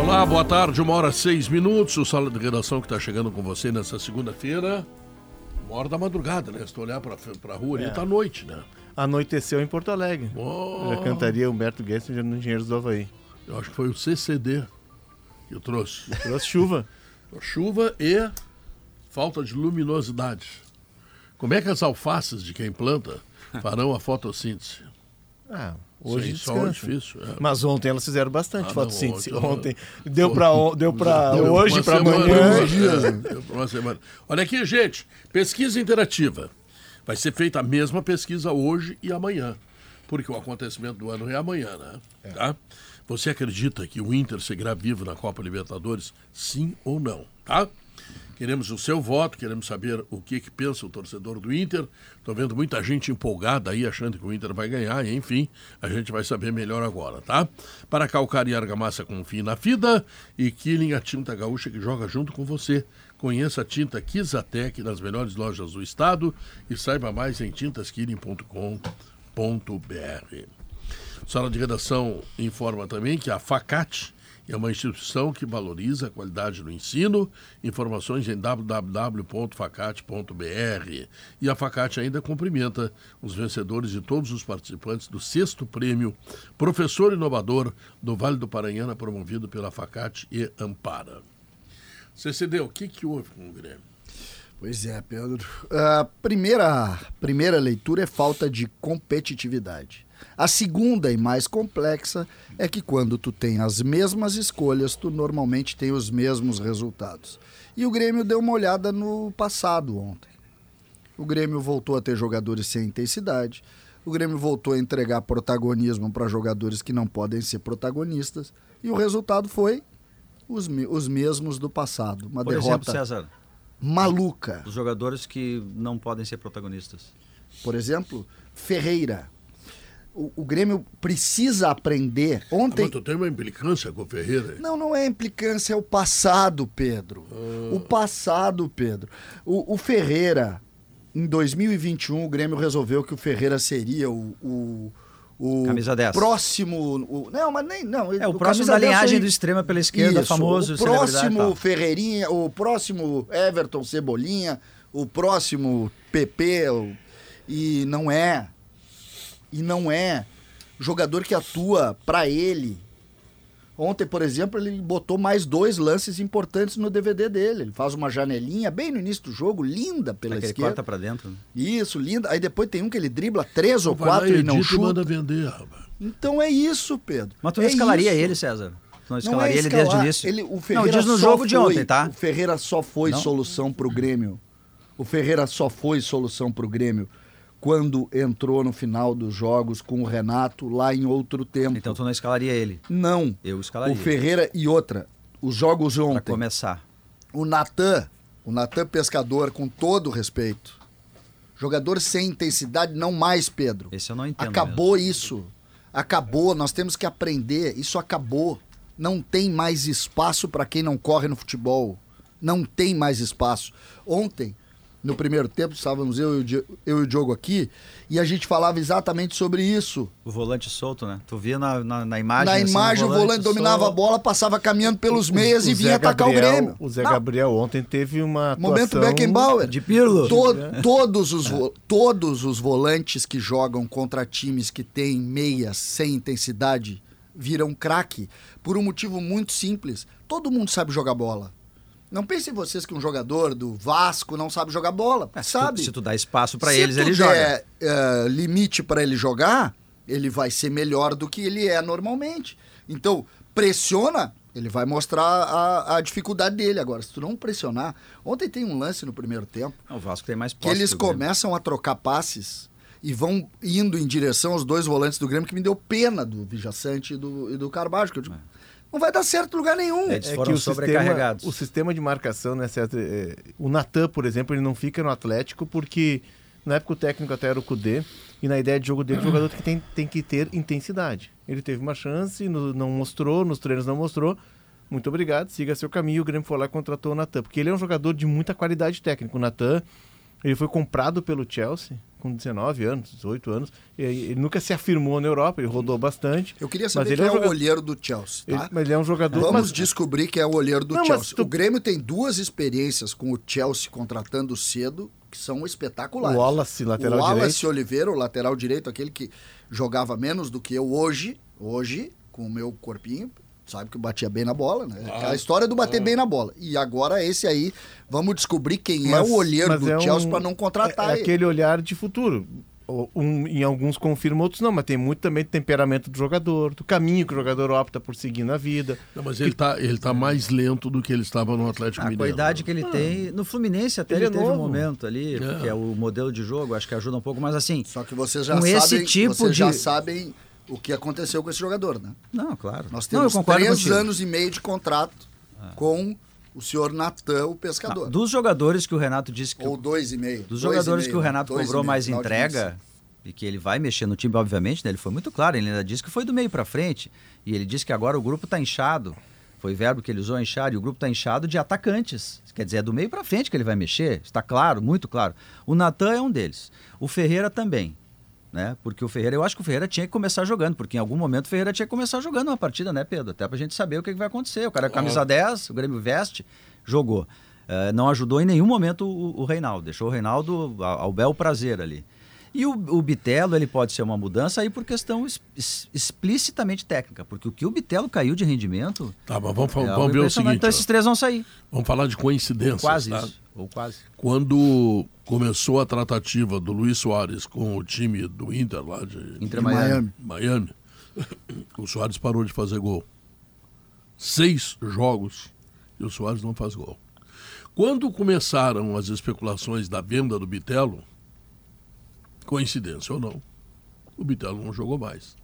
Olá, boa tarde, uma hora seis minutos. O Sala de Redação que está chegando com você nessa segunda-feira. Uma hora da madrugada, né? Se tu olhar para a rua ali, É. tá noite, né? Anoiteceu em Porto Alegre. Oh, Eu cantaria Humberto Gessinger no Engenheiros do Havaí. eu acho que foi o CCD que eu trouxe. Trouxe chuva. Chuva e falta de luminosidade. Como é que as alfaces de quem planta farão a fotossíntese? Ah, hoje Sem é difícil. é. Mas ontem elas fizeram bastante Ah, fotossíntese. ontem- deu para deu Deu hoje, para amanhã. É, deu pra uma semana. Olha aqui, gente. Pesquisa interativa. Vai ser feita a mesma pesquisa hoje e amanhã. Porque o acontecimento do ano é amanhã, né? Tá? Você acredita que o Inter seguirá vivo na Copa Libertadores? Sim ou não? Tá? Queremos o seu voto, queremos saber o que, que pensa o torcedor do Inter. Estou vendo muita gente empolgada aí, achando que o Inter vai ganhar, enfim, a gente vai saber melhor agora, tá? Para calcar e argamassa, confie na FIDA e Killing, a tinta gaúcha que joga junto com você. Conheça a tinta Kizatec nas melhores lojas do estado e saiba mais em tintaskilling.com.br. Sala de redação informa também que a FACAT é uma instituição que valoriza a qualidade do ensino. Informações em www.facate.br. E a FACAT ainda cumprimenta os vencedores e todos os participantes do sexto prêmio Professor Inovador do Vale do Paranhana, promovido pela FACAT e Ampara. CCD, o que, que houve com o Grêmio? Pois é, Pedro. A primeira, primeira leitura é falta de competitividade. A segunda e mais complexa é que quando tu tem as mesmas escolhas, tu normalmente tem os mesmos resultados. E o Grêmio deu uma olhada no passado ontem. O Grêmio voltou a ter jogadores sem intensidade. O Grêmio voltou a entregar protagonismo para jogadores que não podem ser protagonistas. E o resultado foi os, os mesmos do passado. Uma Por derrota exemplo, César, maluca. os jogadores que não podem ser protagonistas. Por exemplo, Ferreira. O, o Grêmio precisa aprender. Ah, Ontem. mas tu tem uma implicância com o Ferreira? Não, não é implicância, é o passado, Pedro. O passado, Pedro. O, o Ferreira, em 2021, o Grêmio resolveu que o Ferreira seria o. o o Camisa 10. próximo. o- não, mas nem. Não, É, o próximo camisa da 10 linhagem do extrema pela esquerda, Isso, famoso, O próximo. Ferreirinha, o próximo Everton Cebolinha, o próximo PP, o- e não é. E não é. Jogador que atua pra ele. Ontem, por exemplo, ele botou mais dois lances importantes no DVD dele. Ele faz uma janelinha bem no início do jogo, linda pela Aquele esquerda. corta pra dentro. né? Isso, linda. Aí depois tem um que ele dribla três ou Vai lá quatro e não e manda chuta. vender, rapaz. Então é isso, Pedro. Mas tu não é escalaria isso. ele, César? Não Não escalaria é ele desde o início? Ele, o Ferreira não, diz no só jogo de foi- ontem, tá? O Ferreira só foi Não? solução pro Grêmio. O Ferreira só foi solução pro Grêmio quando entrou no final dos jogos com o Renato lá em outro tempo. Então tu não escalaria ele. Não. Eu escalaria. O Ferreira e outra. Os jogos Pra ontem. começar. O Natan, o Natan Pescador, com todo respeito. Jogador sem intensidade, não mais, Pedro. Esse eu não entendo Acabou isso. Acabou. Nós temos que aprender. Isso acabou. Não tem mais espaço para quem não corre no futebol. Não tem mais espaço. Ontem, no primeiro tempo, estávamos eu e eu e o Diogo aqui e a gente falava exatamente sobre isso. O volante solto, né? Tu via na, na, na imagem. Na assim, imagem, o volante dominava a bola, passava caminhando pelos meias e O vinha Zé atacar Gabriel- o Grêmio. O Zé. Gabriel ontem teve uma Momento. Beckenbauer. De Pirlo. To- todos, os vo- todos os volantes que jogam contra times que têm meias sem intensidade viram craque por um motivo muito simples. Todo mundo sabe jogar bola. Não pensem vocês que um jogador do Vasco não sabe jogar bola. É, se, sabe? tu, se tu dá espaço Se eles, tu ele der, joga. eh, limite para ele jogar, ele vai ser melhor do que ele é normalmente. Então, pressiona, ele vai mostrar a, a dificuldade dele. Agora, se tu não pressionar. Ontem tem um lance no primeiro tempo O Vasco tem mais que posse eles que Grêmio. começam a trocar passes e vão indo em direção aos dois volantes do Grêmio, que me deu pena do Vijaçante e do, e do Carbajo. Que eu digo, Não vai dar certo em lugar nenhum. Eles É foram que o sistema, sobrecarregados. o sistema de marcação, né, certo? É, o Natan, por exemplo, ele não fica no Atlético porque na época o técnico até era o Cudê e na ideia de jogo dele, o jogador que tem, tem que ter intensidade. Ele teve uma chance, no- não mostrou, nos treinos não mostrou. Muito obrigado, siga seu caminho. O Grêmio foi lá e contratou o Natan, porque ele é um jogador de muita qualidade técnica. O Natan, ele foi comprado pelo Chelsea com 19 anos, 18 anos. E ele nunca se afirmou na Europa, ele rodou bastante. Eu queria saber ele quem é, um o olheiro do Chelsea, ele- tá? mas ele é um jogador. Vamos mas- descobrir quem é o olheiro do Não, Chelsea. tu- O Grêmio tem duas experiências com o Chelsea contratando cedo que são espetaculares. O Wallace, lateral o Wallace direito. Oliveira, o lateral direito, aquele que jogava menos do que eu hoje, hoje, com o meu corpinho, sabe que batia bem na bola, né? Ah. a história do bater bem na bola. E agora esse aí, vamos descobrir quem é Mas- o olheiro do é um- Chelsea para não contratar é, é ele. aquele olhar de futuro. Um- em alguns confirma, outros não, mas tem muito também do temperamento do jogador, do caminho que o jogador opta por seguir na vida. Não, mas ele tá, ele tá mais lento do que ele estava no Atlético Ah, com a Mineiro. idade que ele tem. No Fluminense até Ele ele, é teve um novo. momento ali, É. que é o modelo de jogo, acho que ajuda um pouco, mas assim. Só que vocês já Com sabem, esse tipo vocês já de- sabem o que aconteceu com esse jogador, né? Não, claro. Nós Não, temos concordo três contigo. anos e meio de contrato com o senhor Natan, o pescador. Não, dos jogadores que o Renato disse que. Ou dois e meio. Dos Dois jogadores meio, que o? Renato cobrou mais entrega e que ele vai mexer no time, obviamente, né? Ele foi muito claro, ele ainda disse que foi do meio para frente. E ele disse que agora o grupo está inchado. Foi o verbo que ele usou, inchar, e o grupo está inchado de atacantes. Quer dizer, é do meio para frente que ele vai mexer, está claro, muito claro. O Natan é um deles. O Ferreira também. Né? Porque o Ferreira, eu acho que o Ferreira tinha que começar jogando, porque em algum momento o Ferreira tinha que começar jogando uma partida, né, Pedro? Até pra gente saber o que, que vai acontecer. O cara é camisa 10, o Grêmio veste, jogou. Eh, não ajudou em nenhum momento o, o Reinaldo, deixou o Reinaldo ao, ao bel prazer ali. E o, o Bitelo, ele pode ser uma mudança aí por questão es- es- explicitamente técnica, porque o que o Bitelo caiu de rendimento. Tá, mas vamos, é vamos ver o impressionante. seguinte. Então esses três vão sair. Vamos falar de coincidências. Quase tá? isso. Ou quase. Quando começou a tratativa do Luiz Soares com o time do Inter lá de Inter De Miami. Miami, o Soares parou de fazer gol. Seis jogos e o Soares não faz gol. Quando começaram as especulações da venda do Bitelo, coincidência ou não, o Bitelo não jogou mais.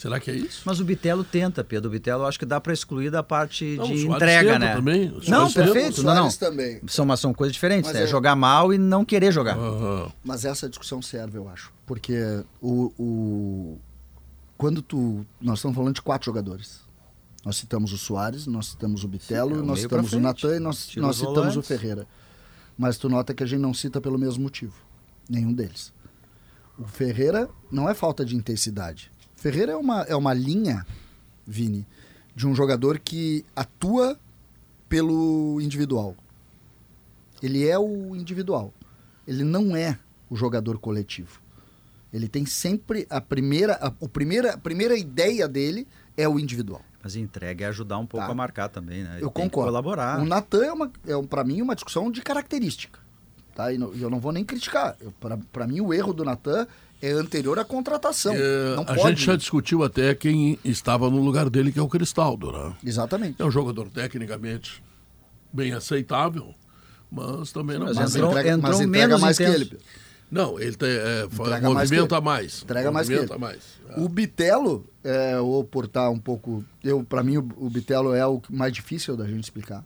Será que é isso? Mas o Bitelo tenta, Pedro. O Bitelo eu acho que dá para excluir da parte Não, de entrega, tenta né? também. O Não, perfeito. Não, não. Também. São, mas são coisas diferentes. Mas É jogar mal e não querer jogar. Aham. Mas essa discussão serve, eu acho. Porque o, o- quando tu. Nós estamos falando de quatro jogadores. Nós citamos o Soares, nós citamos o Bitelo, Sim, é nós citamos o. Natan e nós, Tira nós os citamos o. Ferreira. Mas tu nota que a gente não cita pelo mesmo motivo. Nenhum deles. O Ferreira não é falta de intensidade. Ferreira é uma, é uma linha, Vini, de um jogador que atua pelo individual. Ele é o individual. Ele não é o jogador coletivo. Ele tem sempre a primeira, a, o primeira, a primeira ideia dele é o individual. Mas entrega é ajudar um pouco Tá. a marcar também, né? Ele Eu concordo. colaborar. O Natan é, uma, é para mim uma discussão de característica. Tá? E não- e eu não vou nem criticar. Para mim, o erro do Natan é anterior à contratação. É, não a pode. gente já discutiu até quem estava no lugar dele, que é o Cristaldo, né? Exatamente. É um jogador tecnicamente bem aceitável, mas também não Mas mas entrou- entrega, entrou mas entrega menos mais que ele. Não, ele tem, é, mais movimenta que mais. Entrega mais que ele. mais. O Bitelo, é, ou por estar um pouco. Eu, para mim, o, o Bitelo é o mais difícil da gente explicar.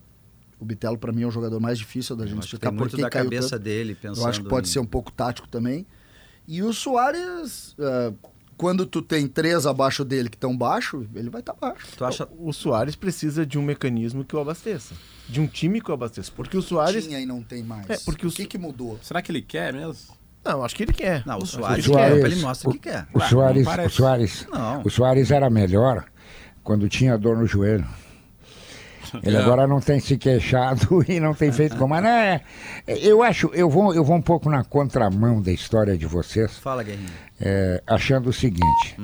O Bitelo, para mim, é o jogador mais difícil da gente explicar tem muito por que da cabeça tanto. dele pensando. Eu acho que pode em- ser um pouco tático também. E o Soares, é, quando tu tem três abaixo dele que estão baixo, ele vai estar baixo. Tu acha. O Soares precisa de um mecanismo que o abasteça. De um time que o abasteça. Porque o Soares. Tinha e não tem mais. É, porque o o que, que mudou? Será que ele quer mesmo? Não, acho que ele quer. Não, o Acho que Soares quer, ele mostra que quer. O não Soares, o. Soares, Não. o Soares era melhor quando tinha dor no joelho. Ele É. agora não tem se queixado e não tem feito como. Mas, né, eu acho, eu vou, eu vou um pouco na contramão da história de vocês, Fala, Guerrinho. é, achando o seguinte.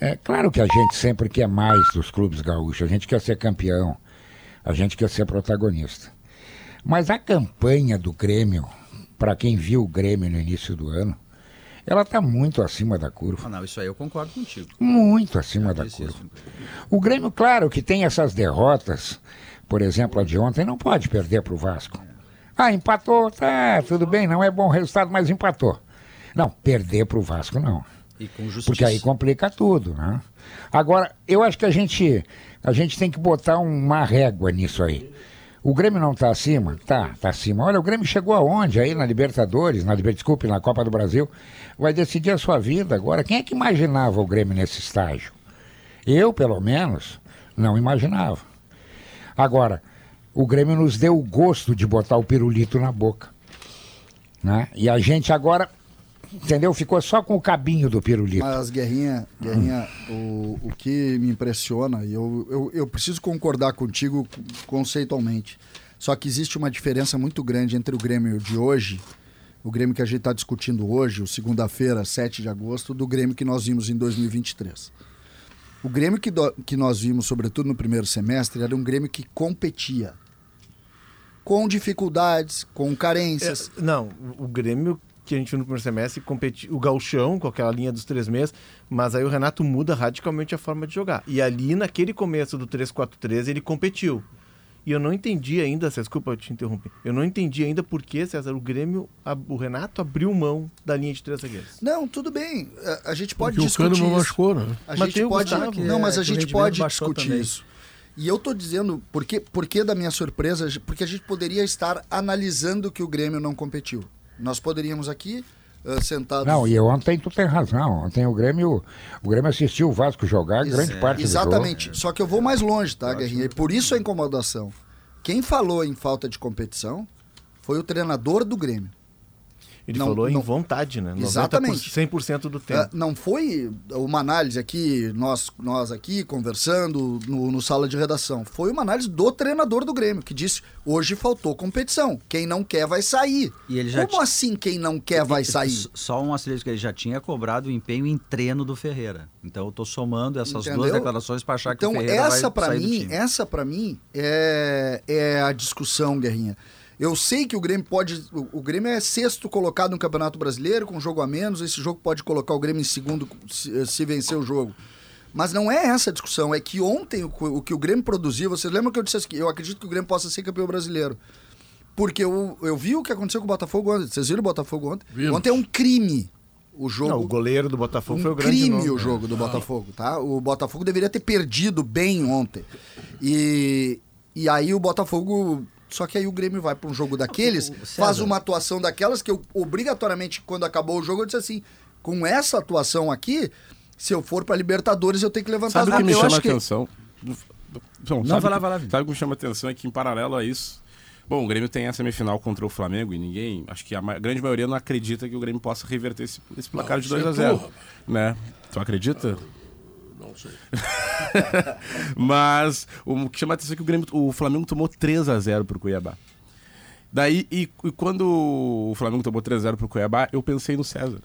É claro que a gente sempre quer mais dos clubes gaúchos, a gente quer ser campeão, a gente quer ser protagonista. Mas a campanha do Grêmio, para quem viu o Grêmio no início do ano, ela está muito acima da curva. Ah, não, isso aí eu concordo contigo. Muito acima da Disse curva. isso. O Grêmio, claro, que tem essas derrotas, por exemplo, a de ontem, não pode perder para o Vasco. Ah, empatou, tá, tudo bem, não é bom resultado, mas empatou. Não, perder para o Vasco não. E com justiça. Porque aí complica tudo, né? Agora, eu acho que a gente, a gente tem que botar uma régua nisso aí. O Grêmio não está acima? Tá, tá acima. Olha, o Grêmio chegou aonde aí na Libertadores, na desculpe, na Copa do Brasil. Vai decidir a sua vida agora. Quem é que imaginava o Grêmio nesse estágio? Eu, pelo menos, não imaginava. Agora, o Grêmio nos deu o gosto de botar o pirulito na boca. Né? E a gente agora, entendeu? Ficou só com o cabinho do pirulito. Mas, Guerrinha, Guerrinha o, o que me impressiona, e eu, eu, eu preciso concordar contigo conceitualmente, só que existe uma diferença muito grande entre o Grêmio de hoje, o Grêmio que a gente está discutindo hoje, o segunda-feira, 7 de agosto, do Grêmio que nós vimos em 2023. O Grêmio que, do- que nós vimos, sobretudo no primeiro semestre, era um Grêmio que competia. Com dificuldades, com carências. É, não, o Grêmio que a gente viu no primeiro semestre competi o gauchão com aquela linha dos três meses, mas aí o Renato muda radicalmente a forma de jogar. E ali naquele começo do 3-4-3 ele competiu. E eu não entendi ainda, César, desculpa eu te interromper, eu não entendi ainda por que, César, o Grêmio, a- o Renato abriu mão da linha de três zagueiros. Não, tudo bem. A, a gente pode Porque o discutir Kahneman isso. machucou, né? A Mas gente tem o pode. Gustavo. Não, mas a É, o gente pode discutir também. isso. E eu tô dizendo, por que, por que da minha surpresa? Porque a gente poderia estar analisando que o Grêmio não competiu. Nós poderíamos aqui, ah, sentados. Não, e ontem tu tem razão. Ontem o Grêmio, o Grêmio assistiu o Vasco jogar Ex- grande parte Exatamente. do jogo. Só que eu vou mais longe, tá, Guerrinha? E por isso a incomodação. Quem falou em falta de competição foi o treinador do Grêmio. Ele Não, falou em não- vontade, né? 90%, Exatamente. 100% do Ah, tempo. não foi uma análise aqui, nós, nós aqui conversando no, no sala de redação. Foi uma análise do treinador do Grêmio, que disse: hoje faltou competição. Quem não quer vai sair. E ele já Como ti- assim quem não quer vai sair? Só um asterisco que ele já tinha cobrado o empenho em treino do Ferreira. Então eu tô somando essas Entendeu? duas declarações para achar que Então, o Ferreira essa vai sair do mim, time. essa para mim é, é a discussão, Guerrinha. Eu sei que o Grêmio pode. O, o Grêmio é sexto colocado no Campeonato Brasileiro, com jogo a menos. Esse jogo pode colocar o Grêmio em segundo se, se vencer o jogo. Mas não é essa a discussão. É que ontem o, que- o que o Grêmio produziu. Vocês lembram que eu disse assim? Eu acredito que o Grêmio possa ser campeão brasileiro. Porque eu, eu vi o que aconteceu com o Botafogo ontem. Vocês viram o Botafogo ontem? Vimos. Ontem é um crime o jogo Não, o goleiro do Botafogo um foi o grande crime nome, o né? jogo do Botafogo, tá? O Botafogo deveria ter perdido bem ontem. E, e aí o Botafogo. Só que aí o Grêmio vai para um jogo daqueles, o faz uma atuação daquelas que eu, obrigatoriamente, quando acabou o jogo, eu disse assim: com essa atuação aqui, se eu for para Libertadores, eu tenho que levantar Sabe o as que me eu chama a que- atenção? Bom, Não, sabe vai lá, que- vai lá, Vini. Sabe o que me chama a atenção é que, em paralelo a isso, bom, o Grêmio tem a semifinal contra o Flamengo e ninguém, acho que a ma- grande maioria não acredita que o Grêmio possa reverter esse, esse placar de isso 2 é a 0 burro. né? Tu acredita? Não sei. Mas o que chama a atenção é que o, Grêmio, o Flamengo tomou 3 a 0 pro Cuiabá. Daí, e, e quando o Flamengo tomou 3 a 0 pro Cuiabá, eu pensei no César.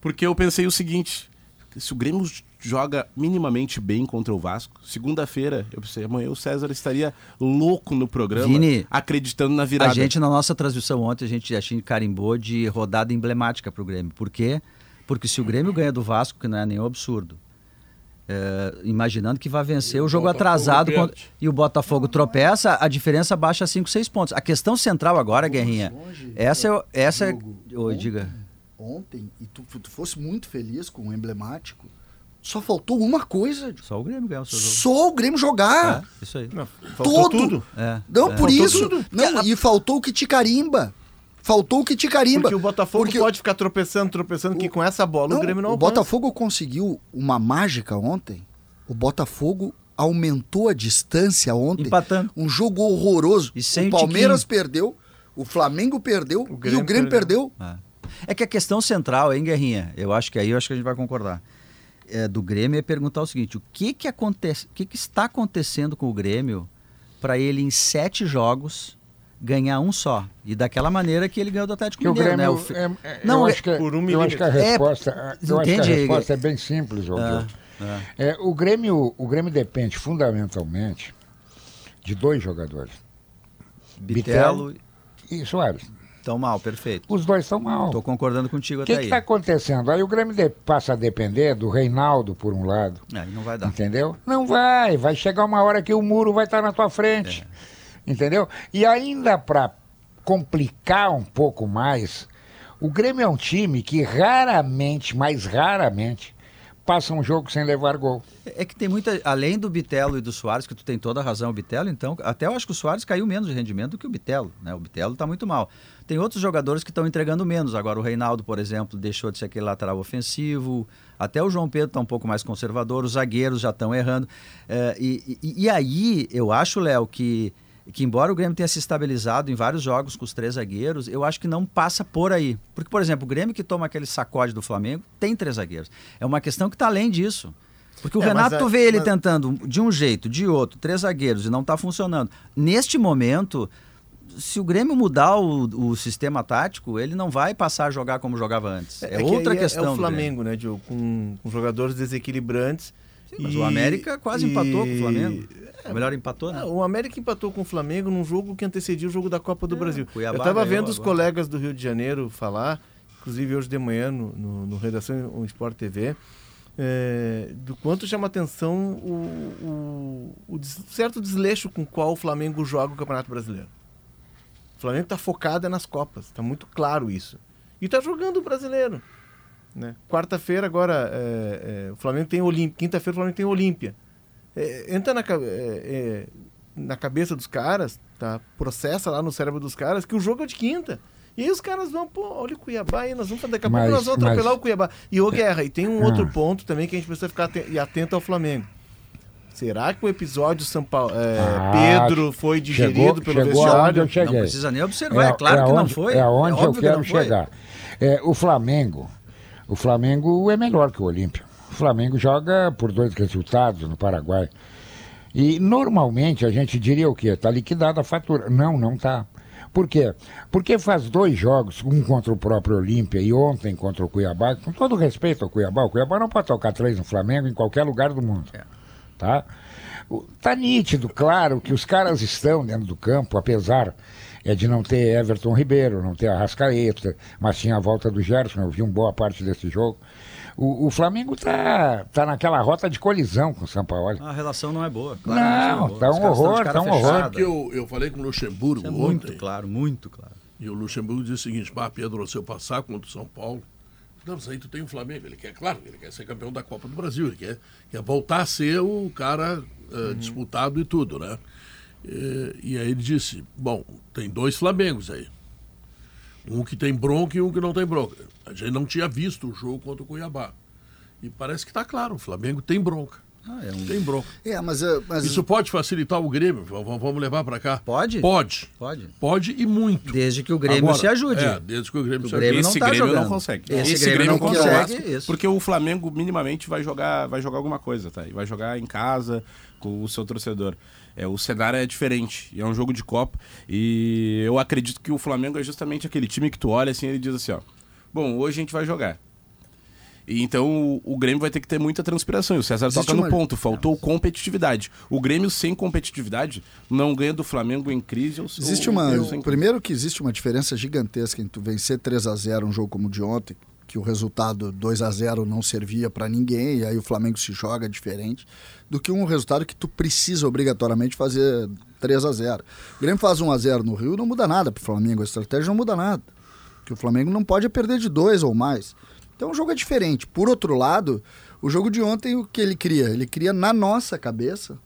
Porque eu pensei o seguinte: se o Grêmio joga minimamente bem contra o Vasco, segunda-feira, eu pensei, amanhã o César estaria louco no programa, Vini, acreditando na virada. A gente, na nossa transmissão ontem, a gente, a gente carimbou de rodada emblemática para o Grêmio. Por quê? Porque se o Grêmio ganha do Vasco, que não é nenhum absurdo, é, imaginando que vai vencer o jogo Botafogo atrasado contra- e o Botafogo tropeça, a diferença baixa a 5, 6 pontos. A questão central agora, Guerrinha, essa é... Essa é. Oi, diga. Ontem, e tu, tu fosse muito feliz com o emblemático, só faltou uma coisa: Só o Grêmio ganha o seu jogo. só o Grêmio jogar. É, isso aí. Não, faltou Todo. tudo. É, Não, é. por Faltou isso. tudo. Não, e faltou o que te carimba. Faltou o que te carimba. Porque o Botafogo Porque pode ficar tropeçando, tropeçando, que com essa bola o Grêmio não o alcança. Botafogo conseguiu uma mágica ontem. O Botafogo aumentou a distância ontem. Empatando. Um jogo horroroso. E sem o o Palmeiras Tiquinho. perdeu, o Flamengo perdeu e Grêmio o Grêmio perdeu. É. É que a questão central, hein, Guerrinha? Eu acho que aí eu acho que a gente vai concordar. É, do Grêmio é perguntar o seguinte: o que que acontece, o que que está acontecendo com o Grêmio para ele em sete jogos ganhar um só e daquela maneira que ele ganhou do Atlético Que o Mineiro, Grêmio, né? O fi- é- é- Não, eu, é- acho que, por um eu acho que a milímetro. resposta, eu acho que a resposta é bem simples, ô É, Gil. É, o, Grêmio, o Grêmio depende fundamentalmente de dois jogadores, Bitelo e Soares. tão mal, perfeito. Os dois estão mal. Estou concordando contigo O que até está aí. acontecendo? Aí o Grêmio de- passa a depender do Reinaldo, por um lado. Aí não vai dar. Entendeu? Não vai. Vai chegar uma hora que o muro vai estar na tua frente. Entendeu? E ainda para complicar um pouco mais, O Grêmio é um time que raramente, mais raramente, passa um jogo sem levar gol. É que tem muita. Além do Bitelo e do Soares, que tu tem toda a razão, o Bitelo, então. Até eu acho que o Soares caiu menos de rendimento do que o Bitelo. Né? O Bitelo está muito mal. Tem outros jogadores que estão entregando menos. Agora, o Reinaldo, por exemplo, deixou de ser aquele lateral ofensivo. Até o João Pedro está um pouco mais conservador. Os zagueiros já estão errando. É, e, e, e aí, eu acho, Léo, que que embora o Grêmio tenha se estabilizado em vários jogos com os três zagueiros, eu acho que não passa por aí. Porque, por exemplo, o Grêmio que toma aquele sacode do Flamengo tem três zagueiros. É uma questão que está além disso. Porque o É, Renato, mas tu a- vê ele mas- tentando de um jeito, de outro, três zagueiros e não está funcionando. Neste momento, se o Grêmio mudar o, o sistema tático, ele não vai passar a jogar como jogava antes. É, que outra aí questão. É o do Grêmio. Flamengo, né, Diogo? Com, com jogadores desequilibrantes. Mas e- o América quase empatou com o e- Flamengo. Ou melhor, empatou, né? Ah, o América empatou com o Flamengo num jogo que antecedia o jogo da Copa do É, Brasil. Cuiabá Eu estava vendo os agora. colegas do Rio de Janeiro falar, inclusive hoje de manhã no, no, no Redação o Sport TV, é, do quanto chama atenção o, o, o des- certo desleixo com qual o Flamengo joga o Campeonato Brasileiro. O Flamengo está focado é nas Copas, está muito claro isso. E está jogando o brasileiro. Né? Quarta-feira agora, é, é, o Flamengo tem Olímpia. Quinta-feira o Flamengo tem Olímpia. É, entra na, é, é, na cabeça dos caras, tá? processa lá no cérebro dos caras que o jogo é de quinta. E aí os caras vão, pô, olha o Cuiabá aí, nós vamos daqui a Mas- pouco nós vamos atropelar mas- o Cuiabá. E ô Guerra, e tem um Ah. outro ponto também que a gente precisa ficar aten- e atento ao Flamengo. Será que o episódio São Paulo, é, Ah, Pedro foi digerido chegou, pelo chegou vestiário? eu Não precisa nem observar, é, claro que não aonde- foi. É aonde eu quero não chegar. É, o Flamengo, o Flamengo é melhor que o Olímpia. O Flamengo joga por dois resultados no Paraguai. E normalmente a gente diria o quê? Está liquidada a fatura. Não, não está. Por quê? Porque faz dois jogos, um contra o próprio Olímpia e ontem contra o Cuiabá, com todo respeito ao Cuiabá, o Cuiabá não pode tocar três no Flamengo em qualquer lugar do mundo. Tá? O- Tá nítido, claro, que os caras estão dentro do campo, apesar é, de não ter Everton Ribeiro, não ter Arrascaeta, mas tinha a volta do Gerson, eu vi uma boa parte desse jogo. O, o Flamengo tá, tá naquela rota de colisão com o São Paulo. A relação não é boa. claramente Não, é tá um horror, tá um horror. fechada. Porque eu, eu falei com o Luxemburgo é muito ontem. claro, muito claro. E o Luxemburgo disse o seguinte: Bah, Pedro, se eu passar contra o São Paulo, não, mas aí tu tem o Flamengo. Ele quer, claro, ele quer ser campeão da Copa do Brasil, ele quer, quer voltar a ser o cara eh, disputado e tudo, né? Eh, E, aí ele disse: Bom, tem dois Flamengos aí. Um que tem bronca e um que não tem bronca. A gente não tinha visto o jogo contra o Cuiabá. E parece que está claro: o Flamengo tem bronca. Ah, é um- Tem bronca. É, mas, eh, mas Isso pode facilitar o Grêmio? Vamos levar para cá? Pode? Pode. Pode. Pode e muito. Desde que o Grêmio Agora, se ajude. É, desde que o Grêmio O se Grêmio ajude. não Esse tá Grêmio jogando. não consegue. Esse Grêmio não não consegue, consegue. Porque o Flamengo minimamente vai jogar, vai jogar alguma coisa, tá? E vai jogar em casa com o seu torcedor. É, o cenário é diferente, é um jogo de Copa. E eu acredito que o Flamengo é justamente aquele time que tu olha assim e ele diz assim, ó. Bom, hoje a gente vai jogar. E então o, Grêmio vai ter que ter muita transpiração. E o César Existe toca no uma- ponto, faltou competitividade. O Grêmio sem competitividade não ganha do Flamengo em crise. Ou, Existe ou- uma. ou Primeiro que existe uma diferença gigantesca em tu vencer 3 a 0 um jogo como o de ontem, que o resultado 2 a 0 não servia para ninguém, e aí o Flamengo se joga diferente, do que um resultado que tu precisa obrigatoriamente fazer 3 a 0 O Grêmio faz 1 a 0 no Rio, não muda nada pro Flamengo, a estratégia não muda nada. Porque o Flamengo não pode perder de dois ou mais. Então o jogo é diferente. Por outro lado, o jogo de ontem, o que ele cria? Ele cria na nossa cabeça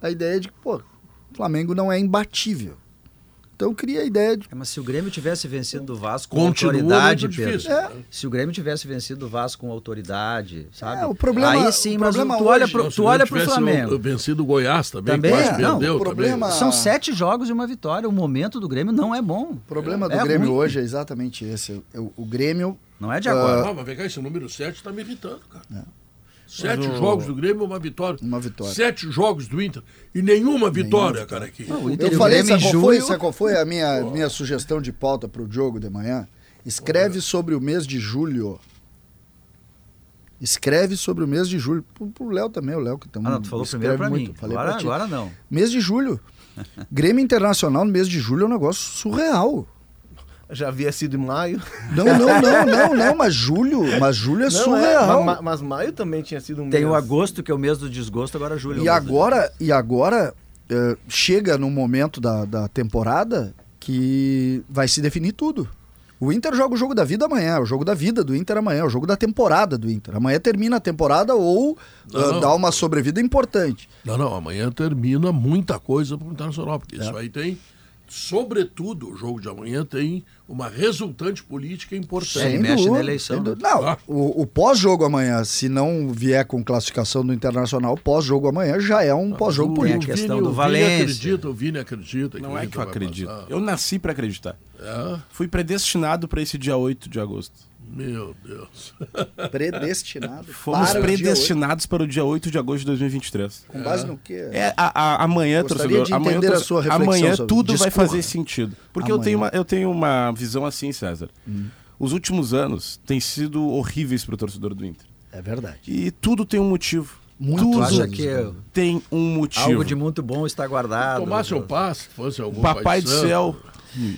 a ideia de que, pô, o Flamengo não é imbatível. Então cria a ideia de. É, mas se o Grêmio tivesse vencido do Vasco com Continua autoridade, Pedro. É. Se o Grêmio tivesse vencido do Vasco com autoridade, sabe? É, o problema- Aí sim, o mas problema tu olha hoje- pro, tu o olha Grêmio pro tivesse Flamengo. vencido o Goiás também, Também, quase é, não, perdeu o problema- também. São sete jogos e uma vitória. O momento do Grêmio não é bom. O problema do É Grêmio ruim. hoje é exatamente esse. O, o Grêmio. Não é de agora. Ah, mas vem cá, esse número 7 está me irritando, cara. Sete jogos do Grêmio, uma vitória. Uma vitória. Sete jogos do Inter e nenhuma vitória, cara, aqui. Não, o Inter Eu o falei, sabe qual, foi, sabe qual foi a minha, minha sugestão de pauta para o jogo de manhã? Escreve sobre o mês de julho. Escreve sobre o mês de julho. Pro, Léo também, o Léo que também. Ah, não, tu falou primeiro pra mim. Falei Agora, pra ti. agora não. Mês de julho. Grêmio Internacional no mês de julho é um negócio surreal. Já havia sido em maio. Não, não, não, não, não, mas julho, mas julho é Não, surreal. ma- ma- mas maio também tinha sido um Tem mês. o agosto, que é o mês do desgosto, agora julho. é o E do agora, e agora eh, chega no momento da, da temporada que vai se definir tudo. O Inter joga o jogo da vida amanhã, o jogo da vida do Inter amanhã, o jogo da temporada do Inter. Amanhã termina a temporada ou Não, não. dá uma sobrevida importante. Não, não, amanhã termina muita coisa para o Internacional, porque É. isso aí tem, sobretudo, o jogo de amanhã tem uma resultante política importante. Ele mexe na eleição, sem né? Não, Ah. o, o pós-jogo amanhã, se não vier com classificação do Internacional, o pós-jogo amanhã já é um pós-jogo O- Tem a político. questão Vini- do o Valência. Vini acredita, o Vini acredita. Não o é que eu acredito. passar. Eu nasci pra acreditar. É? Fui predestinado pra esse dia 8 de agosto. Meu Deus. Predestinado. Fomos para o dia predestinados para o dia 8 de agosto de 2023. oito. Com base no quê? É, a, a- amanhã, Gostaria torcedor, de amanhã, entender a sua reflexão amanhã tudo vai fazer sentido. Porque eu tenho, uma, eu tenho uma visão assim, César. Os últimos anos têm sido horríveis para o torcedor do Inter. É verdade. E tudo tem um motivo. Muito tudo Tu acha que tem um motivo. algo de muito bom está guardado? Tomasse um passe, fosse algum Papai pai do santo. céu.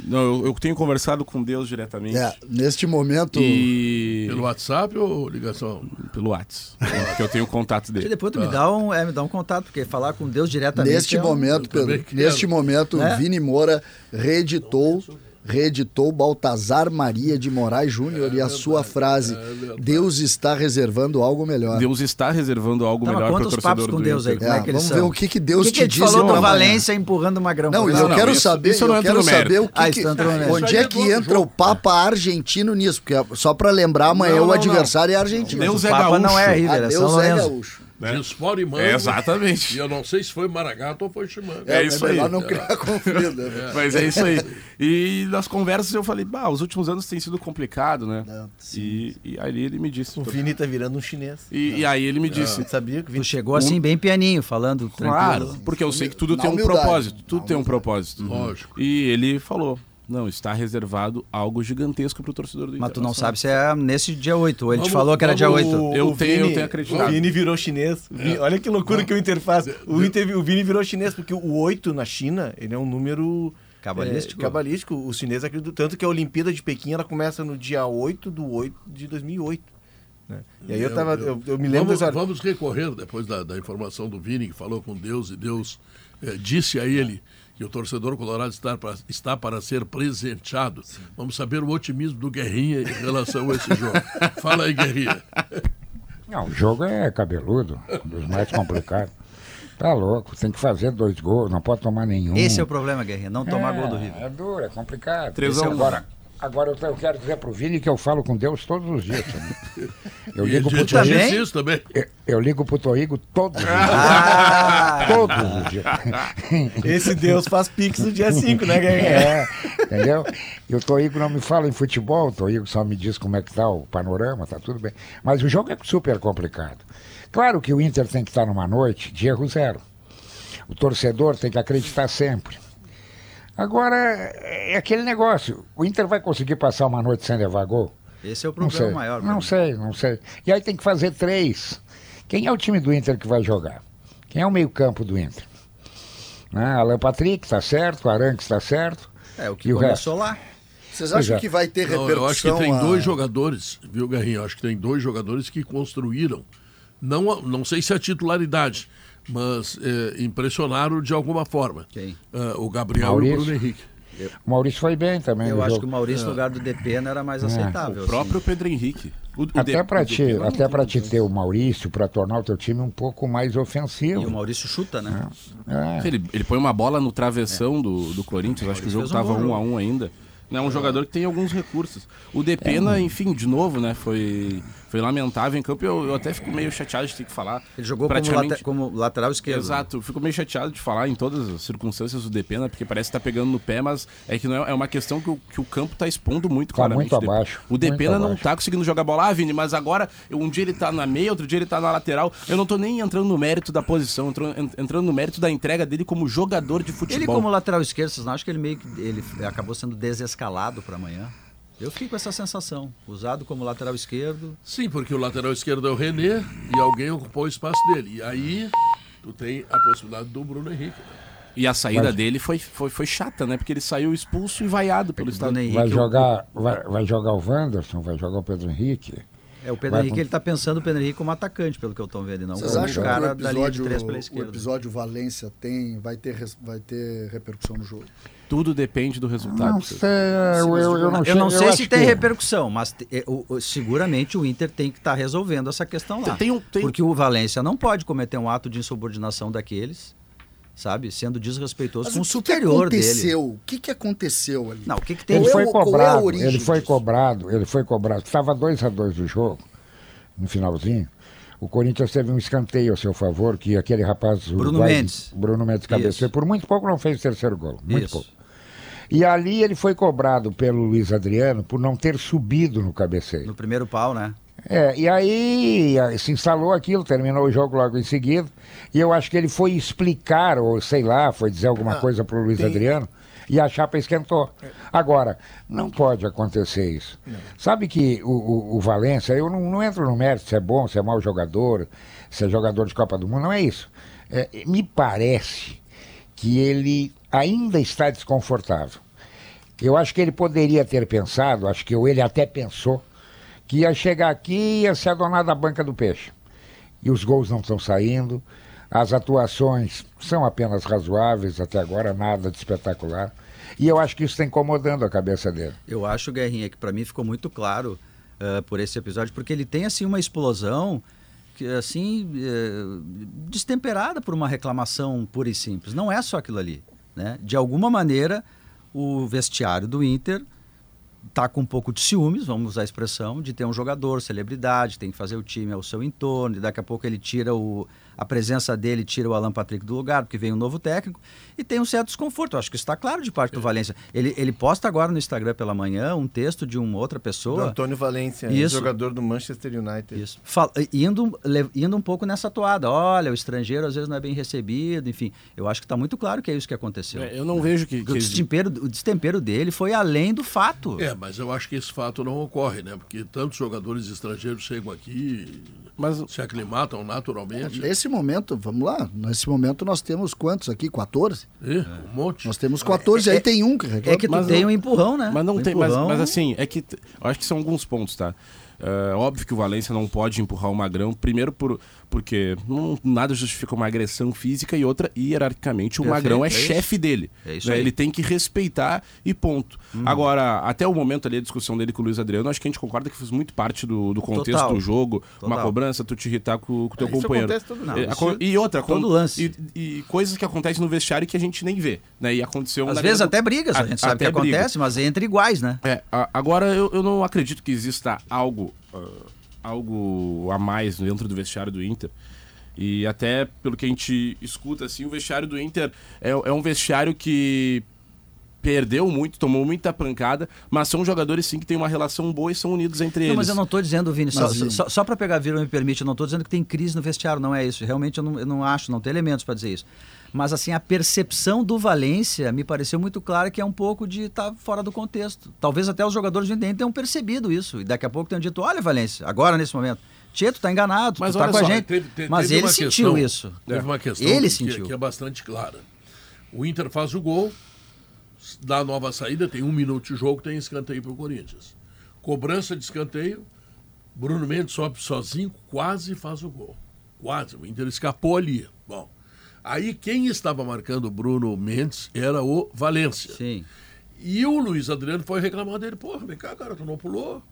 Não, eu, eu tenho conversado com Deus diretamente. É, neste momento, E Pelo WhatsApp ou ligação? pelo WhatsApp. que eu tenho o contato E dele. depois tu me dá um, é, me dá um contato, porque falar com Deus diretamente. neste é um- momento, Pedro, neste momento, Né? Vini Moura reeditou reeditou Baltazar Maria de Moraes Júnior e a sua frase: Deus está reservando algo melhor. Deus está reservando algo Tá, melhor para o torcedor papos com do Deus aí, é, É, que eles vamos são? ver o que que Deus o que te que ele diz falou do amanhã. Valência empurrando uma grama. Não, Não, eu não, quero isso- saber, isso não eu quero saber o que, Ah, que- onde é é que entra o. Papa argentino nisso, porque é só para lembrar amanhã o adversário é argentino. Deus o é Papa gaúcho. não é Ah, River, é Deus é gaúcho. Né? Dispara e manga. É, exatamente. E eu não sei se foi Maragato ou foi Chimanga. É isso aí. melhor não criar conflito. né? Mas é isso aí. E nas conversas eu falei, bah, os últimos anos tem sido complicado, né? É, sim, e, e aí ele me disse. O Vini tá virando um chinês. E, e aí ele me disse. Você sabia que o Tu Vini... chegou assim bem pianinho, falando Claro, tranquilo. porque eu sei que tudo Na tem um propósito. Tudo Na tem um propósito. Lógico. E ele falou: não, está reservado algo gigantesco pro torcedor do Mas tu não Internacional." sabe se é nesse dia 8. Ou ele te Vamos- falou que era dia vamos- 8. Eu o tenho- eu tenho acreditado. O Vini virou chinês. O Vini- olha que loucura que o Inter faz. O, Inter, o Vini virou chinês, porque o 8 na China, ele é um número... Cabalístico. É, cabalístico. Os chineses acreditam tanto que a Olimpíada de Pequim ela começa no dia 8 do 8 de 2008. né? E aí eu, Meu tava, eu, eu me lembro vamos, dessa... vamos recorrer, depois da, da informação do Vini, que falou com Deus e Deus eh, disse a ele que o torcedor colorado está para, está para ser presenteado. Vamos saber o otimismo do Guerrinha em relação a esse jogo. Fala aí, Guerrinha. Não, o jogo é cabeludo, um dos mais complicados. Tá louco, tem que fazer dois gols, não pode tomar nenhum. Esse é o problema, Guerrinha. Não tomar É, gol do River. É duro, é complicado. Três. Agora, agora eu, eu quero dizer pro Vini que eu falo com Deus todos os dias. Eu ligo pro te disse também? Eu, eu ligo pro Toigo todos os dias. Ah! Todos os dias. Esse Deus faz pix no dia 5, né, Guerrinha? É, entendeu? E o Toigo não me fala em futebol, o Toigo só me diz como é que tá o panorama, tá tudo bem. Mas o jogo é super complicado. Claro que o Inter tem que estar numa noite de erro zero. O torcedor tem que acreditar sempre. Agora, é aquele negócio. O Inter vai conseguir passar uma noite sem levar gol? Esse é o Não problema sei. maior. não mim. sei, não sei. E aí tem que fazer três. Quem é o time do Inter que vai jogar? Quem é o meio-campo do Inter? Né? Alan Patrick está certo, Aranques está certo. É, o que E o começou lá. Vocês acham é. que vai ter Não, repercussão? eu acho que tem a- dois jogadores, viu, Guerrinha? Eu acho que tem dois jogadores que construíram, não, não sei se é a titularidade, mas eh, impressionaram de alguma forma. Quem? Ah, o Gabriel e Maurício. o Bruno Henrique. O Maurício foi bem também Eu acho jogo. que o Maurício, no lugar do Depena, era mais aceitável. O assim. próprio Pedro Henrique. O, o Até para te, até para te ter o Maurício, para tornar o teu time um pouco mais E o ofensivo. Maurício chuta, né? É. Ele, ele põe uma bola no travessão do, do Corinthians, acho que o jogo fez um bom 1 a 1 ainda. Não, é um jogador que tem alguns recursos. O Depena, enfim, de novo, né, foi, foi lamentável em campo. Eu, eu até fico meio chateado de ter que falar. Ele jogou como, praticamente. late- como lateral esquerdo. Exato, fico meio chateado de falar em todas as circunstâncias do Depena, porque parece que tá pegando no pé, mas é que não é, é uma questão que o, que o campo tá expondo muito Tá claramente. muito abaixo, O Depena muito não abaixo. tá conseguindo jogar bola, ah, Vini, mas agora um dia ele tá na meia, outro dia ele tá na lateral. Eu não tô nem entrando no mérito da posição, entrando no mérito da entrega dele como jogador de futebol. Ele como lateral esquerdo, vocês não acham que ele meio que ele acabou sendo desescalado para amanhã? Eu fico com essa sensação. Usado como lateral esquerdo. Sim, porque o lateral esquerdo é o René e alguém ocupou o espaço dele. E aí tu tem a possibilidade do Bruno Henrique. né? E a saída Mas- dele foi, foi, foi chata, né? Porque ele saiu expulso e vaiado pelo estado. Henrique, Vai o- jogar, vai, vai jogar o Wanderson, vai jogar o Pedro Henrique. É, o Pedro Vai Henrique, com- ele tá pensando o Pedro Henrique como atacante, pelo que eu tô vendo, não Vocês acham um que o cara da linha de episódio, três pela o episódio Valência tem, vai, ter, vai ter repercussão no jogo? Tudo depende do resultado. Não sei, eu, eu, eu não Eu não sei, se tem que- repercussão, mas te- é, o- o- seguramente o Inter tem que estar resolvendo essa questão lá. Tem um- tem- Porque o Valência não pode cometer um ato de insubordinação daqueles, sabe? Sendo desrespeitoso Mas com o o que que superior dele. aconteceu? O que, que aconteceu ali? Não, o que, que tem Ele é foi é cobrado, origem ele foi cobrado, ele foi cobrado. Estava 2 a 2 do jogo, no finalzinho. O Corinthians teve um escanteio a seu favor, que aquele rapaz. Bruno uruguaio, Mendes. Bruno Mendes cabeceou. Por muito pouco não fez o terceiro gol. Muito Isso. pouco. E ali ele foi cobrado pelo Luiz Adriano por não ter subido no cabeceio. No primeiro pau, né? É, e aí se instalou aquilo, terminou o jogo logo em seguida. E eu acho que ele foi explicar, ou sei lá, foi dizer alguma coisa pro Luiz tem- Adriano, e a chapa esquentou. Agora, não pode acontecer isso. Sabe que o, o, o Valência, eu não, não entro no mérito se é bom, se é mau jogador, se é jogador de Copa do Mundo, não é isso. É, me parece que ele ainda está desconfortável. Eu acho que ele poderia ter pensado, acho que ele até pensou, que ia chegar aqui e ia se adonar da banca do peixe. E os gols não estão saindo, as atuações são apenas razoáveis até agora, nada de espetacular. E eu acho que isso está incomodando a cabeça dele. Eu acho, Guerrinha, que pra mim ficou muito claro eh, por esse episódio, porque ele tem assim uma explosão que assim eh, destemperada por uma reclamação pura e simples. Não é só aquilo ali, né? De alguma maneira, o vestiário do Inter tá com um pouco de ciúmes, vamos usar a expressão, de ter um jogador, celebridade, tem que fazer o time ao seu entorno, e daqui a pouco ele tira o. A presença dele tira o Alan Patrick do lugar, porque vem um novo técnico, e tem um certo desconforto. Eu acho que isso está claro de parte do Valência. Ele, ele posta agora no Instagram pela manhã um texto de uma outra Do pessoa. Antônio Valência, Isso. jogador do Manchester United. Isso. Fal- indo, indo um pouco nessa toada. Olha, o estrangeiro às vezes não é bem recebido, enfim. Eu acho que está muito claro que é isso que aconteceu. É, Eu não vejo que. Porque o, que- destempero, o destempero dele foi além do fato. É, mas eu acho que esse fato não ocorre, né? Porque tantos jogadores estrangeiros chegam aqui, Mas se aclimatam naturalmente. Nesse momento, vamos lá, nesse momento nós temos quantos aqui? 14? É, um monte. Nós temos 14, aí tem um que É reclama. que tu Mas tem não- um empurrão, né? Mas não Um tem, mas, mas assim, é que eu acho que são alguns pontos, tá? É, óbvio que o Valência não pode empurrar o Magrão, primeiro por, porque não- nada justifica uma agressão física e outra, hierarquicamente, o Perfeito, Magrão é, é chefe dele. É isso né? aí. Ele tem que respeitar e ponto. Agora, até o momento ali, a discussão dele com o Luiz Adriano, acho que a gente concorda que fez muito parte do, do contexto Total. do jogo, uma Total. cobrança, tu te irritar com, o teu Isso companheiro. acontece todo Não, É, isso- e outra, todo com- lance. E, e coisas que acontecem no vestiário que a gente nem vê. Né? E aconteceu Às vezes até brigas, a A- gente sabe que briga. acontece, mas é entre iguais, né? É, a- agora eu, eu não acredito que exista algo, ah, algo a mais dentro do vestiário do Inter. E até pelo que a gente escuta, assim, o vestiário do Inter é, é um vestiário que perdeu muito, tomou muita pancada, mas são jogadores sim que têm uma relação boa e são unidos entre Não, eles. mas eu não tô dizendo, Vini, só, Mas, Vini- só, só para pegar vírus me permite, eu não tô dizendo que tem crise no vestiário, não é isso. Realmente eu não, eu não acho, não tem elementos para dizer isso. Mas assim, a percepção do Valência me pareceu muito clara que é um pouco de estar fora do contexto. Talvez até os jogadores do Inter tenham percebido isso. E daqui a pouco tenham dito, olha, Valência, agora nesse momento. Tieto tá enganado, Mas tu tá com a só, gente. Teve- te- mas teve ele sentiu questão- isso. Teve uma questão Ele que, sentiu. que é bastante clara. O Inter faz o gol, dá a nova saída, tem um minuto de jogo, tem escanteio para o Corinthians. Cobrança de escanteio, Bruno Mendes sobe sozinho, quase faz o gol. Quase, o Inter escapou ali. Bom, aí quem estava marcando o Bruno Mendes era o Valência. Sim. E o Luiz Adriano foi reclamar dele, porra, vem cá, cara, tu não pulou,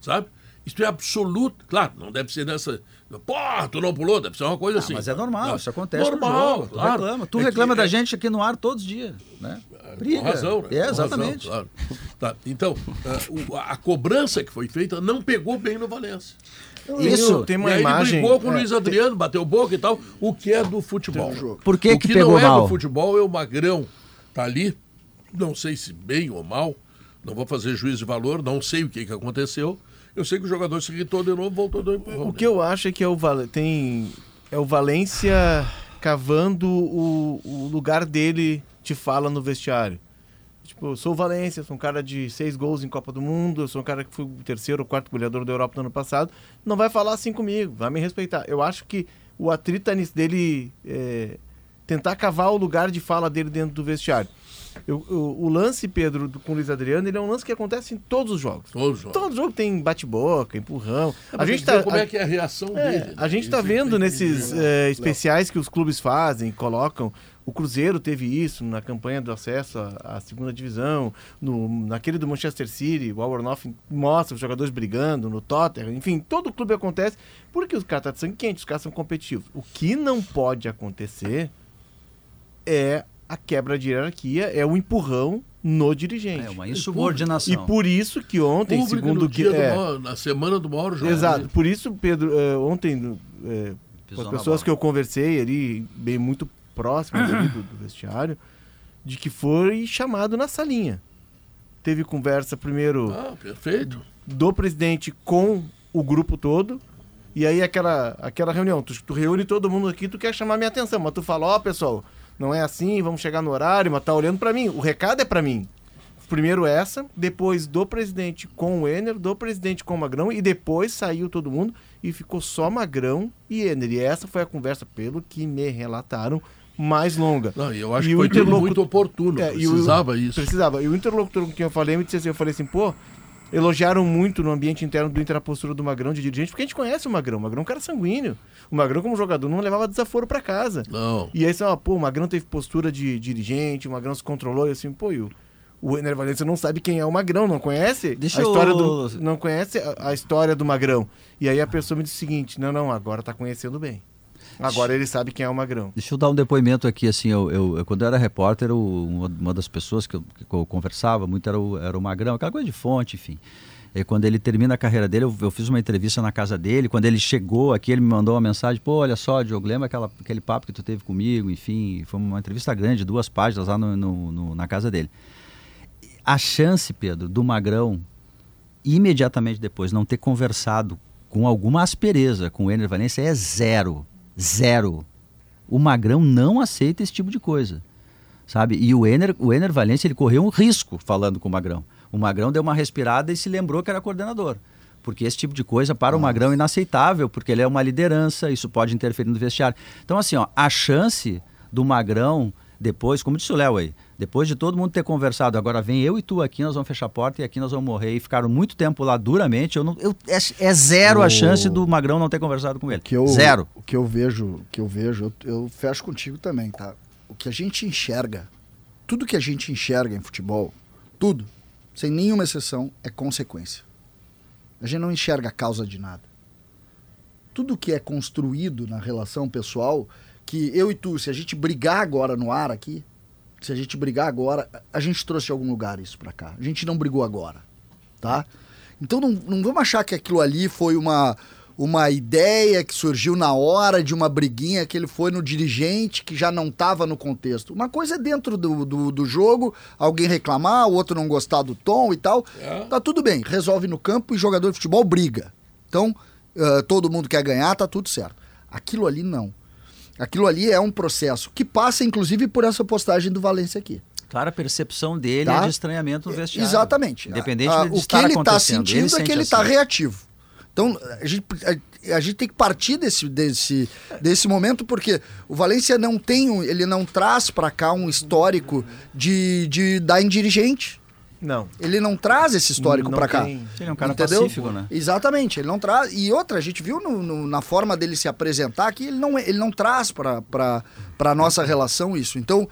sabe? Isso é absoluto. Claro, não deve ser nessa. Porra, tu não pulou, deve ser uma coisa assim. Mas é normal, Não, isso acontece Normal, no jogo. Tu claro. reclama. Tu É que- reclama da é- gente aqui no ar todos os dias. Né? Com razão, né? É, Com exatamente. razão, claro. Tá, Então, ah, o- a cobrança que foi feita não pegou bem no Valência. Isso. Tem e uma aí imagem. ele brigou com o é, Luiz Adriano, bateu boca e tal, o que é do futebol. Por que o que que pegou não é mal? do futebol é o Magrão. Tá ali, não sei se bem ou mal, não vou fazer juízo de valor, não sei o que, que aconteceu. Eu sei que o jogador se irritou de novo, voltou do empurrão. O que eu acho é que é o, Val... tem... é o Valência cavando o, o lugar dele de fala no vestiário. Tipo, eu sou o Valência, sou um cara de seis gols em Copa do Mundo, eu sou um cara que foi o terceiro ou quarto goleador da Europa no ano passado. Não vai falar assim comigo, vai me respeitar. Eu acho que o atrito dele é, tentar cavar o lugar de fala dele dentro do vestiário. Eu- eu- o lance, Pedro, do, com o Luiz Adriano, ele é um lance que acontece em todos os jogos. Todos os jogos. Todo jogo tem bate-boca, empurrão. É, a gente tá. como a- é que é a reação é, dele. né? a gente tá é que vendo nesses eh, especiais que os clubes fazem, colocam. O Cruzeiro teve isso na campanha do acesso à, à segunda divisão. No, naquele do Manchester City, o Alwornoff mostra os jogadores brigando, no Tottenham. Enfim, todo clube acontece porque os caras estão de sangue quente, os caras são competitivos. O que não pode acontecer é a quebra de hierarquia, é o empurrão no dirigente. É uma E insubordinação. por isso que ontem, Público segundo no que. é, maior- na semana do maior jogo. Exato. Por isso, Pedro, eh, ontem, eh, com as pessoas que eu conversei ali, bem muito próximas ali do, do vestiário, de que foi chamado na salinha. Teve conversa primeiro Ah, perfeito. do presidente com o grupo todo. E aí aquela, aquela reunião, tu, tu reúne todo mundo aqui, tu quer chamar minha atenção, mas tu fala, ó pessoal, não é assim, vamos chegar no horário, mas tá olhando pra mim. O recado é pra mim. Primeiro essa, depois do presidente com o Ener, do presidente com o Magrão, e depois saiu todo mundo e ficou só Magrão e Ener. E essa foi a conversa, pelo que me relataram, mais longa. Não, eu acho E que foi interlocutor- muito oportuno. É, e o- precisava isso. Precisava. E o interlocutor com quem eu falei me disse assim, eu falei assim, pô, elogiaram muito no ambiente interno do Inter a postura do Magrão de dirigente, porque a gente conhece o Magrão. O Magrão é um cara sanguíneo. O Magrão, como jogador, não levava desaforo pra casa. Não. E aí você fala, pô, o Magrão teve postura de dirigente, o Magrão se controlou, e assim, pô, e o, o Ener Valencia não sabe quem é o Magrão, não conhece Deixa a história eu- do não conhece a, a história do Magrão. E aí a pessoa me disse o seguinte, não, não, agora tá conhecendo bem. Agora ele sabe quem é o Magrão. Deixa eu dar um depoimento aqui, assim, eu, eu- eu- quando eu era repórter, o- uma, das pessoas que eu, que eu conversava muito era o, era o Magrão, aquela coisa de fonte, enfim. E quando ele termina a carreira dele, eu, eu fiz uma entrevista na casa dele, quando ele chegou aqui, ele me mandou uma mensagem, pô, olha só, Diogo, lembra aquela, aquele papo que tu teve comigo, enfim, foi uma entrevista grande, duas páginas lá no- no- no- na casa dele. A chance, Pedro, do Magrão, imediatamente depois, não ter conversado com alguma aspereza com o Ener Valencia é zero. Zero. O Magrão não aceita esse tipo de coisa. Sabe? E o Ener, o Ener Valencia, ele correu um risco falando com o Magrão. O Magrão deu uma respirada e se lembrou que era coordenador. Porque esse tipo de coisa para o Magrão é inaceitável, porque ele é uma liderança, isso pode interferir no vestiário. Então, assim, ó, a chance do Magrão, depois, como disse o Léo aí, depois de todo mundo ter conversado, agora vem eu e tu aqui, nós vamos fechar a porta e aqui nós vamos morrer. E ficaram muito tempo lá duramente. Eu não, eu, é, é zero a O- chance do Magrão não ter conversado com ele. que eu, Zero. O que eu vejo, o que eu vejo, eu, eu fecho contigo também, tá? O que a gente enxerga, tudo que a gente enxerga em futebol, tudo, sem nenhuma exceção, é consequência. A gente não enxerga a causa de nada. Tudo que é construído na relação pessoal, que eu e tu, se a gente brigar agora no ar aqui, se a gente brigar agora, a gente trouxe de algum lugar isso pra cá. A gente não brigou agora, tá? Então não, não vamos achar que aquilo ali foi uma, uma ideia que surgiu na hora de uma briguinha que ele foi no dirigente que já não estava no contexto. Uma coisa é dentro do, do, do jogo, alguém reclamar, o outro não gostar do tom e tal. Tá tudo bem, resolve no campo e jogador de futebol briga. Então, ah, todo mundo quer ganhar, tá tudo certo. Aquilo ali não. Aquilo ali é um processo que passa, inclusive, por essa postagem do Valência aqui. Clara percepção dele Tá? é de estranhamento no vestiário. Exatamente. Independente Ah, de o que ele está sentindo ele é que ele está assim. reativo. Então, a gente, a, a gente tem que partir desse, desse, desse momento, porque o Valência não tem, um- ele não traz para cá um histórico de, de dar em dirigente. Não. Ele não traz esse histórico para cá. tem. Ele é um cara Entendeu? pacífico, né? Exatamente, ele não traz. E outra, a gente viu no- no- na forma dele se apresentar que ele não, ele não traz para a nossa relação isso. Então,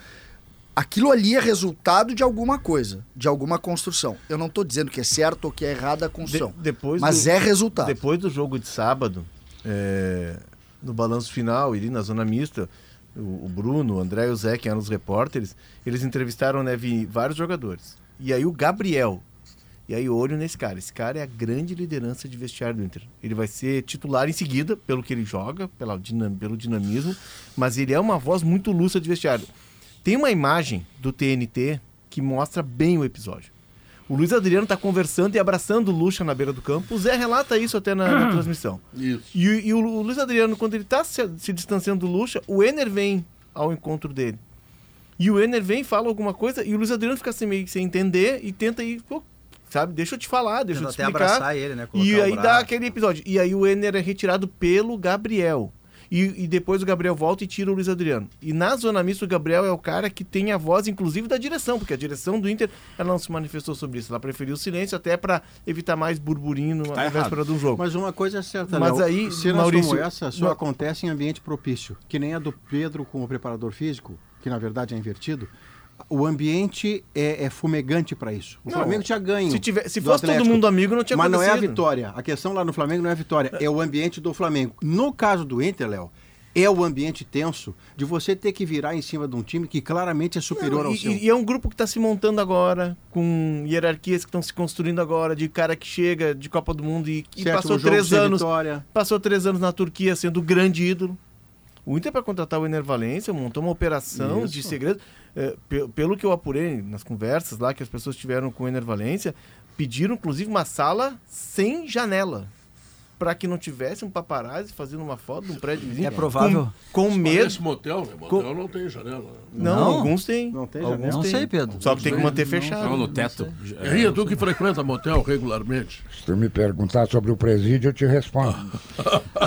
aquilo ali é resultado de alguma coisa, de alguma construção. Eu não estou dizendo que é certo ou que é errada a construção, De- depois mas do- é resultado. Depois do jogo de sábado, é, no balanço final, ali na zona mista, o, o Bruno, o André e o Zé, que eram os repórteres, eles entrevistaram né, vi- vários jogadores. E aí o Gabriel. E aí olho nesse cara. Esse cara é a grande liderança de vestiário do Inter. Ele vai ser titular em seguida, pelo que ele joga, pela dinam- pelo dinamismo, mas ele é uma voz muito lúcida de vestiário. Tem uma imagem do TNT que mostra bem o episódio. O Luiz Adriano está conversando e abraçando o Lucha na beira do campo. O Zé relata isso até na, na transmissão. Isso. E, o- e o, o Luiz Adriano, quando ele está se, se distanciando do Lucha, o Ener vem ao encontro dele. E o Ener vem, fala alguma coisa, e o Luiz Adriano fica assim, meio sem entender e tenta ir, pô, sabe, deixa eu te falar, deixa eu Tenta te até explicar. abraçar ele, né? Colocar E aí dá aquele episódio. E aí o Ener é retirado pelo Gabriel. E, e depois o Gabriel volta e tira o Luiz Adriano. E na zona mista, o Gabriel é o cara que tem a voz, inclusive, da direção, porque a direção do Inter ela não se manifestou sobre isso. Ela preferiu o silêncio até para evitar mais burburinho na Tá véspera errado. do jogo. Mas uma coisa é certa, Mas Léo, aí, cenas Maurício, como essa só não- acontecem em ambiente propício, que nem a do Pedro com o preparador físico, que na verdade é invertido. O ambiente é, é fumegante para isso. O Não, Flamengo tinha ganho. se tiver- se fosse todo Atlético. mundo amigo, não tinha Mas não é a acontecido. vitória. A questão lá no Flamengo não é a vitória, é o ambiente do Flamengo. No caso do Inter, Léo, é o ambiente tenso de você ter que virar em cima de um time que claramente é superior Não, ao e, seu. e é um grupo que está se montando agora, com hierarquias que estão se construindo agora, de cara que chega de Copa do Mundo e, e passou três anos. vitória. Passou três anos na Turquia sendo o grande ídolo. O Inter, para contratar o Ener Valência, montou uma operação de segredo. É, pe- pelo que eu apurei nas conversas lá que as pessoas tiveram com o Ener Valência, pediram inclusive uma sala sem janela. Para que não tivesse um paparazzi fazendo uma foto de um prédio vizinho. É provável. Com, com medo. Esse motel, né? Motel não tem janela. Não, Não? alguns têm. Não tem Alguns? Não têm. sei, Pedro. Só que tem que manter fechado. Não, no teto. Guerrinha, tu que frequenta motel regularmente. Se tu me perguntar sobre o presídio, eu te respondo.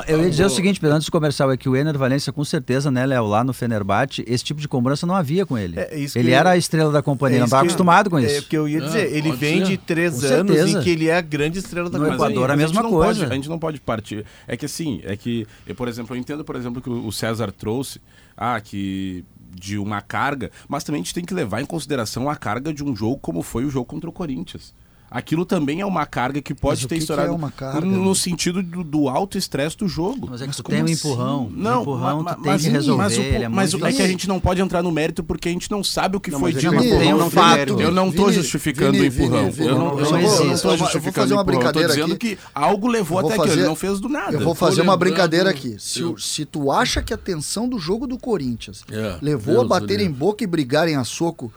Eu ia dizer o seguinte, Pedro, antes do comercial, é que o Ener Valência, com certeza, né, Léo, lá no Fenerbahçe, esse tipo de cobrança não havia com ele. É, isso ele que- era a estrela da companhia, É não estava acostumado com É isso. o que eu ia dizer. É, ele vem ser. de três Com anos certeza. em que ele é a grande estrela da No companhia. Equador, a mesma não coisa. a gente não pode partir. É que assim, é que, eu, por exemplo, eu entendo, por exemplo, que o César trouxe, ah, que de uma carga, mas também a gente tem que levar em consideração a carga de um jogo como foi o jogo contra o Corinthians. Aquilo também é uma carga que pode Mas ter que que estourado é uma carga, no, né? sentido do, do alto estresse do jogo. Mas é que tu como tem um assim? empurrão. Não, o empurrão ma- tu tem mas, que resolver, mas, o, ele é mas é que a gente não pode entrar no mérito porque a gente não sabe o que Não, foi mas dito. empurrou, tem um não tem fato. Eu não Vini, justificando Vini, o empurrão. Vini, Vini, eu não, não não, existe. eu não vou- justificando fazer uma o empurrão. Eu tô brincadeira dizendo aqui. que algo levou até aquilo. Ele não fez do nada. Eu vou fazer uma brincadeira aqui. Se, tu acha que a tensão do jogo do Corinthians É, levou a baterem livre. boca e brigarem a soco,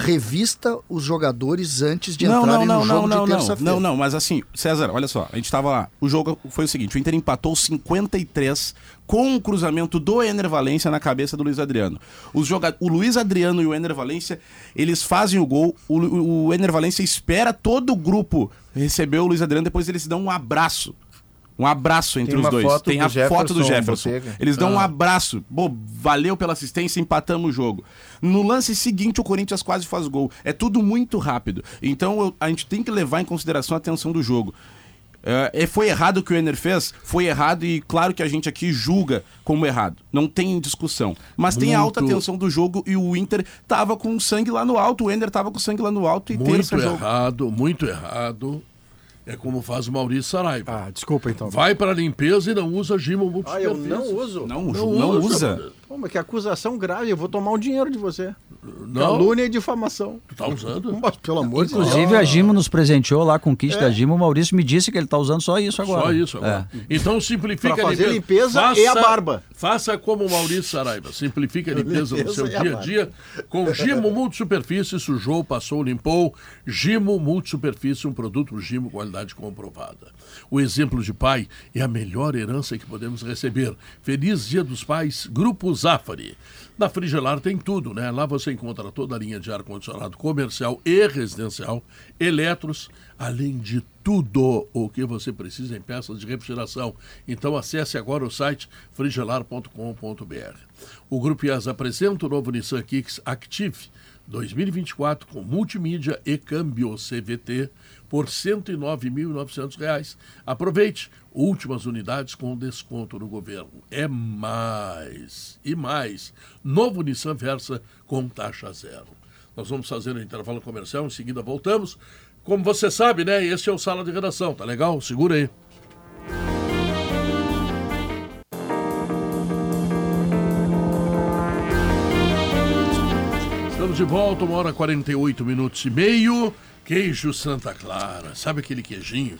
revista os jogadores antes de não, entrarem não, no não, jogo não, de terça-feira. não, não, mas assim, César, olha só, a gente tava lá, o jogo foi o seguinte, o Inter empatou 53 com o cruzamento do Ener Valência na cabeça do Luiz Adriano. Os joga... O Luiz Adriano e o Ener Valência, eles fazem o gol, o, o Ener Valência espera todo o grupo receber o Luiz Adriano, depois eles dão um abraço. Um abraço entre os dois. foto Tem do a foto do Jefferson. Botega. Eles dão um Ah. abraço. Pô, valeu pela assistência, empatamos o jogo. No lance seguinte, o Corinthians quase faz gol. É tudo muito rápido. Então eu- a gente tem que levar em consideração a tensão do jogo. É, e foi errado o que o Ener fez? Foi errado e claro que a gente aqui julga como errado. Não tem discussão. Mas tem a alta Muito- tensão do jogo e o Inter tava com sangue lá no alto. O Ener tava com sangue lá no alto e Muito terça jogo. errado, muito errado. É como faz o Maurício Saraiva. Ah, desculpa então. Vai para a limpeza e não usa gimo Ah, eu não uso. Não, Não não, não usa, usa. Pô, mas que acusação grave, eu vou tomar o dinheiro de você. Não, Calúnia e difamação. tu tá usando? Mas, pelo amor de Deus. Inclusive, a Gimo nos presenteou lá com o kit da Gimo. O Maurício me disse que ele está usando só isso agora. Só isso agora. Então simplifica Pra fazer limpeza e a barba. Faça como o Maurício Saraiva. Simplifica a limpeza, no Limpeza seu e a dia a dia. Com Gimo Multisuperfície, sujou, passou, limpou. Gimo Multisuperfície, um produto Gimo qualidade comprovada. O exemplo de pai é a melhor herança que podemos receber. Feliz Dia dos Pais, Grupo Zafari. Na Frigelar tem tudo, né? Lá você encontra toda a linha de ar-condicionado comercial e residencial, eletros, além de tudo o que você precisa em peças de refrigeração. Então acesse agora o site frigelar.com.br. O Grupo IAS apresenta o novo Nissan Kicks Active 2024 com multimídia e câmbio CVT por R$ 109.900. Aproveite, últimas unidades com desconto no governo. É mais e mais. Novo Nissan Versa com taxa zero. Nós vamos fazer um intervalo comercial, em seguida voltamos. Como você sabe, né? Esse é o Sala de Redação, tá legal? Segura aí. Estamos de volta, uma hora e 48 minutos e meio. Queijo Santa Clara. Sabe aquele queijinho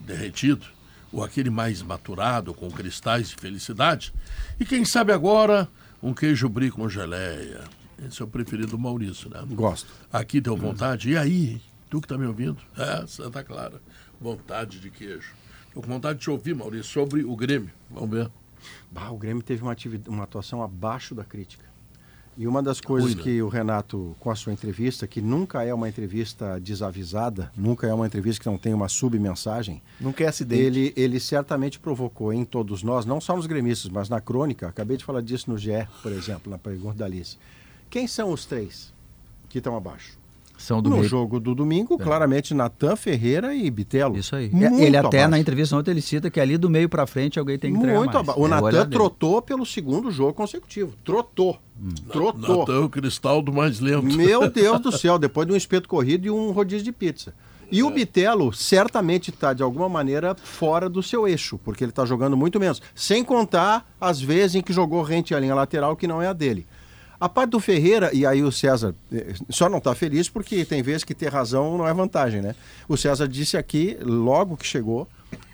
derretido? Ou aquele mais maturado, com cristais de felicidade? E quem sabe agora, um queijo brie com geleia. Esse é o preferido do Maurício, né? Gosto. Aqui deu vontade. E aí? Tu que tá me ouvindo? É, Santa Clara. Vontade de queijo. Tô com vontade de te ouvir, Maurício, sobre o Grêmio. Vamos ver. Bah, o Grêmio teve uma, uma atuação abaixo da crítica. E uma das coisas Cuida. que o Renato, com a sua entrevista, que nunca é uma entrevista desavisada, nunca é uma entrevista que não tem uma submensagem, Não quer acidente. ele, ele certamente provocou em todos nós, não só nos gremistas, mas na crônica, acabei de falar disso no GE, por exemplo, na pergunta da Alice. Quem são os três que estão abaixo? São do no meio. jogo do domingo, claramente Natan, Ferreira e Bitelo. Isso aí. Muito ele até abaixo. na entrevista ontem ele cita que ali do meio pra frente alguém tem que entregar Muito mais. O É Natan dele. trotou pelo segundo jogo consecutivo. Trotou. Trotou. Natan, o cristal do mais lento. Meu Deus do céu, depois de um espeto corrido e um rodízio de pizza. E o Bitelo certamente está, de alguma maneira, fora do seu eixo, porque ele está jogando muito menos. Sem contar as vezes em que jogou rente à linha lateral, que não é a dele. A parte do Ferreira, e aí o César eh, só não está feliz porque tem vezes que ter razão não é vantagem, né? O César disse aqui, logo que chegou,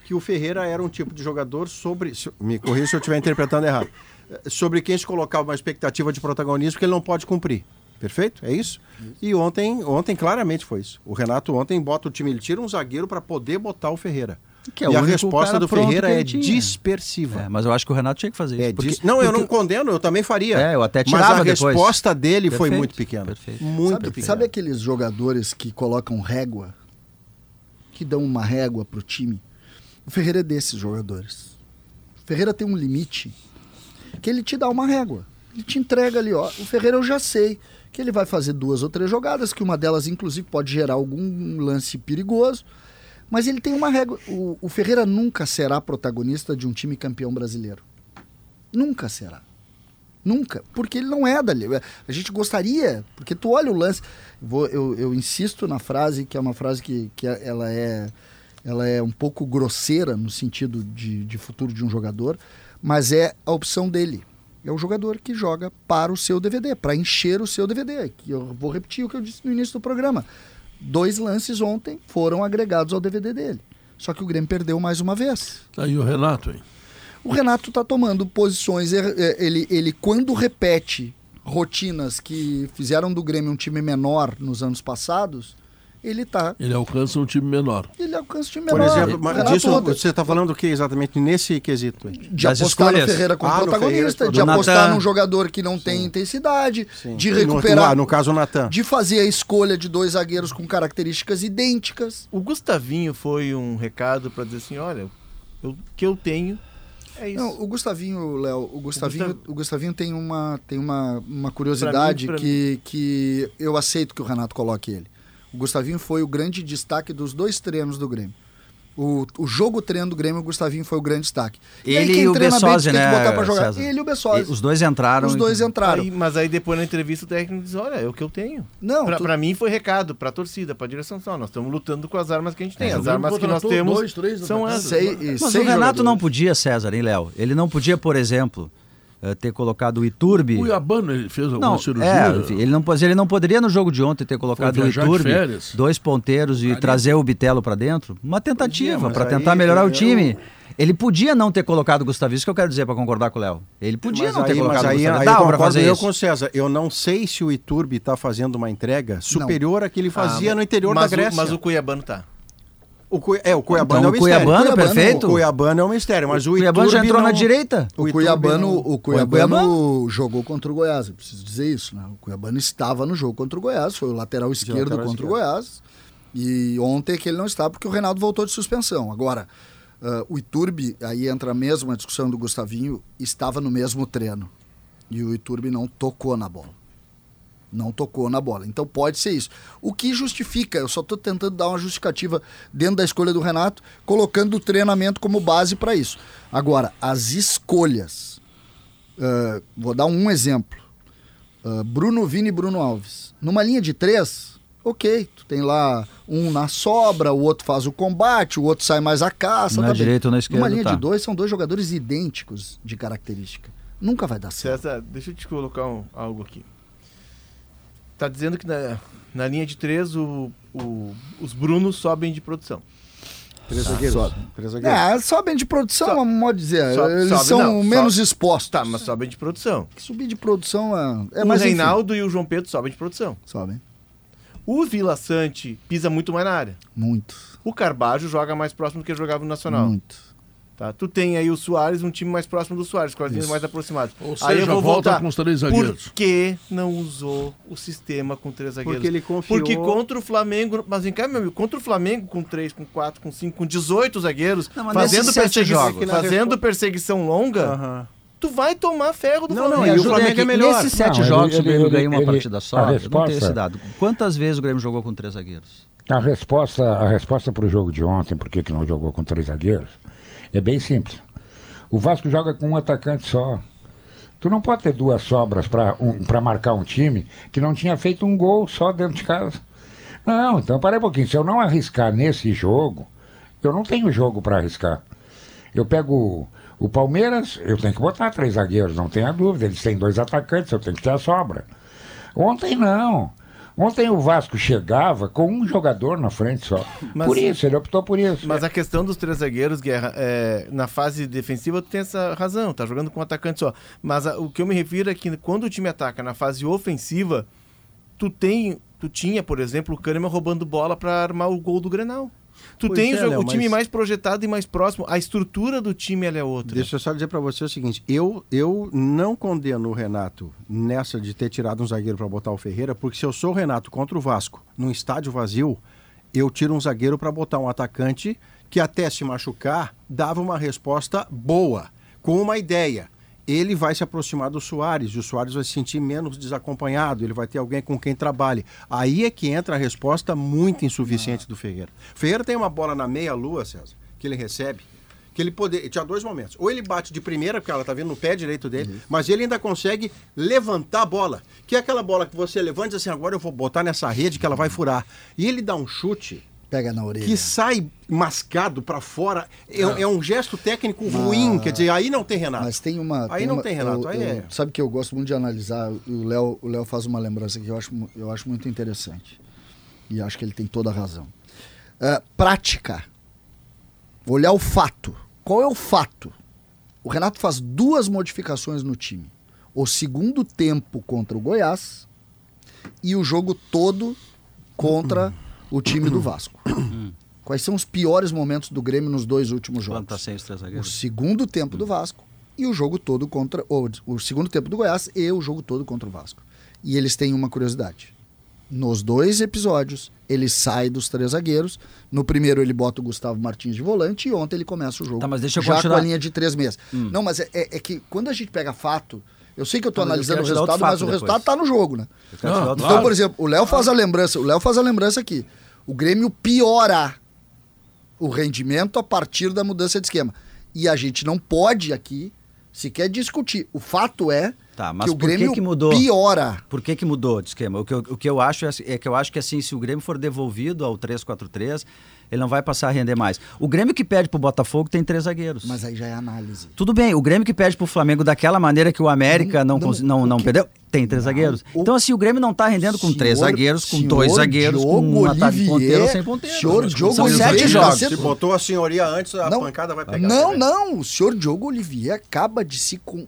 que o Ferreira era um tipo de jogador sobre. Me corrija se eu estiver interpretando errado. eh, Sobre quem se colocava uma expectativa de protagonismo que ele não pode cumprir. Perfeito? É isso? E ontem, ontem claramente foi isso. O Renato ontem bota o time, ele tira um zagueiro para poder botar o Ferreira. Que é e a resposta do Ferreira é dispersiva. É, mas eu acho que o Renato tinha que fazer isso. É porque- dis- Não, eu porque- não condeno, eu também faria. É, eu até Mas tirava a depois. resposta dele foi Perfeito, muito pequena. perfeito. Muito sabe, pequena. sabe aqueles jogadores que colocam régua? Que dão uma régua pro time? O Ferreira é desses jogadores. O Ferreira tem um limite que ele te dá uma régua. Ele te entrega ali, ó. O Ferreira eu já sei que ele vai fazer duas ou três jogadas, que uma delas, inclusive, pode gerar algum lance perigoso. Mas ele tem uma régua. O, o Ferreira nunca será protagonista de um time campeão brasileiro. Nunca será. Nunca. Porque ele não é dali. A gente gostaria, porque tu olha o lance. Vou, eu, eu insisto na frase, que é uma frase que, que ela, é, ela é um pouco grosseira no sentido de, de futuro de um jogador, mas é a opção dele. É o jogador que joga para o seu DVD, para encher o seu DVD. Que eu vou repetir o que eu disse no início do programa. Dois lances ontem foram agregados ao DVD dele. Só que o Grêmio perdeu mais uma vez. Aí o Renato, hein? O Renato está tomando posições. er- eh, Ele, ele, quando repete rotinas que fizeram do Grêmio um time menor nos anos passados, ele tá. Ele alcança um time menor. Ele alcança o time Por menor. exemplo, O mas disso, você está falando o que exatamente nesse quesito? aí? de das apostar escolhas. no Ferreira como Ah, protagonista, Ferreira, de do apostar Natan. num jogador que não tem intensidade, Sim. de recuperar, No, no caso, o Natan. de fazer a escolha de dois zagueiros com características idênticas. O Gustavinho foi um recado para dizer assim, olha, o que eu tenho é isso. Não, o Gustavinho, Léo, o Gustavinho, Gustav- o Gustavinho tem uma tem uma, uma curiosidade Pra mim, pra que, que eu aceito que o Renato coloque ele. O Gustavinho foi o grande destaque dos dois treinos do Grêmio. O, o jogo treino do Grêmio, o Gustavinho foi o grande destaque. aí Ele e o Bessosi, né? Ele e o Bessosi. Os dois entraram. Os dois entraram. Aí, mas aí depois na entrevista o técnico diz, olha, é o que eu tenho. Não, pra, tu- pra mim foi recado, pra torcida, pra direção só. Nós estamos lutando com as armas que a gente tem. É, as armas que nós temos dois, três são atacantes. essas. sei, Mas seis o Renato jogadores. não podia, César, hein, Léo? Ele não podia, por exemplo, eh, ter colocado o Iturbe. O Cuiabano, ele fez alguma Não, cirurgia. é, enfim, ele não, ele não poderia no jogo de ontem ter colocado o Iturbe, dois ponteiros e trazer o Bitelo pra dentro. Uma tentativa aí tentar melhorar eu- o time. Ele podia não ter colocado o Gustavo, isso que eu quero dizer pra concordar com o Léo. Ele podia Mas não ter aí, colocado mas aí, o Gustavo. aí eu pra concordo fazer eu isso. com o César. Eu não sei se o Iturbe está fazendo uma entrega superior à que ele fazia Ah, no interior mas da o- Grécia. mas o Cuiabano tá. O Cui- É, o Cuiabano Então, é um o Cuiabano, mistério. perfeito. O Cuiabano é um mistério, mas o, O Cuiabano já entrou não- na direita. O Cuiabano, não- o Cuiabano jogou contra o Goiás, eu preciso dizer isso, né? O Cuiabano estava no jogo contra o Goiás, foi o lateral esquerdo lateral contra o. Goiás. E ontem é que ele não está porque o Reinaldo voltou de suspensão. Agora, ah, o Iturbe, aí entra a mesma discussão do Gustavinho, estava no mesmo treino. E o Iturbe não tocou na bola. Não tocou na bola. Então pode ser isso. O que justifica, eu só estou tentando dar uma justificativa dentro da escolha do Renato, colocando o treinamento como base para isso. Agora, as escolhas. ah, vou dar um exemplo. Ah, Bruno Vini e Bruno Alves. Numa linha de três, ok. Tu tem lá um na sobra, o outro faz o combate, o outro sai mais a caça. Na tá direita ou na esquerda, Numa linha tá. de dois, são dois jogadores idênticos de característica. Nunca vai dar certo. César, deixa eu te colocar um- algo aqui. Tá dizendo que na, na linha de três o, o- os Brunos sobem de produção. Três zagueiros. sobe. Três zagueiros. É, sobem de produção, So- é um modo de dizer. so- Eles sobe, são não, menos so- expostos. Tá, mas sobem de produção. Subir de produção é, é o mais enfim, Reinaldo e o João Pedro sobem de produção. Sobem. O Vila Sante pisa muito mais na área. Muito. O Carbajo joga mais próximo do que jogava no Nacional. Muito. Tá? Tu tem aí o Soares, um time mais próximo do Soares, com as linhas mais aproximadas. Ou aí seja, volta com os três zagueiros. Por que não usou o sistema com três zagueiros? Porque ele confiou- Porque contra o Flamengo, mas vem cá, meu amigo, contra o Flamengo com três, com quatro, com cinco, com 18 zagueiros, Não, fazendo, nesses sete persegui- jogos- fazendo perseguição longa, tu vai tomar ferro do Não, Flamengo. não, e o Flamengo aqui. é melhor. Nesses sete Não, ele- jogos o ele- Grêmio ele- ganhou uma ele- partida a só. Eu não tenho resposta- esse dado. Quantas vezes o Grêmio jogou com três zagueiros? A resposta, a resposta para o jogo de ontem, por que que não jogou com três zagueiros, é bem simples. O Vasco joga com um atacante só. Tu não pode ter duas sobras para um, marcar um time que não tinha feito um gol só dentro de casa. Não, então para um pouquinho. Se eu não arriscar nesse jogo, eu não tenho jogo para arriscar. Eu pego o, o Palmeiras, eu tenho que botar três zagueiros, não tenha dúvida. Eles têm dois atacantes, eu tenho que ter a sobra. Ontem não. Ontem o Vasco chegava com um jogador na frente só. Mas- por isso, ele optou por isso. Mas a questão dos três zagueiros, Guerra, é, na fase defensiva tu tem essa razão, tá jogando com um atacante só. Mas a- o que eu me refiro é que quando o time ataca na fase ofensiva, tu tem, tu tinha, por exemplo, o Kahneman roubando bola para armar o gol do Grenal. Tu Pois tem é, o, Léo, o time mas- mais projetado e mais próximo. A estrutura do time é outra. Deixa eu só dizer para você o seguinte: eu, eu não condeno o Renato nessa de ter tirado um zagueiro para botar o Ferreira, porque se eu sou o Renato contra o Vasco, num estádio vazio, eu tiro um zagueiro para botar um atacante que até se machucar dava uma resposta boa, com uma ideia. Ele vai se aproximar do Soares e o Soares vai se sentir menos desacompanhado, ele vai ter alguém com quem trabalhe. Aí é que entra a resposta muito insuficiente do Ferreira. Ferreira tem uma bola na meia-lua, César, que ele recebe, que ele poder. Tinha dois momentos. Ou ele bate de primeira, porque ela tá vindo no pé direito dele, mas ele ainda consegue levantar a bola. Que é aquela bola que você levanta e diz assim: agora eu vou botar nessa rede que ela vai furar. E ele dá um chute Pega na orelha. que sai mascado para fora. É, é um gesto técnico ruim. Quer dizer, aí não tem Renato. Mas tem uma. Aí não uma- tem, Renato, eu- aí eu- é. Sabe que eu gosto muito de analisar. O Léo, o Léo faz uma lembrança que eu acho, eu acho muito interessante. E acho que ele tem toda a razão. É, prática. Olhar o fato. Qual é o fato? O Renato faz duas modificações no time. O segundo tempo contra o Goiás e o jogo todo contra o time do Vasco. Quais são os piores momentos do Grêmio nos dois últimos jogos? Tá sem os três o zagueiros? segundo tempo do Vasco e o jogo todo contra ou, o segundo tempo do Goiás e o jogo todo contra o Vasco. E eles têm uma curiosidade. Nos dois episódios, ele sai dos três zagueiros. No primeiro, ele bota o Gustavo Martins de volante e ontem ele começa o jogo Tá, mas deixa eu já continuar. com a linha de três meses. Não, mas é, é- é que quando a gente pega fato, eu sei que eu eu analisando o resultado, mas o fato resultado depois. tá no jogo, né? Outro Então, por exemplo, o Léo faz a lembrança, o Léo faz a lembrança aqui. O Grêmio piora o rendimento a partir da mudança de esquema. E a gente não pode aqui sequer discutir. O fato é Tá, mas que o por que Grêmio que mudou? piora. Por que, que mudou de esquema? O que, eu, o que eu acho é, é que eu acho que assim, se o Grêmio for devolvido ao 3-4-3, ele não vai passar a render mais. O Grêmio que perde pro Botafogo tem três zagueiros. Mas aí já é análise. Tudo bem, o Grêmio que perde pro Flamengo daquela maneira que o América não, Não, não, o não que- perdeu, tem três Não, zagueiros. o- Então, assim, o Grêmio não tá rendendo com três Senhor- zagueiros, com dois zagueiros, com Diogo um ataque de Olivier, ponteiro ou sem ponteiro. senhor Diogo São Olivier sete jogos. Se botou a senhoria antes, a Não, pancada vai pegar. Não, né? não. O senhor Diogo Olivier acaba de se com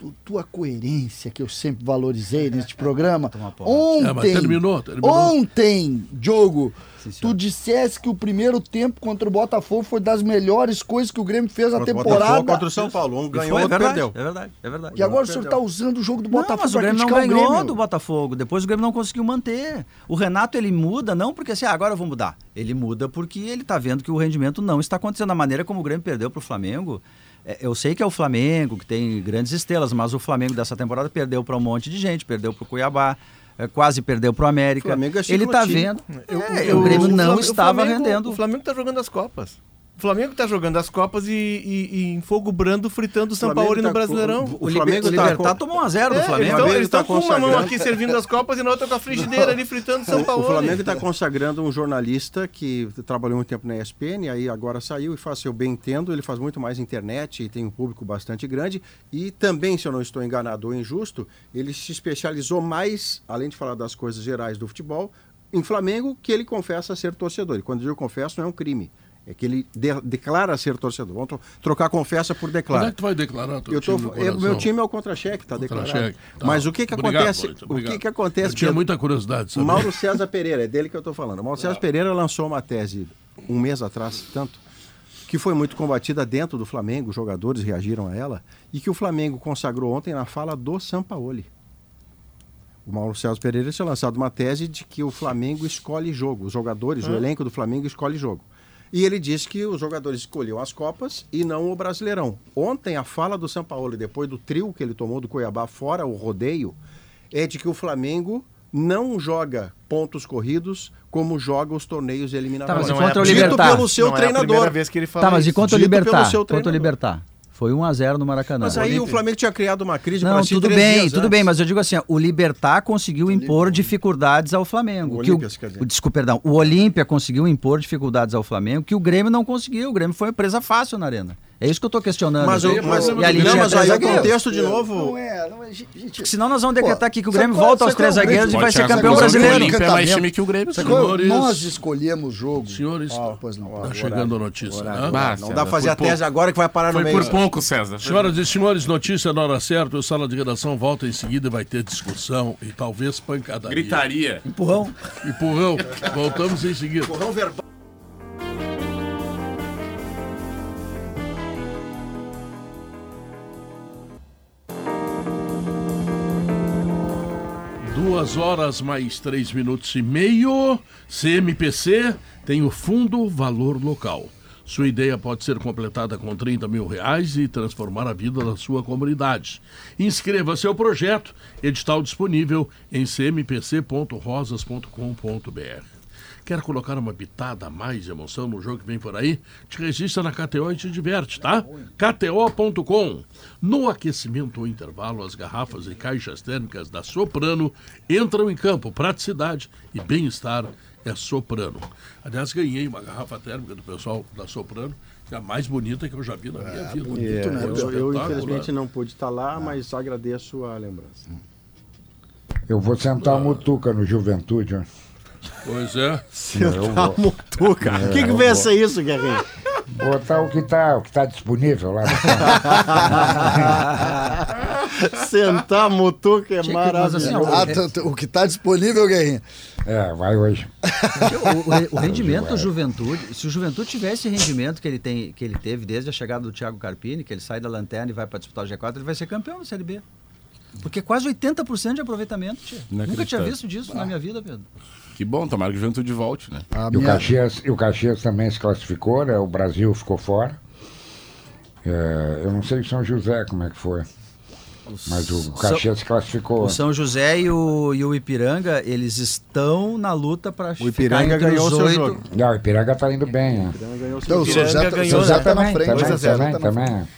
tu- tu- tua coerência que eu sempre valorizei neste programa. Ontem, É, terminou, terminou. ontem, Diogo, Sim, tu dissesse que o primeiro tempo contra o Botafogo foi das melhores coisas que o Grêmio fez na Contra o temporada. Botafogo, contra o São Paulo. Um E ganhou, foi, é verdade, perdeu. É verdade, é verdade. E agora o senhor está usando o jogo do Não, Botafogo mas o para Grêmio não o ganhou Grêmio. do Botafogo. Depois o Grêmio não conseguiu manter. O Renato, ele muda, não porque assim, ah, agora eu vou mudar. Ele muda porque ele tá vendo que o rendimento não está acontecendo da maneira como o Grêmio perdeu pro Flamengo. É, Eu sei que é o Flamengo, que tem grandes estrelas, mas o Flamengo dessa temporada perdeu para um monte de gente, perdeu pro Cuiabá, é, quase perdeu pro América. Flamengo é ele tá ciclotímico. vendo. Eu- É, eu- o Grêmio não Flamengo- estava Flamengo- rendendo. O Flamengo tá jogando as Copas. O Flamengo tá jogando as Copas e, e- e em fogo brando fritando o São Paulo tá no Brasileirão. com- O, O Flamengo o tá Libertar com- tomou 1 a 0 do É, Flamengo. Então, Flamengo eles estão tá com uma mão aqui servindo as Copas e na outra com a frigideira ali fritando São Paulo. O Flamengo está consagrando um jornalista que trabalhou muito tempo na ESPN, aí agora saiu e faz, se eu bem entendo, ele faz muito mais internet e tem um público bastante grande. E também, se eu não estou enganado ou injusto, ele se especializou mais, além de falar das coisas gerais do futebol, em Flamengo, que ele confessa ser torcedor. E quando eu confesso, não é um crime. É que ele de- declara ser torcedor. Vamos tro- trocar confessa por Quando é declara. que tu vai declarar teu Eu tô, time eu- coração? meu time é o contra-cheque, está declarado. Contra-cheque. Tá. Mas o que que Obrigado, acontece? O que que acontece? Eu tinha muita curiosidade de saber. Mauro César Pereira, é dele que eu estou falando. Mauro César Pereira lançou uma tese um mês atrás, tanto, que foi muito combatida dentro do Flamengo, os jogadores reagiram a ela, e que o Flamengo consagrou ontem na fala do Sampaoli. O Mauro César Pereira tinha lançado uma tese de que o Flamengo escolhe jogo, os jogadores, o elenco do Flamengo escolhe jogo. E ele disse que os jogadores escolhiam as Copas e não o Brasileirão. Ontem, a fala do Sampaoli, depois do trio que ele tomou do Cuiabá, fora o rodeio, é de que o Flamengo não joga pontos corridos como joga os torneios eliminatórios. Tá, mas não é contra o a Dito Libertar. pelo seu não é a treinador. primeira vez que ele fala Tá, mas e isso. contra o Dito pelo Libertar? seu Contra o treinador. Libertar. Foi 1x0 no Maracanã. Mas aí o Flamengo tinha criado uma crise Não, tudo três bem, dias tudo antes. bem, mas eu digo assim, ó, o Libertar conseguiu impor dificuldades ao Flamengo. O que Olímpia, dizer. o, desculpa, perdão, o Olímpia conseguiu impor dificuldades ao Flamengo que o Grêmio não conseguiu. O Grêmio foi presa fácil na arena. É isso que eu tô questionando. Mas, o, mas, e ali não, mas aí o contexto de novo. Não é, não é. Gente, senão nós vamos decretar Pô, aqui que o Grêmio qual- volta aos três é o zagueiros e vai ser campeão o brasileiro. Olímpia é mais time que o Grêmio. Qual- Senhores- nós escolhemos jogo. Senhores, Ah, pois não. Tá chegando a notícia, Não César, dá pra fazer foi a tese pouco. agora que vai parar no Foi meio. por pouco, César. Senhoras e senhores, notícia na hora certa. O Sala de Redação volta em seguida e vai ter discussão e talvez pancadaria. Gritaria. Empurrão. Empurrão. Voltamos em seguida. Empurrão verbal. Duas horas mais três minutos e meio. CMPC tem o Fundo Valor Local. Sua ideia pode ser completada com 30 mil reais e transformar a vida da sua comunidade. Inscreva seu projeto. Edital disponível em cmpc.rosas.com.br. Quer colocar uma pitada a mais de emoção no jogo que vem por aí? Te registra na KTO e te diverte, tá? KTO.com. No aquecimento ou intervalo, as garrafas e caixas térmicas da Soprano entram em campo. Praticidade e bem-estar é Soprano. Aliás, ganhei uma garrafa térmica do pessoal da Soprano, que é a mais bonita que eu já vi na minha vida. É, né? eu, eu, infelizmente não pude estar lá, mas agradeço a lembrança. Eu vou sentar o Mutuca no Juventude. ó. Pois é. Eu vou Mutuca. O que, que vem a ser isso, Guerrinho? botar o que tá, o que tá disponível lá. Sentar Mutuca é Tinha que- mas assim, maravilhoso. Ah, t- o que está disponível, Guerrinha. É, vai hoje. O, o o rendimento do Juventude, se o Juventude tivesse esse rendimento que ele, tem, que ele teve desde a chegada do Thiago Carpini, que ele sai da lanterna e vai para disputar o G4, ele vai ser campeão da Série B. Porque é quase 80% de aproveitamento, tia. Nunca tinha visto disso na minha vida, Pedro. Que bom, tomara que o Juventude volte, né? A E o minha- Caxias, e o Caxias também se classificou, né? O Brasil ficou fora. É, eu não sei o São José como é que foi. Mas o Caxias se classificou. O São José e o, e o Ipiranga, eles estão na luta para O Ipiranga ganhou o seu jogo. Não, o Ipiranga tá indo bem. né? Então, o São José, Ipiranga o São ganhou, José né? tá na frente. também, 2 a 0, também, tá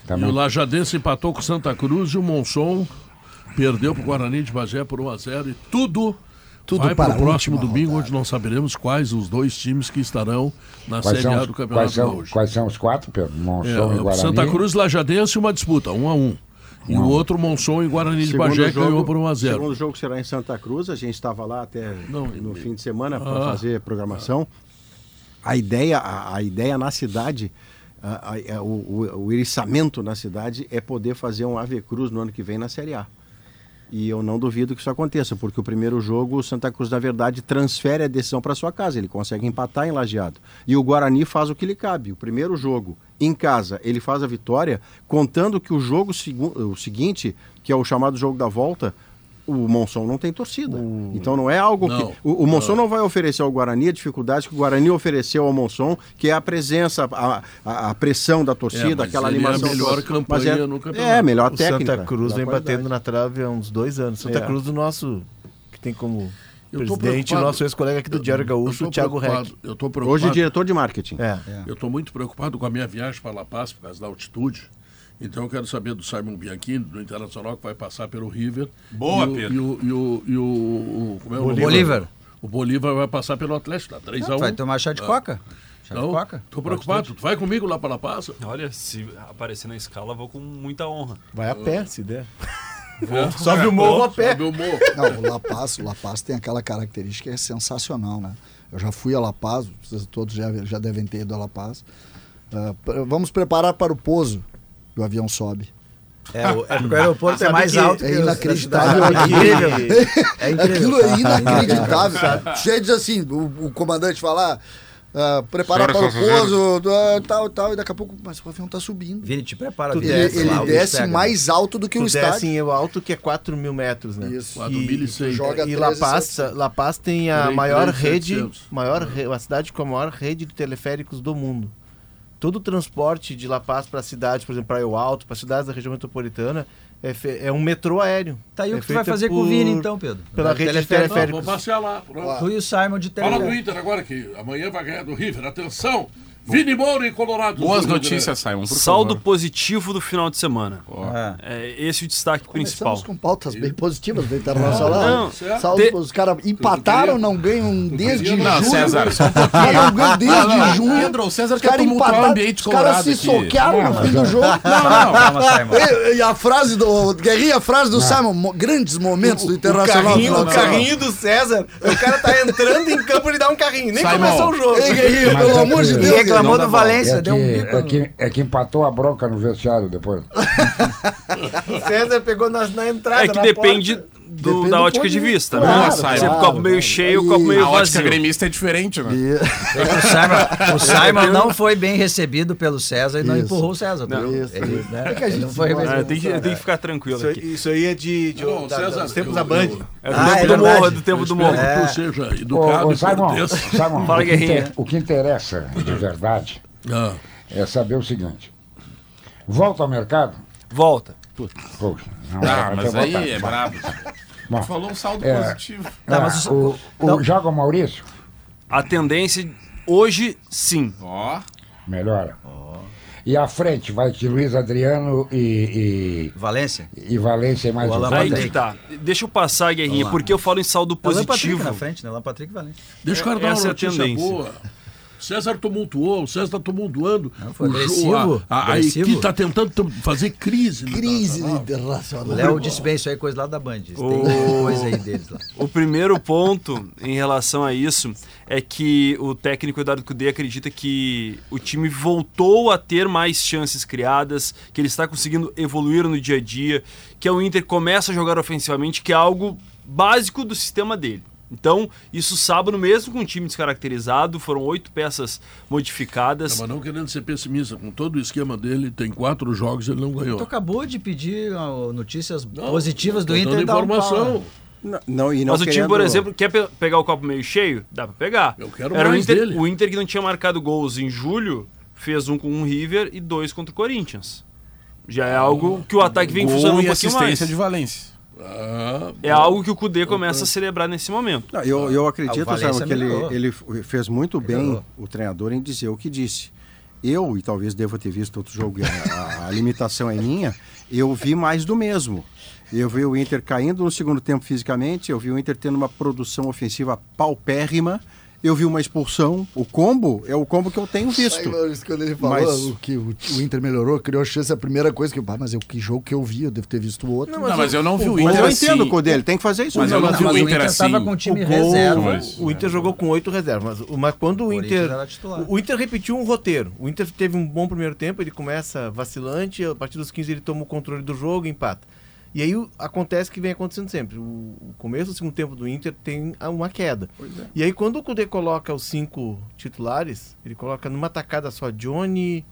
também, E o. Lajadense empatou com Santa Cruz e o Monson perdeu para o Guarani de Bagé por 1 a 0 e tudo, Tudo vai para para o próximo domingo, rodada. onde não saberemos quais os dois times que estarão na Quais Série são, A do quais, Campeonato são, Gaúcho. quais são os quatro, Pedro? É, Monção e o Guarani. Santa Cruz e Lajadense, uma disputa, 1 a 1 E o outro, Monson e Guarani de Bagé, ganhou por 1 a 0 segundo jogo será em Santa Cruz. A gente estava lá até Não, no e- fim de semana para Ah. fazer programação. A ideia, a, a ideia na cidade, a- a- a- o, o, o eriçamento na cidade é poder fazer um Ave Cruz no ano que vem na Série A. E eu não duvido que isso aconteça, porque o primeiro jogo, o Santa Cruz, na verdade, transfere a decisão para sua casa. Ele consegue empatar em Lajeado. E o Guarani faz o que lhe cabe. O primeiro jogo, em casa, ele faz a vitória, contando que o jogo segu- o seguinte, que é o chamado jogo da volta, o Monson não tem torcida. Então não é algo Não, que. O, o Monson não. vai oferecer ao Guarani a dificuldade que o Guarani ofereceu ao Monson, que é a presença, a, a- a pressão da torcida, É, mas aquela ele é a animação. melhor campanha Mas é, no campeonato. É, melhor O técnica. Santa Cruz vem qualidade. batendo na trave há uns dois anos. Santa É. Cruz, do nosso, que tem como Eu presidente, nosso ex-colega aqui do Diário Gaúcho, Thiago Reck. Eu tô preocupado. Hoje diretor de marketing. É. Eu estou muito preocupado com a minha viagem para La Paz, por causa da altitude. Então eu quero saber do Simon Bianchini, do Internacional, que vai passar pelo River. Boa, e o, Pedro. E o, e o, e o, o- como é o nome? Bolívar. O Bolívar vai passar pelo Atlético, tá 3x1. Vai tomar chá de coca. Chá de Não, coca. tô preocupado. Tu vai comigo lá para La Paz? Olha, se aparecer na escala, vou com muita honra. Vai a pé, se der. Sobe o morro a pé. Sobe o morro. Não, o La Paz, o La Paz tem aquela característica que é sensacional, né? Eu já fui a La Paz, vocês todos já, já devem ter ido a La Paz. Ah, pre- vamos preparar para o pouso que o avião sobe. É, o, é porque o aeroporto é mais que alto é os inacreditável cidade. É aqui. incrível. É incrível. Aquilo é inacreditável. Chega diz assim, o, o comandante falar, ah, preparar para o e pouso, tal, tal, e daqui a pouco, mas o avião tá subindo. Vini, te prepara. Tu. Ele, desce ele lá, desce pega. mais alto do que o Tu estádio. desce em o alto que é 4 mil metros, né? Isso. 4.100. E, Joga e La 13.700. Paz, La Paz tem a Três- maior 3.700. rede, maior, a cidade com a maior rede de teleféricos do mundo. Todo o transporte de La Paz para a cidade, por exemplo, para o Alto, para cidades da região metropolitana, é, fe- é um metrô aéreo. Tá aí É o que tu vai fazer com o Vini, por- então, Pedro? pela Vai rede de teleférico. Não, teleféricos. vou passear lá. Pronto. Tu e o Simon de Fala do teleférico. Inter agora, que amanhã vai ganhar do River. Atenção! Vini Moura em Colorado. do Boas notícias, Simon, Saldo favor. positivo do final de semana. É. É esse o destaque principal. Começamos com pautas bem positivas do Internacional. Não. Saldo- Te- Os caras empataram, não ganham desde Não, junho. César, só um não ganham desde junho. Pedro, o César quer tumultuar o empataram, ambiente os caras colorado se soquearam no fim do jogo. Calma, Simon. E, e a frase do. Guerrinha, a frase do Simon, mo- grandes momentos do O Internacional. o carrinho do César, o cara tá entrando em campo e dá um carrinho. Nem Simon. começou o jogo. Ei, Guerrinha, pelo é amor de Deus. Reclamou do. Valência, É deu um que, bico. é, que, é que empatou a bronca no vestiário depois. O César pegou na, na entrada. É que na depende porta. Do- da do ótica de de vista, né? Claro, Sempre claro. copo meio cheio, E- copo meio A ótica vazio. gremista é diferente, né? E- O Simon, o Simon não foi bem recebido pelo César e não Isso. empurrou o César. tá? Isso, Ele, isso. né, É que a ele gente não foi bem É, tem, que, tem que ficar tranquilo Isso, aí- aqui. isso aí é de, de, Não, da- César, dos tempos da Band. É do Ah, tempo é do verdade. morro, é do tempo do morro. Que tu seja Ô, educado ô, e Simon, cortês. Simon Fala, o, Guerrinha. o que interessa de verdade Ah, é saber o seguinte. Volta ao mercado? Volta. Poxa, não, Ah, mas aí vontade. é brabo. Bom, Falou um saldo É. positivo. Tá, ah, mas o- o, o, não. joga o Maurício? A tendência hoje, sim. Ó, Melhora. E à frente vai de Luiz Adriano e, Valência? e, e Valência e mais O um. Aí que tá. Deixa eu passar, Guerrinha, porque eu falo em saldo É o Alan Patrick positivo. na frente, né? Alan Patrick e Valência. deixa o cara dar uma Essa é a notícia tendência. boa. César tumultuou, o César está tumultuando. Não, foi o jo- agressivo, A, a, a agressivo. equipe está tentando fazer crise. Crise internacional. O Léo disse bem, isso aí é coisa lá da Band. Tem O- coisa aí deles lá. O primeiro ponto em relação a isso é que o técnico Eduardo Cudê acredita que o time voltou a ter mais chances criadas, que ele está conseguindo evoluir no dia a dia, que o Inter começa a jogar ofensivamente, que é algo básico do sistema dele. Então, isso sábado, mesmo com um time descaracterizado, foram oito peças modificadas. Não, mas não querendo ser pessimista, com todo o esquema dele, tem quatro jogos ele não ganhou. Tu acabou de pedir ó, notícias Não, positivas do Inter e um informação. pau, né? Não, não, e não Mas o time, por exemplo, quer pe- pegar o copo meio cheio? Dá pra pegar. Eu quero Era o mais Inter, dele. o Inter que não tinha marcado gols em julho, fez um com o River e dois contra o Corinthians. Já é algo que o ataque vem funcionando um pouquinho assistência mais. de Valência. Ah, É algo que o Cudê começa a celebrar nesse momento. Não, eu, eu Ah, acredito, Samuel, que ele, ele fez muito bem, Melhorou. o treinador, em dizer o que disse. Eu, e talvez deva ter visto outro jogo, a, a- a limitação é minha, eu vi mais do mesmo. Eu vi o Inter caindo no segundo tempo fisicamente, eu vi o Inter tendo uma produção ofensiva paupérrima, eu vi uma expulsão. O combo é o combo que eu tenho visto. Maurício, quando ele falou Mas- o que o, o Inter melhorou, criou chance, a primeira coisa que eu, ah, mas eu, que jogo que eu vi, eu devo ter visto o outro. Não, mas eu não vi o Mas Inter eu assim. entendo o Codê, ele tem que fazer isso. Mas mesmo. eu não Não, vi mas o o Inter assim. estava com um time O gol- reserva. Mas- O Inter jogou com oito reservas. Mas, mas quando o Inter. era titular. O Inter repetiu um roteiro. O Inter teve um bom primeiro tempo, ele começa vacilante, a partir dos 15 ele toma o controle do jogo e empata. E aí o- acontece o que vem acontecendo sempre. O, o começo do segundo tempo do Inter tem a- uma queda. E aí quando o Cudê coloca os cinco titulares, ele coloca numa tacada só Johnny,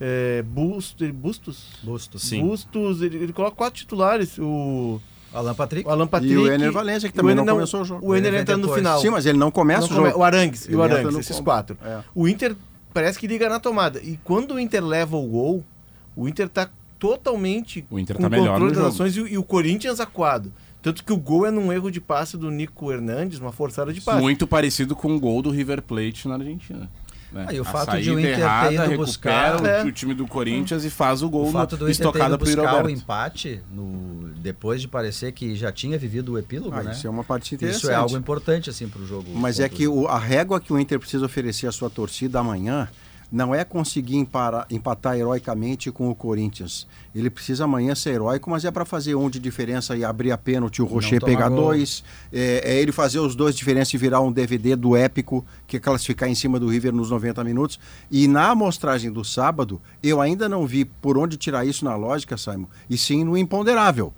é, Busto, Bustos, Bustos. Sim. Bustos, ele, ele coloca quatro titulares. O, Alan Patrick. o Alan Patrick. E o Ener Valencia, que também o Ener não começou o jogo. O Ener entra no final. Sim, mas ele não começa Não o jogo. come- O Arangues e o Arangues, esses combo. quatro. É. O Inter parece que liga na tomada. E quando o Inter leva o gol, o Inter tá totalmente O Inter com tá melhor controle no das ações e, o- e o Corinthians acuado. Tanto que o gol é num erro de passe do Nico Hernandes, uma forçada de passe. Muito parecido com o gol do River Plate na Argentina. né? Ah, e o A fato de o Inter ter errada, ido recupera buscar- o, É. o time do Corinthians e faz o gol O fato na do Inter ter estocada ido Yuri buscar o empate no, depois de parecer que já tinha vivido o epílogo, Ah, né? Isso é uma parte interessante. Isso é algo importante assim para o jogo. Mas é que o- a régua que o Inter precisa oferecer à sua torcida amanhã não é conseguir empatar heroicamente com o Corinthians. Ele precisa amanhã ser heróico, mas é para fazer um de diferença e abrir a pênalti, o Rocher pegar gol. dois. É, é ele fazer os dois de diferença e virar um DVD do épico, que é classificar em cima do River nos 90 minutos. E na amostragem do sábado, eu ainda não vi por onde tirar isso na lógica, Simon, e sim no imponderável.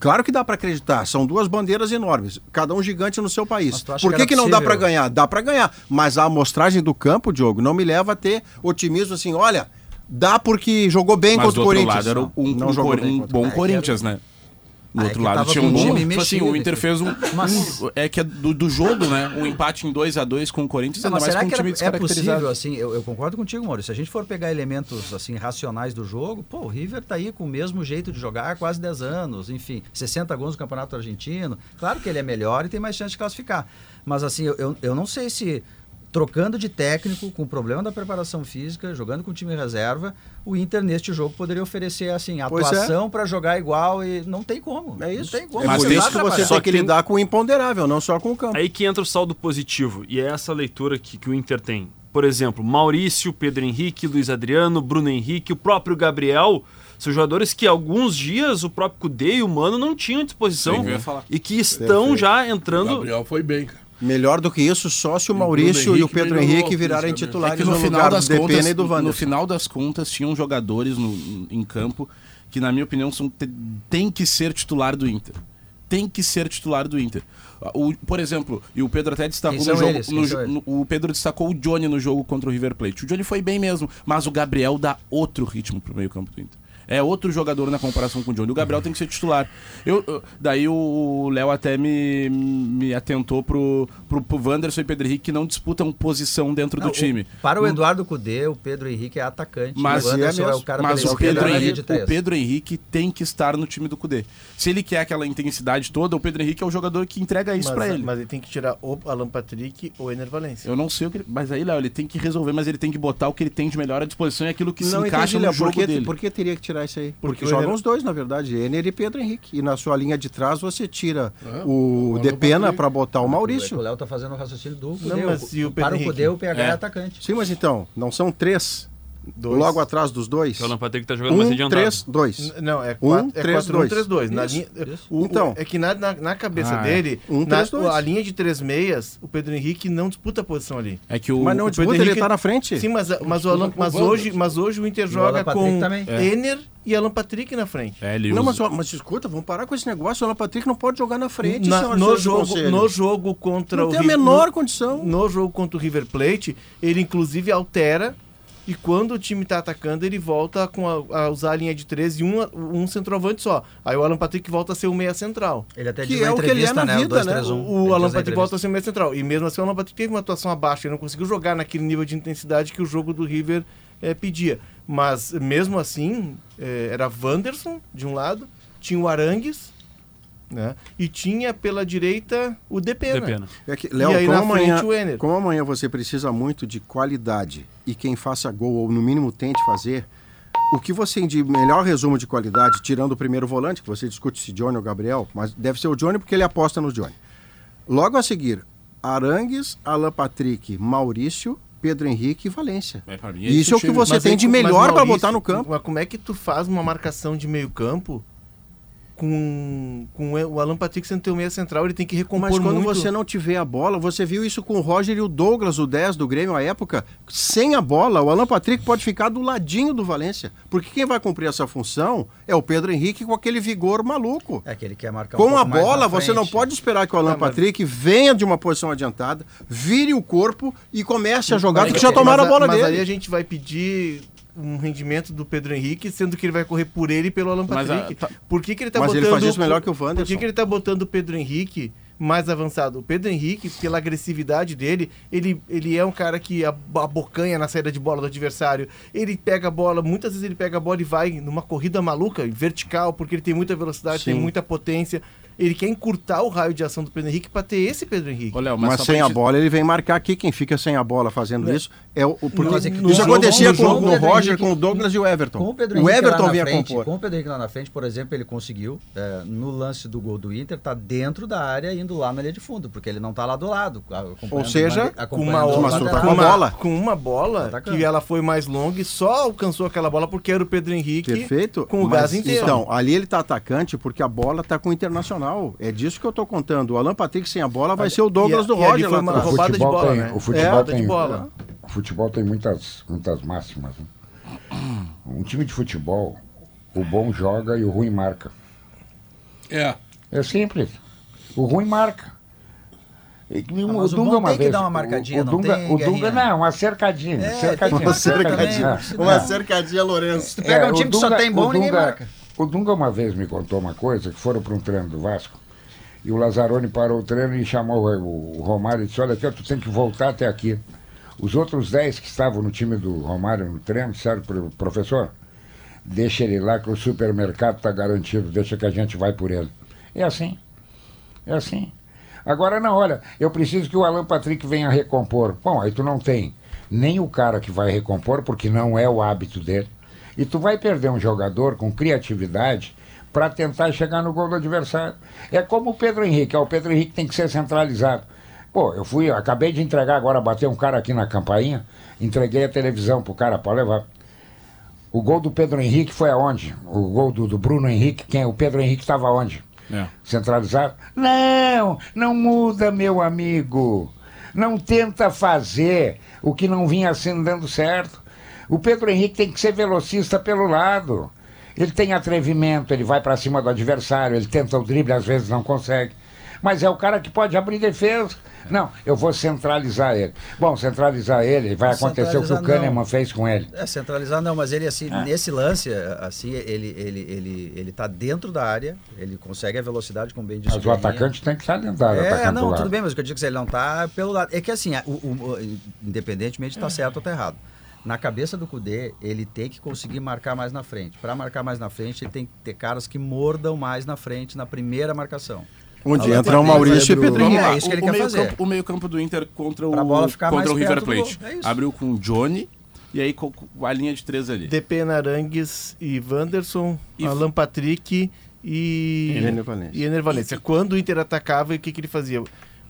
Claro que dá para acreditar, são duas bandeiras enormes, cada um gigante no seu país. Por que que, que não dá para ganhar? Dá para ganhar, mas a amostragem do campo, Diogo, não me leva a ter otimismo assim, olha, dá porque jogou bem Mas contra o Corinthians. lado era um, não um jogou Cor- bem um o bom Corinthians, né? Do Ah, é outro que lado tinha um um bom. time Tipo assim, mexido, o Inter fez um. Mas- um- é que é do, do jogo, né? Um empate em 2 a 2 com o Corinthians, mas mais será com um que time era, é possível, assim, eu, eu concordo contigo, Maurício, se a gente for pegar elementos, assim, racionais do jogo, pô, o River tá aí com o mesmo jeito de jogar há quase 10 anos, enfim, 60 gols no Campeonato Argentino, claro que ele é melhor e tem mais chance de classificar, mas assim, eu, eu não sei se trocando de técnico, com o problema da preparação física, jogando com o time reserva, o Inter neste jogo poderia oferecer, assim, é. atuação pra jogar igual e não tem como. É isso. Não tem como. É por isso que você trabalhar. tem que lidar com o imponderável, não só com o campo. Aí que entra o saldo positivo, e é essa leitura que, que o Inter tem. Por exemplo, Maurício, Pedro Henrique, Luiz Adriano, Bruno Henrique, o próprio Gabriel, são jogadores que alguns dias o próprio Cudê e o Mano não tinham à disposição Sim, e que estão já O entrando. Gabriel foi bem, cara. Melhor do que isso, só se o Maurício e o Pedro Henrique virarem titulares É no no final lugar das do contas, e do no final das contas, tinham jogadores no, em campo que, na minha opinião, são, te- tem que ser titular do Inter. Tem que ser titular do Inter. O, por exemplo, e o Pedro até destacou no são jogo. eles? No eles? no- o Pedro destacou o Johnny no jogo contra o River Plate. O Johnny foi bem mesmo, mas o Gabriel dá outro ritmo pro meio-campo do Inter. É outro jogador na comparação com o Johnny. O Gabriel tem que ser titular. Eu, eu- daí o Léo até me, me atentou pro, pro, pro Wanderson e Pedro Henrique que não disputam posição dentro Não, do time. o- para o Eduardo Cudê, o Pedro Henrique é atacante. Mas o Anderson é é, mesmo. o cara Mas o Pedro, linha Henrique, o Pedro Henrique tem que estar no time do Cudê. Se ele quer aquela intensidade toda, o Pedro Henrique é o jogador que entrega isso mas, pra ele. mas ele tem que tirar o Alan Patrick ou o Ener Valencia. Eu não sei o que ele... Mas aí, Léo, ele tem que resolver, mas ele tem que botar o que ele tem de melhor à disposição e aquilo que se Não encaixa entendi, no Léo, jogo por que, dele. por que teria que tirar isso aí? Porque, o jogam Ener- os dois, na verdade, Ener e Pedro Henrique. E na sua linha de trás você tira É, o o Depena para botar o O Maurício. Léo tá fazendo o raciocínio do Cudê. Não, mas e o para o Pedro Cudê, Henrique? o PH é, É. atacante. Sim, mas então, não são três? Dois. Logo atrás dos dois? O Alan Patrick tá jogando mais Um, adiantado. três, dois. N- Não, é Um, 4 três, 4 1 dois. 3 2. Na Isso, linha, isso. o- o- Então. é que na, na, na cabeça Ah, é. dele, Um, na, três, dois. a linha de três meias, o Pedro Henrique não disputa a posição ali. É que o... Mas não o disputa, Pedro ele Henrique- tá na frente. Sim, mas, mas, o Alan, mas, o hoje, mas hoje o Inter o joga Patrick com também. É. Ener e Alan Patrick na frente. É, ele Não, usa- mas, mas escuta, vamos parar com esse negócio. O Alan Patrick não pode jogar na frente, Na- no, jogo, no jogo contra Não o tem a menor no- condição. No jogo contra o River Plate, ele inclusive altera e quando o time tá atacando, ele volta com a, a usar a linha de três e um, um centroavante só. Aí o Alan Patrick volta a ser o meia central. Ele até Que diz é o que ele é na né? vida, o 2, né? 3, 1. O Ele Alan Patrick volta a ser meia central. E mesmo assim o Alan Patrick teve uma atuação abaixo. Ele não conseguiu jogar naquele nível de intensidade que o jogo do River eh, pedia. Mas mesmo assim, eh, era Wanderson de um lado, tinha o Arangues, né? E tinha pela direita o Depena. Depena. É que, Léo, E aí como, na amanhã, frente o Ener. como amanhã você precisa muito de qualidade e quem faça gol, ou no mínimo tente fazer, o que você tem de melhor resumo de qualidade, tirando o primeiro volante, que você discute se Johnny ou Gabriel, mas deve ser o Johnny porque ele aposta no Johnny. Logo a seguir, Arangues, Alan Patrick, Maurício, Pedro Henrique e Valência. É, mim, isso é o que time. você Mas tem aí, de melhor para botar no campo. Mas como é que tu faz uma marcação de meio campo com, com o Alan Patrick sendo teu meia central? Ele tem que recompor Mas quando muito. você não tiver a bola, você viu isso com o Roger e o Douglas, o 10 do Grêmio à época, sem a bola, o Alan Patrick pode ficar do ladinho do Valência. Porque quem vai cumprir essa função é o Pedro Henrique com aquele vigor maluco. É que ele quer marcar um Com a bola, você não pode esperar que o Alan Não, mas- Patrick venha de uma posição adiantada, vire o corpo e comece a jogar, Mas- porque já tomaram mas a bola mas dele. aí a gente vai pedir um rendimento do Pedro Henrique, sendo que ele vai correr por ele e pelo Alan Mas, Patrick. ah, tá- Por que, que ele tá Mas botando ele faz isso melhor que o Por Wanderson. que, que ele tá botando o Pedro Henrique mais avançado? O Pedro Henrique, pela agressividade dele, ele, ele é um cara que ab- abocanha na saída de bola do adversário. Ele pega a bola, muitas vezes ele pega a bola e vai numa corrida maluca, vertical, porque ele tem muita velocidade, tem Sim. muita potência. Ele quer encurtar o raio de ação do Pedro Henrique para ter esse Pedro Henrique. Ô, Léo, Mas, só sem a gente- bola, ele vem marcar aqui. Quem fica sem a bola fazendo isso é o. o- Porque Mas é que isso jogo- acontecia no com, jogo, o Roger, Henrique- com o Douglas e o Everton. Com o Pedro o Henrique Everton lá na vinha frente, compor. Com o Pedro Henrique lá na frente, por exemplo, ele conseguiu, é, no lance do gol do Inter, tá dentro da área, indo lá na linha de fundo, porque ele não tá lá do lado. Ou seja, o com uma, o mas tu tá com a bola. com uma bola Atacando. que ela foi mais longa e só alcançou aquela bola porque era o Pedro Henrique Perfeito. com o Mas, gás inteiro. Então, ali ele tá atacante porque a bola tá com o Internacional. É disso que eu tô contando. O Alan Patrick sem a bola vai ser o Douglas e- do e ali Roger foi lá uma atrás. roubada de bola, tem- né? o futebol roubada tem- de bola. O futebol tem muitas, muitas máximas. né? Um time de futebol, o bom joga e o ruim marca. É. É simples. O ruim marca. Que Ah, mas o bom tem que dar uma marcadinha, o não Dunga, tem, o Dunga Guerrinha? não, uma cercadinha. É, cercadinha, marcar cercadinha. também, É. Uma cercadinha Lourenço. pega um o time que só tem bom, o ninguém Dunga- marca. O Dunga uma vez me contou uma coisa, que foram para um treino do Vasco, e o Lazzaroni parou o treino e chamou o, o Romário e disse, olha aqui, tu tem que voltar até aqui. Os outros 10 que estavam no time do Romário no treino disseram pro professor, deixa ele lá que o supermercado está garantido, deixa que a gente vai por ele. É assim. É assim. Agora não, olha, eu preciso que o Alan Patrick venha recompor. Bom, aí tu não tem nem o cara que vai recompor, porque não é o hábito dele. E tu vai perder um jogador com criatividade para tentar chegar no gol do adversário. É como o Pedro Henrique, o Pedro Henrique tem que ser centralizado. Pô, eu fui, eu acabei de entregar agora, bater um cara aqui na campainha, entreguei a televisão pro cara para levar. O gol do Pedro Henrique foi aonde? O gol do, do Bruno Henrique, quem? O Pedro Henrique estava onde? É. Centralizado? Não, não muda, meu amigo. Não tenta fazer o que não vinha sendo dando certo. O Pedro Henrique tem que ser velocista pelo lado. Ele tem atrevimento, ele vai para cima do adversário, ele tenta o drible, às vezes não consegue. Mas é o cara que pode abrir defesa. Não, eu vou centralizar ele. Bom, centralizar ele, vai acontecer o que o. Kahneman fez com ele. É, centralizar não, mas ele assim, É. nesse lance, assim, ele, ele, ele, ele tá dentro da área, ele consegue a velocidade, como bem disse Mas o atacante tem que estar dentro da área, É, atacando do não, tudo bem, mas o que eu digo é que se ele não tá pelo lado. É que assim, o, o- o- independentemente de tá certo ou tá errado. Na cabeça do Cudê, ele tem que conseguir marcar mais na frente. Para marcar mais na frente, ele tem que ter caras que mordam mais na frente na primeira marcação. Onde Alan entra o Maurício e lá, é isso que ele o, quer meio fazer. Campo, o meio campo do Inter contra o, Pra bola ficar contra mais o River Plate. é. Abriu com o Johnny e aí com a linha de três ali. DP Narangues e Wanderson, E- Alan Patrick e. E Ener. E Valencia. Quando o Inter atacava, o que, que ele fazia?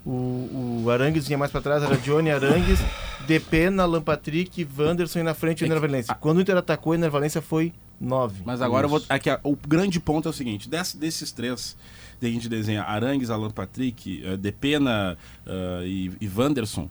O, o Arangues vinha mais pra trás, era Johnny Arangues, DP na Alan Patrick, Wanderson e na frente o É Ener que- Valencia. Quando o Inter atacou, o Ener Valencia foi 9. Mas agora eu vou. Aqui, ó, o grande ponto é o seguinte: desse- desses três, daí a gente desenha Arangues, Alan Patrick, uh, Depena uh, e, e Wanderson.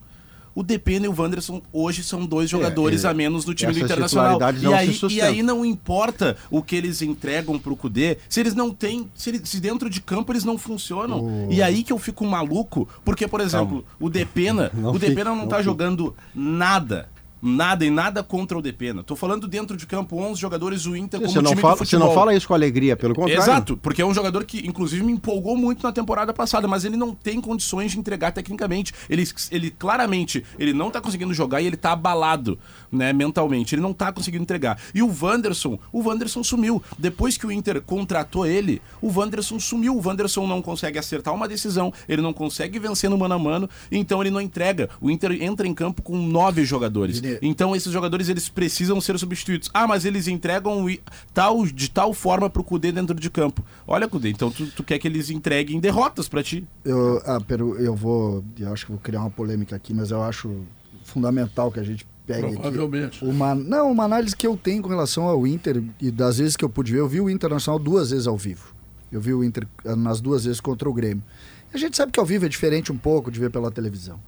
O Depena e o Wanderson hoje são dois jogadores é, a menos no time do Internacional. E aí, e aí não importa o que eles entregam pro Cudê, se eles não têm. Se, eles- se dentro de campo eles não funcionam. E aí que eu fico maluco, porque, por exemplo, o Depena, Não o fique, Depena não, não tá fique. jogando nada. Nada e nada contra o Depena. Tô falando dentro de campo 11 jogadores, o Inter como Você não, time fala, você não fala isso com alegria, pelo contrário. Exato, porque é um jogador que, inclusive, me empolgou muito na temporada passada, mas ele não tem condições de entregar tecnicamente. Ele, ele claramente, ele não tá conseguindo jogar e ele tá abalado, né, mentalmente. Ele não tá conseguindo entregar. E o Wanderson, o Wanderson sumiu. Depois que o Inter contratou ele, o Wanderson sumiu. O Wanderson não consegue acertar uma decisão, ele não consegue vencer no mano a mano, então ele não entrega. O Inter entra em campo com nove jogadores. Então esses jogadores eles precisam ser substituídos. Ah, mas eles entregam tal, de tal forma pro Cudê dentro de campo. Olha, Cudê, então tu, tu quer que eles entreguem derrotas pra ti. Eu, ah, eu vou. Eu acho que vou criar uma polêmica aqui, mas eu acho fundamental que a gente pegue. Provavelmente. Uma, não, uma análise que eu tenho com relação ao Inter, e das vezes que eu pude ver, eu vi o Internacional duas vezes ao vivo. Eu vi o Inter ah, nas duas vezes contra o Grêmio. A gente sabe que ao vivo é diferente um pouco de ver pela televisão.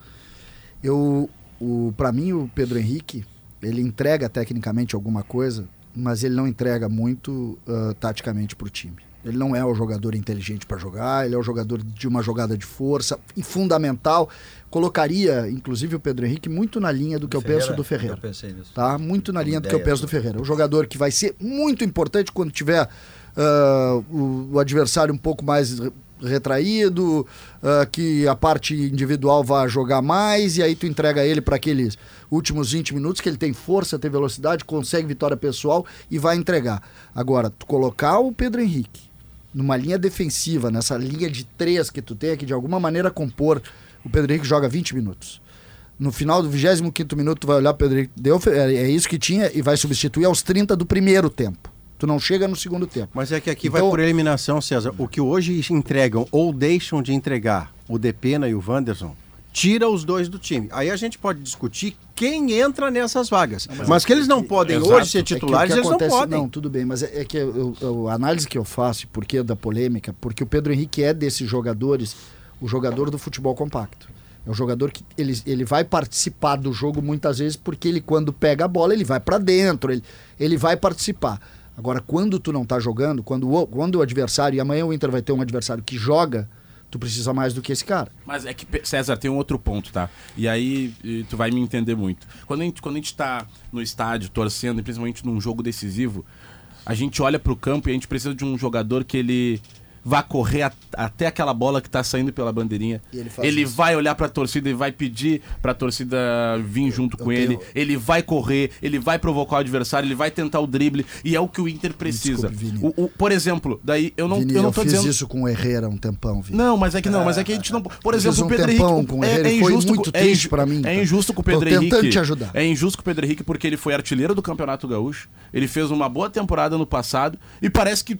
Eu, o, para mim, o Pedro Henrique, ele entrega tecnicamente alguma coisa, mas ele não entrega muito ah, taticamente para o time. Ele não é o jogador inteligente para jogar, ele é o jogador de uma jogada de força e fundamental. Colocaria, inclusive, o Pedro Henrique muito na linha do que eu penso do Ferreira Eu pensei nisso. tá? Muito na linha do que eu penso do Ferreira. Um jogador que vai ser muito importante quando tiver ah, o, o adversário um pouco mais re- retraído, ah, que a parte individual vai jogar mais, e aí tu entrega ele para aqueles últimos 20 minutos, que ele tem força, tem velocidade, consegue vitória pessoal e vai entregar. Agora, tu colocar o Pedro Henrique numa linha defensiva, nessa linha de três que tu tem, que de alguma maneira compor, o Pedro Henrique joga 20 minutos. No final do 25 minuto, tu vai olhar o Pedro Henrique, deu, é é isso que tinha, e vai substituir aos 30 do primeiro tempo. Tu não chega no segundo tempo. Mas é que aqui Então- vai por eliminação, César. O que hoje entregam ou deixam de entregar o Depena e o Wanderson, tira os dois do time. Aí a gente pode discutir quem entra nessas vagas. mas, que eles não podem Exato. hoje ser É que titulares, que eles não acontece- podem. Não, tudo bem, mas é, é que eu- eu- a análise que eu faço, e por que da polêmica, porque o Pedro Henrique é desses jogadores, o jogador do futebol compacto. É um jogador que ele, ele vai participar do jogo muitas vezes porque ele, quando pega a bola, ele vai para dentro, ele, ele vai participar. Agora, quando tu não tá jogando, quando o, quando o adversário, e amanhã o Inter vai ter um adversário que joga, tu precisa mais do que esse cara. Mas é que, César, tem um outro ponto, tá? E aí tu vai me entender muito. Quando a gente, quando a gente tá no estádio torcendo, principalmente num jogo decisivo, a gente olha pro campo e a gente precisa de um jogador que ele vá correr a- até aquela bola que tá saindo pela bandeirinha. Ele isso. vai olhar pra torcida e vai pedir pra torcida vir junto com eu ele. tenho- Ele vai correr, ele vai provocar o adversário, ele vai tentar o drible. E é o que o Inter precisa. Desculpe. O- o- por exemplo, daí eu não, Vini, eu não eu tô fiz dizendo. isso com o Herrera um tempão, Vini. Não, mas é que não, mas é que a gente não. Por Eu exemplo, fiz o um Pedro Henrique. com é, ele, é foi injusto, muito é triste pra mim, É injusto com o Tô Pedro tentando Henrique. te ajudar. É injusto com o Pedro Henrique porque ele foi artilheiro do Campeonato Gaúcho. Ele fez uma boa temporada no passado e parece que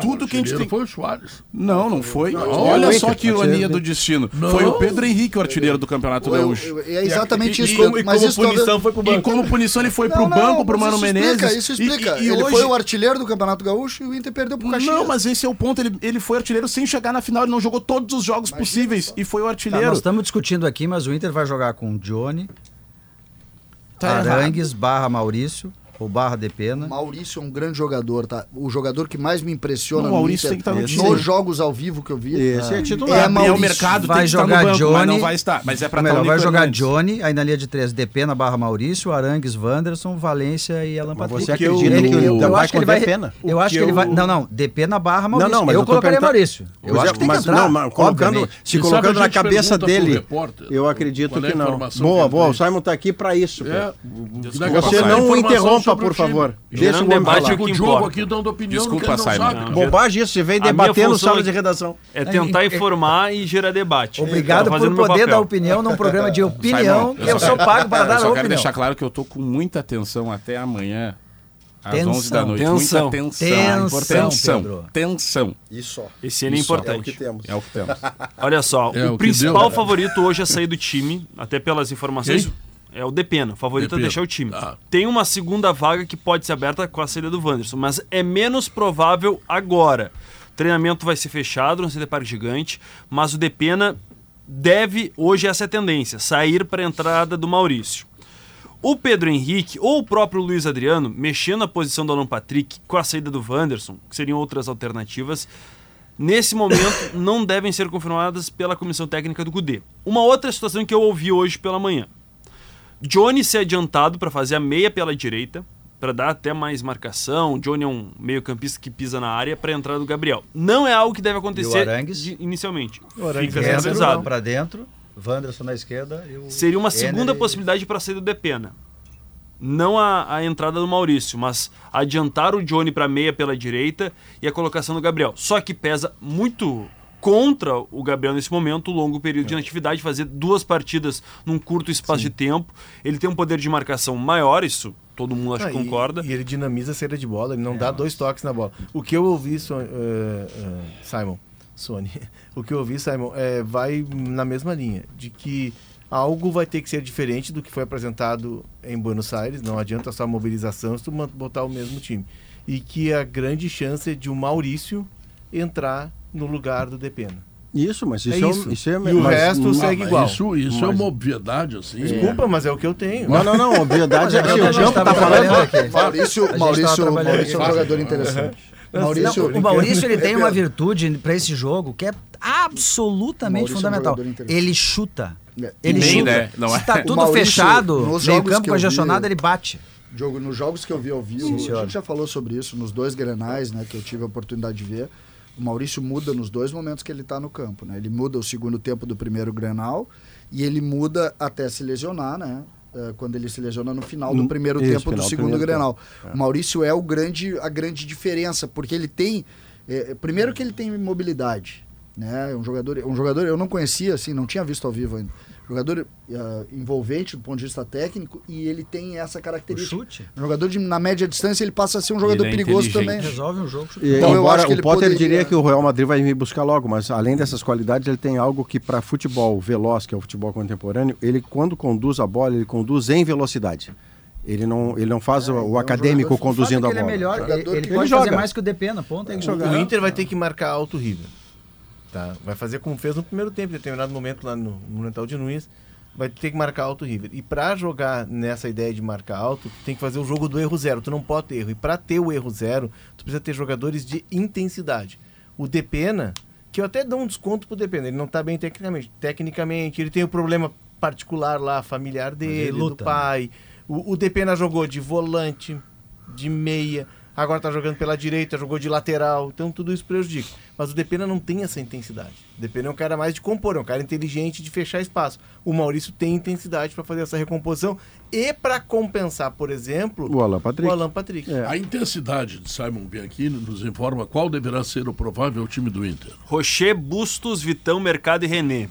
tudo que a gente tem. foi o Soares. Não, não foi. Não, Olha o só que ironia do destino. Não. Foi o Pedro Henrique o artilheiro do Campeonato Eu- Gaúcho. é exatamente E- isso. E, que eu- como, e mas como isso punição foi pro banco. E como punição ele foi pro banco, pro Mano isso Menezes. Explica, isso E- explica. e- e ele hoje- foi o artilheiro do Campeonato Gaúcho e o Inter perdeu pro Caxias. Não, mas esse é o ponto. Ele, ele foi artilheiro sem chegar na final. Ele não jogou todos os jogos possíveis. E foi o Tá, artilheiro. nós estamos discutindo aqui, mas o Inter vai jogar com Johnny, Tá Arangues, barra Maurício, ou barra Depena. Maurício é um grande jogador, tá? O jogador que mais me impressiona Não, no Maurício Inter, tem que estar no nos jogos ao vivo que eu vi. Esse é é, titular. É, Maurício. o mercado vai tem que estar jogar no banco, Johnny, mas não vai estar. Mas é estar melhor, o vai jogar Hernandes. Johnny, aí na linha de três, Depena, barra Maurício, Arangues, Wanderson, Valência e Alan Patrick. você eu- acredita ele- que eu- o eu vai acho que ele vai. pena? Eu O acho que que ele eu- vai. Não, não. Depena barra Maurício. Não, mas eu, eu tô colocaria Maurício. Eu acho é- que tem que entrar. não, mas colocando, obviamente. se colocando na cabeça dele, eu acredito é que não. Boa, boa, o. Simon tá aqui pra isso. É, Você não informação o por favor. Gerando Deixa o homem debate falar. o que O Diogo aqui dando opinião Desculpa, que Simon. sabe. Não, Bobagem isso, você vem função sala é- de redação. É tentar informar e gerar debate. Obrigado Tô por poder dar opinião num programa de opinião que eu sou pago para Eu dar só quero opinião. deixar claro que eu tô com muita atenção até amanhã. Às Tensão. 11 da noite. Tensão. Muita tensão. Tensão, Tensão. Pedro. Tensão. Isso. Esse ano é importante. temos. É o que temos. Olha só, É, o o que principal deu. favorito hoje a sair do time, até pelas informações, Quem? É o Depena. O favorito Depena. é deixar o time. Ah. Tem uma segunda vaga que pode ser aberta com a saída do Wanderson, mas é menos provável agora. O treinamento vai ser fechado no CD Parque Gigante, mas o Depena deve, hoje essa é a tendência, sair para a entrada do Maurício. O Pedro Henrique ou o próprio Luiz Adriano, mexendo na posição do Alan Patrick com a saída do Wanderson, que seriam outras alternativas, nesse momento não devem ser confirmadas pela comissão técnica do Cudê. Uma outra situação que eu ouvi hoje pela manhã. Johnny ser adiantado para fazer a meia pela direita, para dar até mais marcação. Johnny é um meio-campista que pisa na área para a entrada do Gabriel. Não é algo que deve acontecer de- inicialmente. O Arangues Fica entra, centralizado. para dentro, Wanderson na esquerda. e o Seria uma segunda Ener- possibilidade para a saída do Depena. Não a, a entrada do Maurício, mas adiantar o Johnny para meia pela direita e a colocação do Gabriel. Só que pesa muito contra o Gabriel nesse momento, o longo período É. de inatividade, fazer duas partidas num curto espaço de tempo. Ele tem um poder de marcação maior, isso todo mundo acho Ah, que e- concorda. E, ele dinamiza a saída de bola, ele não dá dois toques na bola. O que eu ouvi, Son- eh, eh, Simon, Sony, o que eu ouvi, Simon, é, vai na mesma linha, de que algo vai ter que ser diferente do que foi apresentado em Buenos Aires, não adianta só a mobilização se tu botar o mesmo time. E que a grande chance é de o Maurício entrar no lugar do Depena. Isso, mas isso É é, isso. isso é E o mas- resto mas- segue igual. Isso, isso é Mas- uma obviedade, assim. Desculpa, mas é o que eu tenho. Não, não, não, obviedade é é o que o gente campo tava tá falando. aqui. Maurício, Maurício, Maurício é um jogador interessante. Maurício, Não, o Maurício ele tem uma virtude para esse jogo que é absolutamente Maurício é um fundamental. jogador interessante. ele chuta. É, Ele bem, chuta. né? Não Se é? tá O tudo Maurício, fechado, meio campo eu vi- congestionado, ele bate. Diogo, nos jogos que eu vi ao vivo, Sim, a gente já falou sobre isso, nos dois grenais, né, que eu tive a oportunidade de ver, o Maurício muda nos dois momentos que ele está no campo, né? Ele muda o segundo tempo do primeiro grenal e ele muda até se lesionar, né? eh, Quando ele se lesiona no final do primeiro tempo do final do segundo grenal. O Maurício é o grande, a grande diferença, porque ele tem. eh, primeiro que ele tem mobilidade. Né? É Um jogador, um jogador eu não conhecia, assim, não tinha visto ao vivo ainda. Jogador eh, envolvente do ponto de vista técnico e ele tem essa O característica. chute. Um jogador de, na média distância, ele passa a ser um jogador Ele é perigoso também. Resolve um jogo. chute. E, Então, eu acho que o ele Potter poderia- diria que o Real Madrid vai me buscar logo, mas além dessas qualidades, ele tem algo que para futebol veloz, que é o futebol contemporâneo, ele quando conduz a bola, ele conduz em velocidade. Ele não, ele não faz o, o um acadêmico conduzindo O a é que bola. ele é melhor, ele, ele que- pode ele fazer joga. mais que o DP na ponta. Tem que O Inter vai ter que marcar alto River. Tá? Vai fazer como fez no primeiro tempo, em determinado momento lá no Monumental de Nunes. vai ter que marcar alto o River. E pra jogar nessa ideia de marcar alto, tu tem que fazer o jogo do erro zero. Tu não pode ter erro. E pra ter o erro zero, tu precisa ter jogadores de intensidade. O Depena, que eu até dou um desconto pro Depena, ele não tá bem tecnicamente. Tecnicamente, ele tem o problema particular lá, familiar dele, do luta, né? pai. O, o Depena jogou de volante, de meia. Agora tá jogando pela direita, jogou de lateral. Então tudo isso prejudica. Mas o Depena não tem essa intensidade. O Depena é um cara mais de compor, é um cara inteligente de fechar espaço. O Maurício tem intensidade para fazer essa recomposição e para compensar, por exemplo, O Alan Patrick. o Alan Patrick. É. A intensidade de Simon Bianchini nos informa qual deverá ser o provável time do Inter. Rocher, Bustos, Vitão, Mercado e René.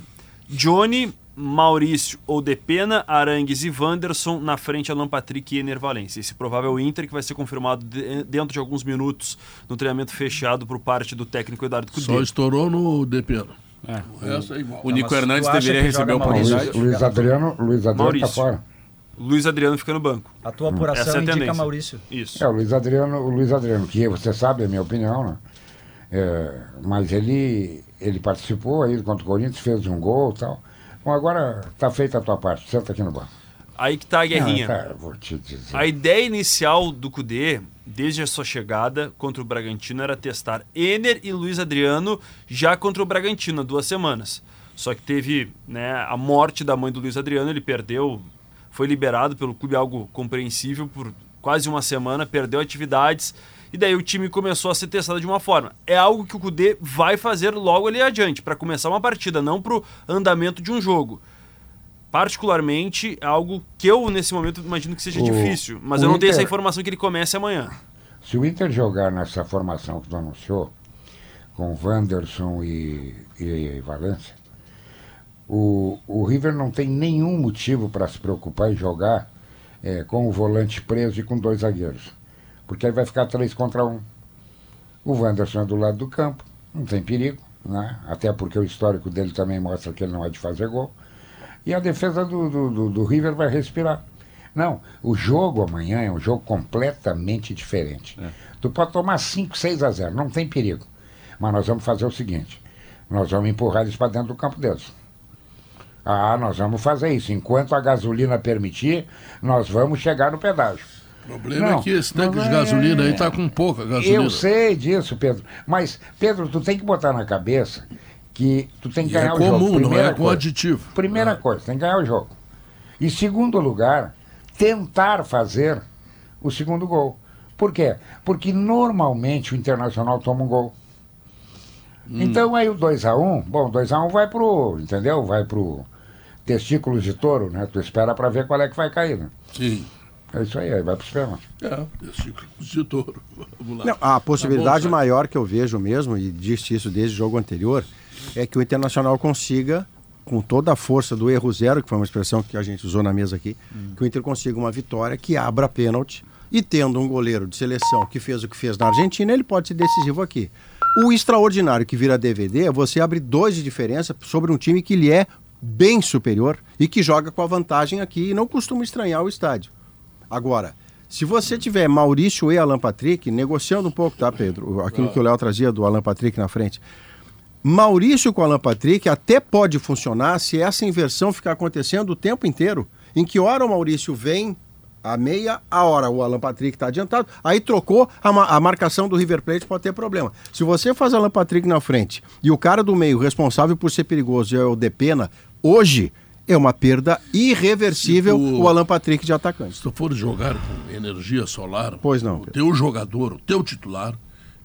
Johnny, Maurício ou Depena, Arangues e Wanderson, na frente Alan Patrick e Ener Valencia. Esse provável Inter que vai ser confirmado de- dentro de alguns minutos no treinamento fechado por parte do técnico Eduardo Só Cudê. estourou no Depena. É. O é. O Nico mas Hernandes deveria receber Maurício? oportunidade. Luiz, Luiz Adriano, Luiz Adriano tá Maurício. fora. Luiz Adriano fica no banco. A tua apuração Essa é a indica tendência. Maurício. Isso. É, o Luiz Adriano, o Luiz Adriano, que você sabe, é a minha opinião, né? É, mas ele, ele participou aí contra o Corinthians, fez um gol e tal. Bom, agora tá feita a tua parte, senta aqui no banco. Aí que tá a guerrinha. Não, tá, vou te dizer. A ideia inicial do Cudê, desde a sua chegada contra o Bragantino, era testar Ener e Luiz Adriano já contra o Bragantino há duas semanas. Só que teve né, a morte da mãe do Luiz Adriano, ele perdeu, foi liberado pelo clube, algo compreensível, por quase uma semana, perdeu atividades. E daí o time começou a ser testado de uma forma. É algo que o Cudê vai fazer logo ali adiante, para começar uma partida, não para o andamento de um jogo. Particularmente, é algo que eu, nesse momento, imagino que seja O- difícil. Mas eu não tenho essa Inter- informação que ele comece amanhã. Se o Inter jogar nessa formação que tu anunciou, com Wanderson e, e Valência, o, o River não tem nenhum motivo para se preocupar em jogar eh, com o volante preso e com dois zagueiros. Porque aí vai ficar três contra um. O Wanderson é do lado do campo, não tem perigo, né? até porque o histórico dele também mostra que ele não é de fazer gol. E a defesa do, do, do- do River vai respirar. Não, o jogo amanhã é um jogo completamente diferente. Tu pode tomar 5, 6 a 0, não tem perigo. Mas nós vamos fazer o seguinte: nós vamos empurrar eles para dentro do campo deles. Ah, nós vamos fazer isso. Enquanto a gasolina permitir, nós vamos chegar no pedágio. O problema Não, é que esse tanque de é- gasolina aí tá com pouca gasolina. Eu sei disso, Pedro. Mas, Pedro, tu tem que botar na cabeça que tu tem que E é ganhar o jogo. comum, não Primeira é com coisa. aditivo. Primeira É. coisa, tem que ganhar o jogo. E segundo lugar, tentar fazer o segundo gol. Por quê? Porque normalmente o Internacional toma um gol. Hum. Então aí o 2x1, bom, 2x1 vai pro, entendeu? Vai pro testículos de touro, né? Tu espera pra ver qual é que vai cair, né? Sim. É isso aí, aí vai pros pênaltis. É, esse de touro. Vamos lá. Não, a possibilidade Tá bom, maior que eu vejo mesmo, e disse isso desde o jogo anterior, é que o Internacional consiga, com toda a força do erro zero, que foi uma expressão que a gente usou na mesa aqui, que o Inter consiga uma vitória que abra pênalti. E tendo um goleiro de seleção que fez o que fez na Argentina, ele pode ser decisivo aqui. O extraordinário que vira DVD é você abre dois de diferença sobre um time que lhe é bem superior e que joga com a vantagem aqui e não costuma estranhar o estádio. Agora, se você tiver Maurício e Alan Patrick, negociando um pouco, tá, Pedro? Aquilo que o Léo trazia do Alan Patrick na frente. Maurício com Alan Patrick até pode funcionar se essa inversão ficar acontecendo o tempo inteiro. Em que hora o Maurício vem a meia, a hora o Alan Patrick está adiantado, aí trocou, a, ma- a marcação do River Plate pode ter problema. Se você faz Alan Patrick na frente e o cara do meio responsável por ser perigoso é o Depena, hoje é uma perda irreversível tu- o Alan Patrick de atacante. Se tu for jogar com energia solar, Pois não, o Pedro. teu jogador, o teu titular,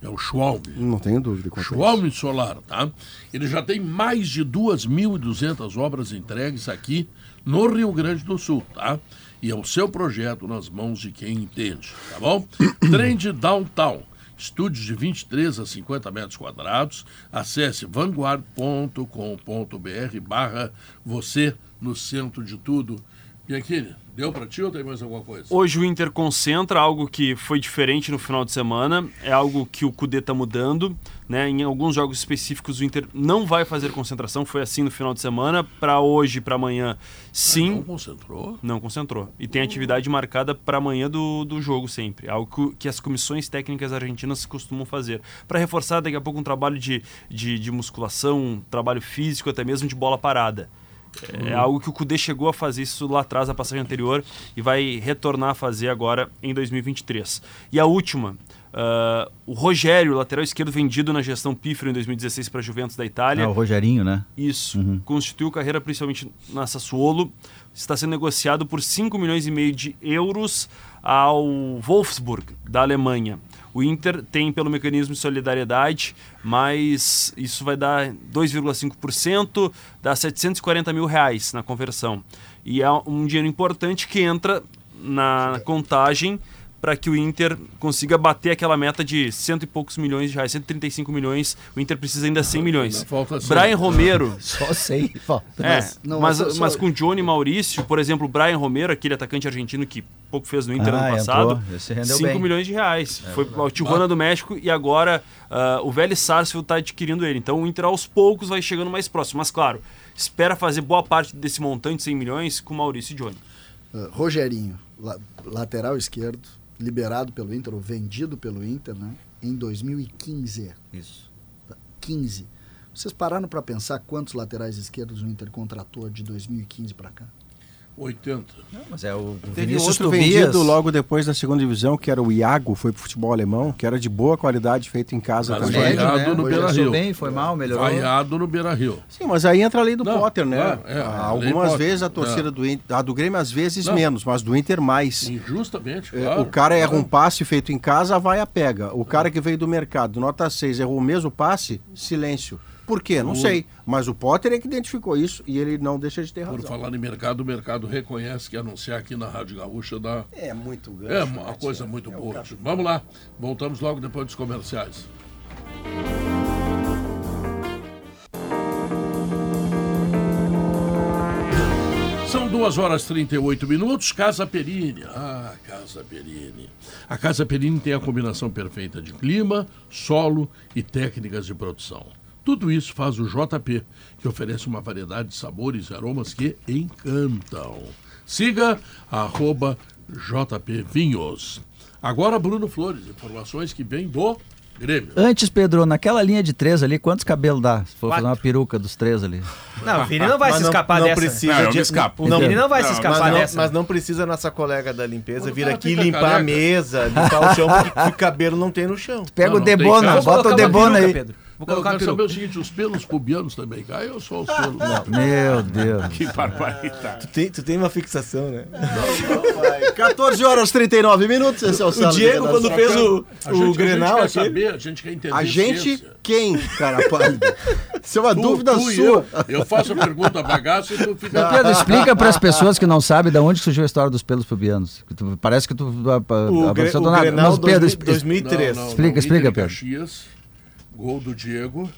é o Schwalm. Não tenho dúvida. Schwalm Solar, tá? Ele já tem mais de 2.200 obras entregues aqui no Rio Grande do Sul, tá? E é o seu projeto nas mãos de quem entende, tá bom? Trend Downtown. Estúdios de 23 a 50 metros quadrados. Acesse vanguard.com.br barra você no centro de tudo. Bianchini, deu pra ti ou tem mais alguma coisa? Hoje o Inter concentra algo que foi diferente no final de semana, é algo que o Cudê está mudando. Né? Em alguns jogos específicos o Inter não vai fazer concentração, foi assim no final de semana. Para hoje, para amanhã, sim. Não concentrou? Não concentrou. E tem atividade marcada para amanhã do, do jogo sempre. Algo que, que as comissões técnicas argentinas costumam fazer. Para reforçar daqui a pouco um trabalho de, de, de musculação, um trabalho físico, até mesmo de bola parada. É algo que o Cudê chegou a fazer isso lá atrás, na passagem anterior, e vai retornar a fazer agora em 2023. E a última, ah, o Rogério, lateral esquerdo vendido na gestão Pífero em 2016 para a Juventus da Itália. Ah, o Rogerinho, né? Isso. Constituiu carreira principalmente na Sassuolo. Está sendo negociado por 5 milhões e meio de euros ao Wolfsburg, da Alemanha. O Inter tem pelo mecanismo de solidariedade, mas isso vai dar 2,5%, dá 740 mil reais na conversão. E é um dinheiro importante que entra na contagem para que o Inter consiga bater aquela meta de cento e poucos milhões de reais, 135 milhões. O Inter precisa ainda 100 milhões. falta cem. Brian Romero, Só sei. Falta. é, Mas- não, mas, mas só- mas só- com Johnny Maurício, por exemplo, o Brian Romero, aquele atacante argentino que pouco fez no Inter Ah, ano passado, entrou. Esse rendeu 5 bem. milhões de reais. Foi ao Tijuana do México e agora ah, o Vélez Sarsfield está adquirindo ele. Então o Inter aos poucos vai chegando mais próximo. Mas claro, espera fazer boa parte desse montante, 100 milhões, com Maurício e Johnny. Uh, Rogerinho, la- lateral esquerdo, liberado pelo Inter, ou vendido pelo Inter, né? Em 2015. Isso. 15. Vocês pararam para pensar quantos laterais esquerdos o Inter contratou de 2015 para cá? 80. Mas é o Teve Vinícius outro Tobias. vendido logo depois da segunda divisão, que era o Iago, foi pro futebol alemão, que era de boa qualidade, feito em casa Mas também. Vaiado né? no Começou Beira-Rio. bem, foi mal, melhorou. Vaiado no Beira Rio. Sim, mas aí entra a lei do Não, Potter, né? é, é, Ah, Algumas Potter. vezes a torcida É. do Inter, a do Grêmio às vezes Não. menos, mas do Inter mais. Injustamente, É, claro. o cara erra um passe feito em casa, vai a pega. O cara que veio do mercado, nota 6, errou o mesmo passe, silêncio. Por quê? Não Por- sei. Mas o Potter é que identificou isso e ele não deixa de ter Por razão. falar em mercado, o mercado reconhece que anunciar aqui na Rádio Gaúcha dá. É muito grande. É uma coisa muito boa. Vamos lá, voltamos logo depois dos comerciais. São duas horas e 38 minutos. Casa Perini. Ah, Casa Perini. A Casa Perini tem a combinação perfeita de clima, solo e técnicas de produção. Tudo isso faz o JP, que oferece uma variedade de sabores e aromas que encantam. Siga arroba JP Vinhos. Agora, Bruno Flores, informações que vêm do Grêmio. Antes, Pedro, naquela linha de três ali, quantos cabelos dá? Se for fazer uma peruca dos três ali. Não, o Vini não vai Mas se não- escapar não dessa. precisa Não, de- escapo. Não, Vini não vai se escapar não, dessa. mas não precisa nossa colega da limpeza Quando o vir aqui limpar careca. a mesa, limpar o chão, porque o cabelo não tem no chão. Pega Não, o não tem Debona, bota o Debona aí. Pedro. Vou Não, eu colocar quero saber o seguinte, os pelos pubianos também caem ou só os pelos? Meu Deus. Que barbaridade. Tu tem, tu tem uma fixação, né? 14 horas e 39 minutos, esse é o O Diego, quando fez o, A o gente, Grenal a gente quer aquele... saber, a gente quer entender A gente, ciência. quem, cara pálido? Isso é uma Tu- dúvida tu sua. Eu, eu faço a pergunta bagaço e tu fica... Pedro, explica para as pessoas que não sabem de onde surgiu a história dos pelos pubianos. Que tu- Parece que tu ah, ah, O, Gre apareceu o. Grenal Pedro, 2000, expl- 2003. Não, não, Explica, não, explica, Pedro. Gol do Diego.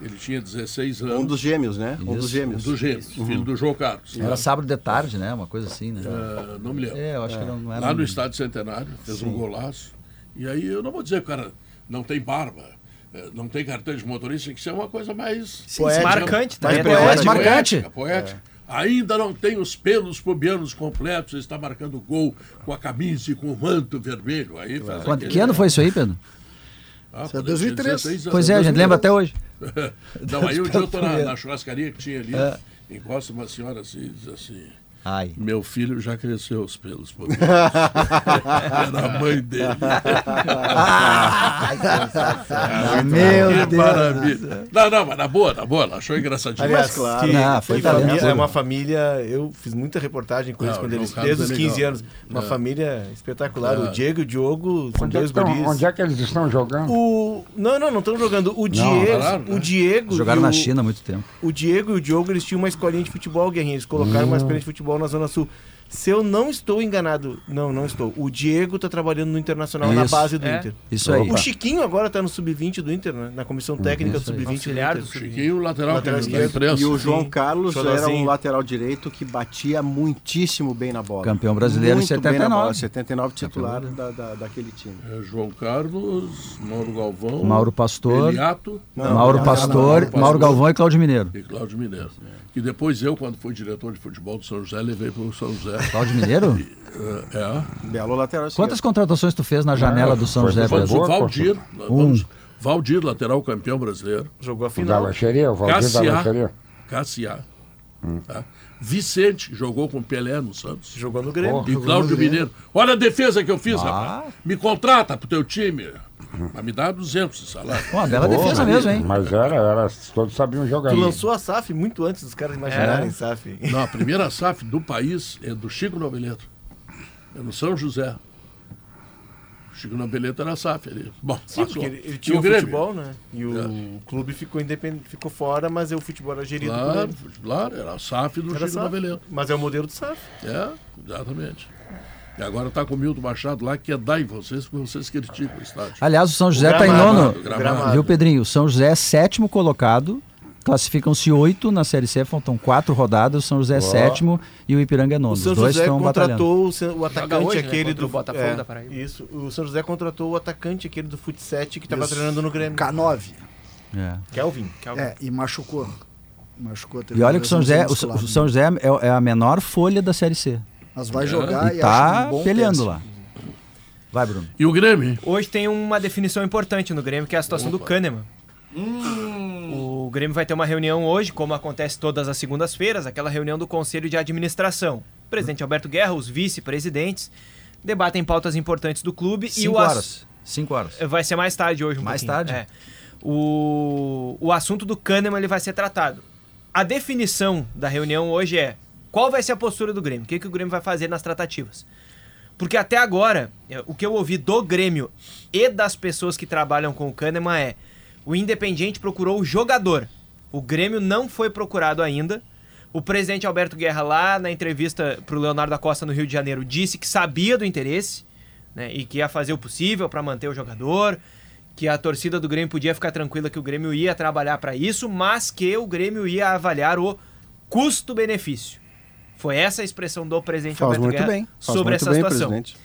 Ele tinha 16 anos. Um dos gêmeos, né? Um dos Isso, gêmeos. Um dos gêmeos, filho do João Carlos. Era sábado de tarde, né? Uma coisa assim, né? Ah, não me lembro. É, eu acho que não, não era. Lá no um- Estádio Centenário, fez um golaço. E aí eu não vou dizer que o cara não tem barba, eh, não tem carteira de motorista, que isso é uma coisa mais. Poética. Marcante Mais também. né? poética. marcante. Poética, poética. Ainda não tem os pelos pubianos completos, está marcando gol com a camisa e com o manto vermelho. Aí faz Quando- aquele- que ano foi isso aí, Pedro? Ah, Isso é quando eu tinha 2003. 16 anos. Pois é, a gente lembra até hoje. Não, aí um dia eu tô na, na churrascaria que tinha ali, encosta uma senhora assim e diz assim. Ai. Meu filho já cresceu os pelos pubianos. Era a mãe dele. Meu Que maravilha. Não, não, mas na boa, na boa, ela achou engraçadinho. Aliás, claro. que, Não, foi família, né? é uma família. Eu fiz muita reportagem com eles Não, quando eles, desde os legal. 15 anos. Uma É. família espetacular. É. O Diego e o Diogo são Onde é, dois que estão, guris. onde é que eles estão jogando? O... Não, não, não estão jogando. O Diego, claro, né? o Diego Jogaram e na o- China há muito tempo. O Diego e o Diogo, eles tinham uma escolinha de futebol, Guerrinha. Eles colocaram uma escolinha de futebol na Zona Sul. Se eu não estou enganado, não, não estou. O Diego tá trabalhando no Internacional na Isso. base do É. Inter. Isso aí. O Chiquinho agora tá no Sub-20 do Inter, né? Na comissão técnica do isso aí. Sub-20 do Auxiliar do Inter. Chiquinho, lateral, Lateral esquerdo. imprensa. E o João Sim. Carlos era um lateral direito que batia muitíssimo bem na bola. Campeão brasileiro em Muito bem na 79. bola, 79 titular da, da, daquele time. É João Carlos, Mauro Galvão. Mauro Pastor, Eliato Não, Mauro Pastor, não, Mauro, Pastor. Galvão e Cláudio Mineiro. e Cláudio Mineiro. Que depois eu, quando fui diretor de futebol do São José, levei para o São José. Cláudio Mineiro? É, é. Belo lateral Quantas contratações tu fez na janela do São José, Vamos o Valdir. Um. Vamos, Valdir, lateral campeão brasileiro. Jogou a final. Lacheria, o Valdir da. Lacheria. Cassiá. Tá? Vicente, jogou com Pelé no Santos. Jogou no Grêmio. E Cláudio Mineiro. Olha a defesa que eu fiz, rapaz. Me contrata pro teu time. Mas me dá 200 de salário. Uma bela defesa mesmo, hein? Mas era, era, todos sabiam jogar. Tu lançou a SAF muito antes dos caras imaginarem SAF. Não, a primeira SAF do país é do Chico Noveleto. É no São José. O Chico Noveleto era SAF ali. Bom, Sim, passou. ele, ele E tinha o Grêmio? futebol, né? E o clube ficou independente, ficou fora, mas o futebol era gerido por Claro, ele. claro, era a SAF do Era Chico SAF. Noveleto. Mas é o modelo do SAF. É, exatamente. E agora tá com o Milton Machado lá, que é dar em vocês, porque vocês criticam o estádio. Aliás, o São José está em nono. gramado. Viu, Pedrinho? O São José é sétimo colocado. Classificam-se oito na Série C, faltam quatro rodadas. O São José é sétimo e o Ipiranga é nono. O São Os dois José estão batalhando. contratou o, San- o atacante hoje, né, aquele contra do o Botafogo é, da Paraíba. Isso. O São José contratou o atacante aquele do Fut 7 que estava treinando no Grêmio. K9. É. Kelvin. É, e machucou. Machucou. E olha que o São José, o, o São José é, é a menor folha da Série C. Mas vai jogar E e, tá um peleando lá. Vai, Bruno. E o Grêmio? Hoje tem uma definição importante no Grêmio, que é a situação do Kahneman. O Grêmio vai ter uma reunião hoje, como acontece todas as segundas-feiras, aquela reunião do Conselho de Administração. O presidente Alberto Guerra, os vice-presidentes, debatem pautas importantes do clube e Cinco o ass- horas. Cinco horas. Vai ser mais tarde hoje, um Mais pouquinho. tarde? É. O, o assunto do Kahneman ele vai ser tratado. A definição da reunião hoje é qual vai ser a postura do Grêmio, o que, que o Grêmio vai fazer nas tratativas. Porque até agora, é, o que eu ouvi do Grêmio e das pessoas que trabalham com o Kahneman é o Independiente procurou o jogador. O Grêmio não foi procurado ainda. O presidente Alberto Guerra, lá na entrevista para o Leonardo da Costa no Rio de Janeiro, disse que sabia do interesse né, e que ia fazer o possível para manter o jogador, que a torcida do Grêmio podia ficar tranquila que o Grêmio ia trabalhar para isso, mas que o Grêmio ia avaliar o custo-benefício. Foi essa a expressão do presidente Faz Alberto Guerra bem. Sobre essa bem, situação. presidente.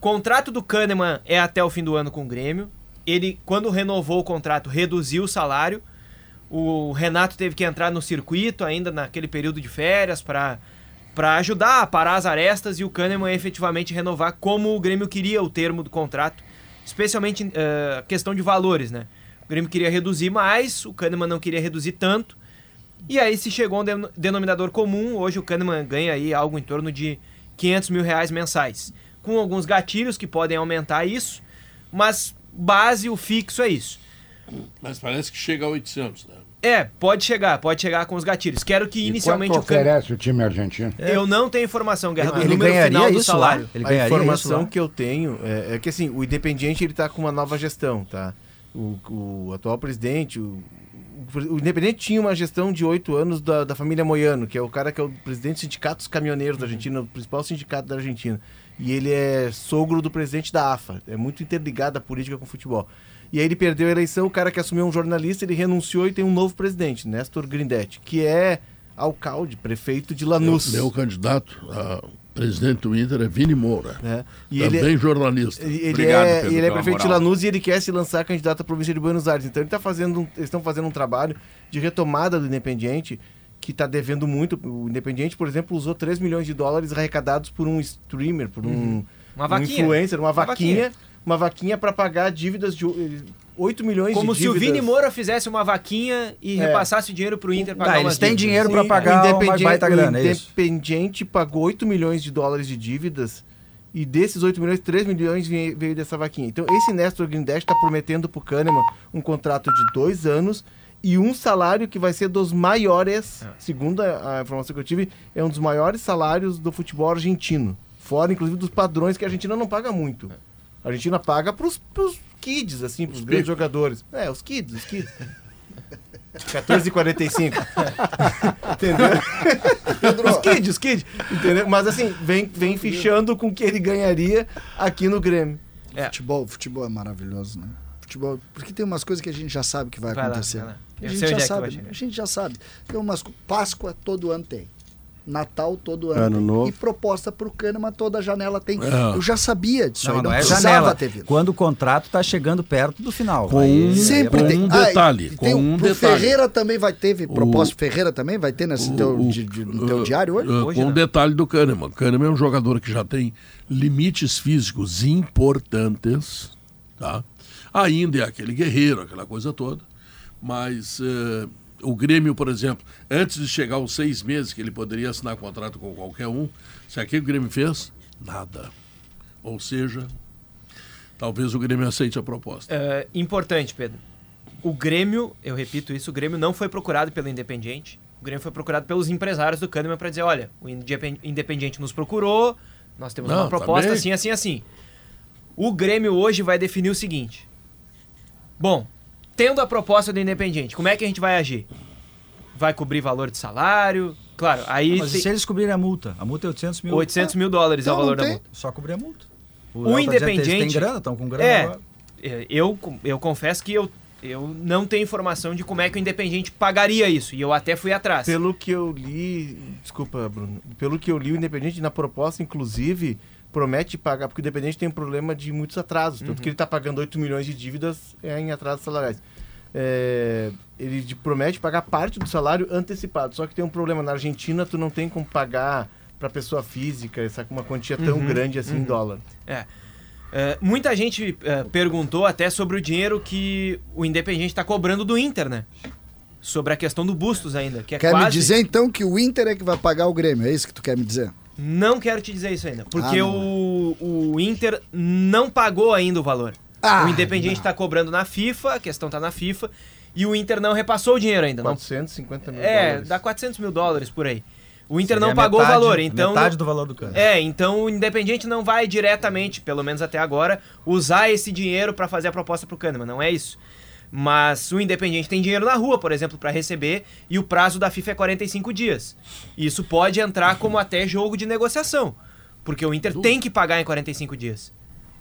Contrato do Kahneman é até o fim do ano com o Grêmio. Ele, quando renovou o contrato, reduziu o salário. O Renato teve que entrar no circuito ainda naquele período de férias para para ajudar a parar as arestas e o Kahneman efetivamente renovar como o Grêmio queria o termo do contrato, especialmente eh, questão de valores, né? O Grêmio queria reduzir mais, o Kahneman não queria reduzir tanto. E aí se chegou a um den- denominador comum, hoje o Kahneman ganha aí algo em torno de 500 mil reais mensais. Com alguns gatilhos que podem aumentar isso, mas base, o fixo é isso. Mas parece que chega a 800, né? É, pode chegar, pode chegar com os gatilhos. Quero que E inicialmente quanto o Kahneman... oferece o time argentino? Eu não tenho informação, Guerra, do Ele número ganharia final do isso lá? salário. Ele a ganharia isso informação lá? que eu tenho é, é que assim, o Independiente ele tá com uma nova gestão, tá? O, o atual presidente, o, o Independiente tinha uma gestão de oito anos da, da família Moiano, que é o cara que é o presidente do Sindicato dos Caminhoneiros da Argentina, o principal sindicato da Argentina. E ele é sogro do presidente da AFA. É muito interligado a política com o futebol. E aí ele perdeu a eleição, o cara que assumiu é um jornalista, ele renunciou e tem um novo presidente, Néstor Grindetti, que é alcalde, prefeito de Lanús. Meu candidato a presidente do Inter é Vini Moura. E também ele, jornalista. ele, Obrigado, é, Pedro, ele é prefeito de moral. Lanús e ele quer se lançar candidato à província de Buenos Aires. Então ele tá fazendo, eles estão fazendo um trabalho de retomada do Independiente, que está devendo muito. O Independiente, por exemplo, usou 3 milhões de dólares arrecadados por um streamer, por um, Uma um vaquinha. influencer, uma, vaquinha, uma vaquinha para pagar dívidas de 8 milhões Como de se o dívidas. Vini Moura fizesse uma vaquinha e É. repassasse o dinheiro pro Inter pagar Tá, eles têm dívidas. dinheiro pra Sim, pagar o uma baita grana, é O? Independiente pagou 8 milhões de dólares de dívidas e desses 8 milhões, 3 milhões veio, veio dessa vaquinha. Então esse Nestor Grindetti está prometendo pro Kahneman um contrato de dois anos e um salário que vai ser dos maiores, segundo a, a informação que eu tive, é um dos maiores salários do futebol argentino. Fora, inclusive, dos padrões que a Argentina não paga muito. A Argentina paga pros, pros kids, assim, pros grandes jogadores. É, os kids, os kids. 14,45. Entendeu? os kids, os kids. Entendeu? Mas assim, vem, vem fichando com o que ele ganharia aqui no Grêmio. É. Futebol, futebol é maravilhoso, né? Futebol, porque tem umas coisas que a gente já sabe que vai, Vai lá, acontecer. vai lá. A gente já é que tu vai sabe, a gente já sabe. Tem umas co- Páscoa todo ano tem. Natal todo ano. Ano novo. E proposta pro Kahneman toda janela tem. É. Eu já sabia disso Não, aí, não, não é janela. ter vindo. Quando o contrato está chegando perto do final. Com um- Sempre com tem. um Ah, detalhe, e com tem, um detalhe. Ferreira também vai ter, O- proposta Ferreira também vai ter nesse teu, O- di- di- no teu uh, diário hoje? uh, Hoje com um não. detalhe do Kahneman. Kahneman é um jogador que já tem limites físicos importantes, tá? Ainda é aquele guerreiro, aquela coisa toda, mas eh, o Grêmio, por exemplo, antes de chegar aos seis meses que ele poderia assinar contrato com qualquer um, se aqui o Grêmio fez, nada. Ou seja, talvez o Grêmio aceite a proposta. É, importante, Pedro. O Grêmio, eu repito isso, o Grêmio não foi procurado pelo Independiente. O Grêmio foi procurado pelos empresários do Kahneman para dizer, olha, o Indepen- Independiente nos procurou, nós temos Não, uma proposta também. assim, assim, assim. O Grêmio hoje vai definir o seguinte. Bom, tendo a proposta do Independiente, como é que a gente vai agir? Vai cobrir valor de salário? Claro, aí Mas tem se eles cobrirem a multa? A multa é 800 mil. 800 mil dólares é o Então, valor da multa. Só cobrir a multa. O Léo tá dizendo que Eles Independiente- têm grana, estão com grana É, agora. é, eu, eu confesso que eu, eu não tenho informação de como é que o Independiente pagaria isso. E eu até fui atrás. Pelo que eu li, desculpa, Bruno. Pelo que eu li, o Independente na proposta, inclusive, promete pagar, porque o Independente tem um problema de muitos atrasos. Tanto que ele está pagando 8 milhões de dívidas é, em atrasos salariais. É, ele promete pagar parte do salário antecipado. Só que tem um problema. Na Argentina, tu não tem como pagar para pessoa física essa uma quantia tão Uhum, grande assim em dólar. É. É, muita gente é, perguntou até sobre o dinheiro que o Independiente está cobrando do Inter, né? Sobre a questão do Bustos ainda, que é Quer quase... me dizer então que o Inter é que vai pagar o Grêmio? É isso que tu quer me dizer? Não quero te dizer isso ainda, porque Ah, o, o Inter não pagou ainda o valor. Ah, o Independiente está cobrando na FIFA, a questão está na FIFA, e o Inter não repassou o dinheiro ainda. Não, 450 mil é, dólares. dá 400 mil dólares por aí. O Inter Seria não pagou metade- o valor, então... Metade do valor do cano. É, então o Independiente não vai diretamente, pelo menos até agora, usar esse dinheiro para fazer a proposta pro Kahneman, não é isso. Mas o Independiente tem dinheiro na rua, por exemplo, para receber, e o prazo da FIFA é 45 dias. Isso pode entrar como até jogo de negociação, porque o Inter tem que pagar em 45 dias.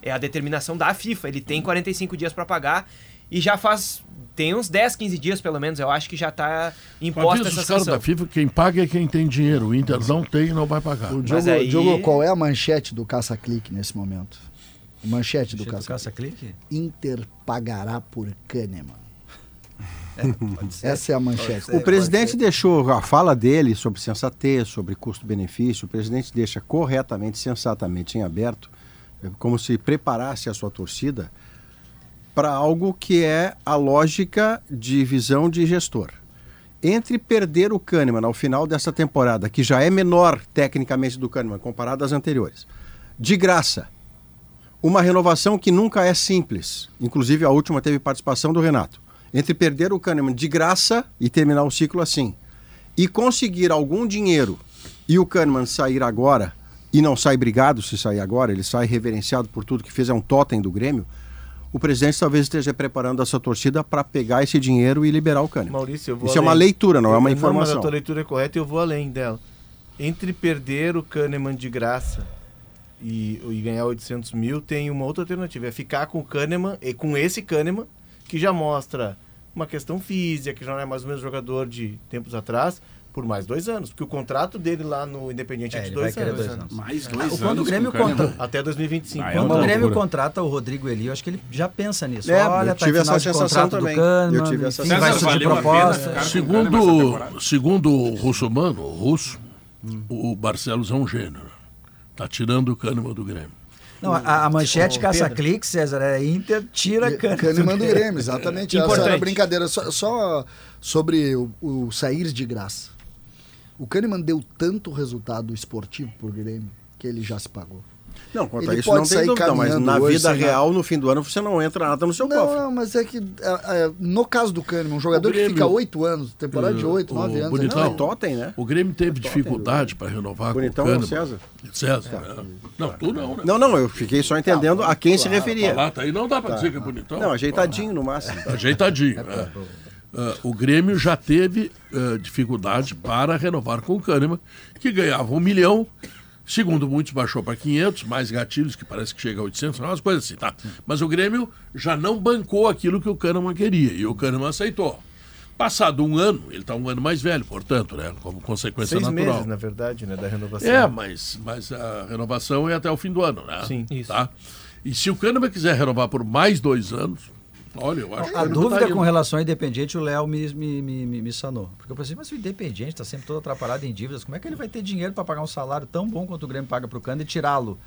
É a determinação da FIFA, ele tem 45 dias para pagar e já faz tem uns 10, 15 dias pelo menos, eu acho que já tá imposta Avisa essa os caras da FIFA, quem paga é quem tem dinheiro. O Inter não tem e não vai pagar. O Diogo, aí- Diogo, qual é a manchete do caça-clique nesse momento? Manchete do do caça-clique. caça-clique? Inter pagará por Kahneman. Pode ser. Essa é a manchete. Pode O presidente deixou a fala dele sobre sensatez, sobre custo-benefício, o presidente deixa corretamente, sensatamente em aberto, é como se preparasse a sua torcida para algo que é a lógica de visão de gestor. Entre perder o Kahneman ao final dessa temporada, que já é menor tecnicamente do Kahneman comparado às anteriores, de graça, uma renovação que nunca é simples. Inclusive, a última teve participação do Renato. Entre perder o Kahneman de graça e terminar o ciclo assim, e conseguir algum dinheiro e o Kahneman sair agora, e não sai brigado se sair agora, ele sai reverenciado por tudo que fez, é um totem do Grêmio, o presidente talvez esteja preparando essa torcida para pegar esse dinheiro e liberar o Kahneman. Maurício, eu vou Isso é uma além. leitura, não é uma Eu- Mas informação. a tua leitura é correta e eu vou além dela. Entre perder o Kahneman de graça e, e ganhar 800 mil, tem uma outra alternativa. É ficar com o Kahneman, e com esse Kahneman, que já mostra uma questão física, que já não é mais o mesmo jogador de tempos atrás, por mais dois anos. Porque o contrato dele lá no Independiente é, É, de dois, anos. dois anos. Mais Ah, dois quando anos o Grêmio com o Kahneman. conta- Até 2025. Ah, é Quando uma o Grêmio loucura. contrata o Rodrigo Eli, eu acho que ele já pensa nisso. É, Olha, eu tá tive final essa de sensação contrato também. do Kahneman, Eu tive essa sensação. pena proposta. Segundo, segundo o russomano, o russo, o Barcelos é um gênero. Tá tirando o Kahneman do Grêmio. Não, a, a manchete Ô, caça-clique, César, é Inter, tira Kahneman. Kahneman do Grêmio, exatamente. Essa Importante. era a brincadeira. Só, só sobre o, o sair de graça. O Kahneman deu tanto resultado esportivo pro Grêmio que ele já se pagou. Não, quanto Ele a isso pode não tem sair dúvida, mas caminhando na hoje vida real, no fim do ano, você não entra nada no seu Não, cofre. não, mas é que é, é, no caso do Kahneman, um jogador Grêmio- que fica oito anos, temporada de oito, o nove anos. Bonitão. Não, é totem, né? O Grêmio teve dificuldade para renovar Bonitão com o ou Kahneman. César? César. né? Não, tu não, né? Não, não, eu fiquei só entendendo a quem se referia. Tá lá, tá aí não dá para dizer que é bonitão. Não, ajeitadinho no máximo. Ajeitadinho. né? Ah, o Grêmio já teve ah, dificuldade para renovar com o Kahneman, que ganhava um milhão, segundo muitos baixou para 500, mais gatilhos, que parece que chega a 800, umas coisas assim, tá? Mas o Grêmio já não bancou aquilo que o Kahneman queria, e o Kahneman aceitou. Passado um ano, ele está um ano mais velho, portanto, né, como consequência Seis natural. meses, na verdade, né, da renovação. É, mas, mas a renovação é até o fim do ano, né? Sim. Isso. Tá? E se o Kahneman quiser renovar por mais dois anos, olha, eu acho que A ele dúvida com relação ao Independiente, o Léo me, me, me, me, sanou. Porque eu pensei, mas o Independiente está sempre todo atrapalhado em dívidas, como é que ele vai ter dinheiro para pagar um salário tão bom quanto o Grêmio paga para o Cano e tirá-lo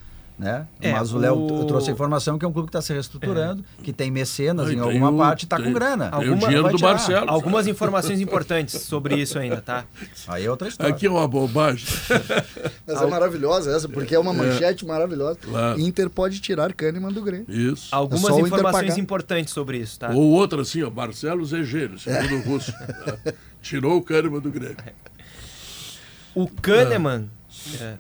Né? É, Mas o Léo o- trouxe a informação que é um clube que está se reestruturando, que tem mecenas e em tem alguma o- parte e está com grana. tem o Alguma- dinheiro vai do. Barcelos. Algumas informações importantes sobre isso ainda, tá? Aí é outra história. Aqui é uma bobagem. Mas é maravilhosa essa, porque é uma manchete maravilhosa. Claro. Inter pode tirar Kahneman do Grêmio. Isso. Algumas É o Inter informações importantes sobre isso, tá? Ou outra assim, ó, Barcelos é gênio, segundo o russo. Tirou o Kahneman do Grêmio. O Kahneman é,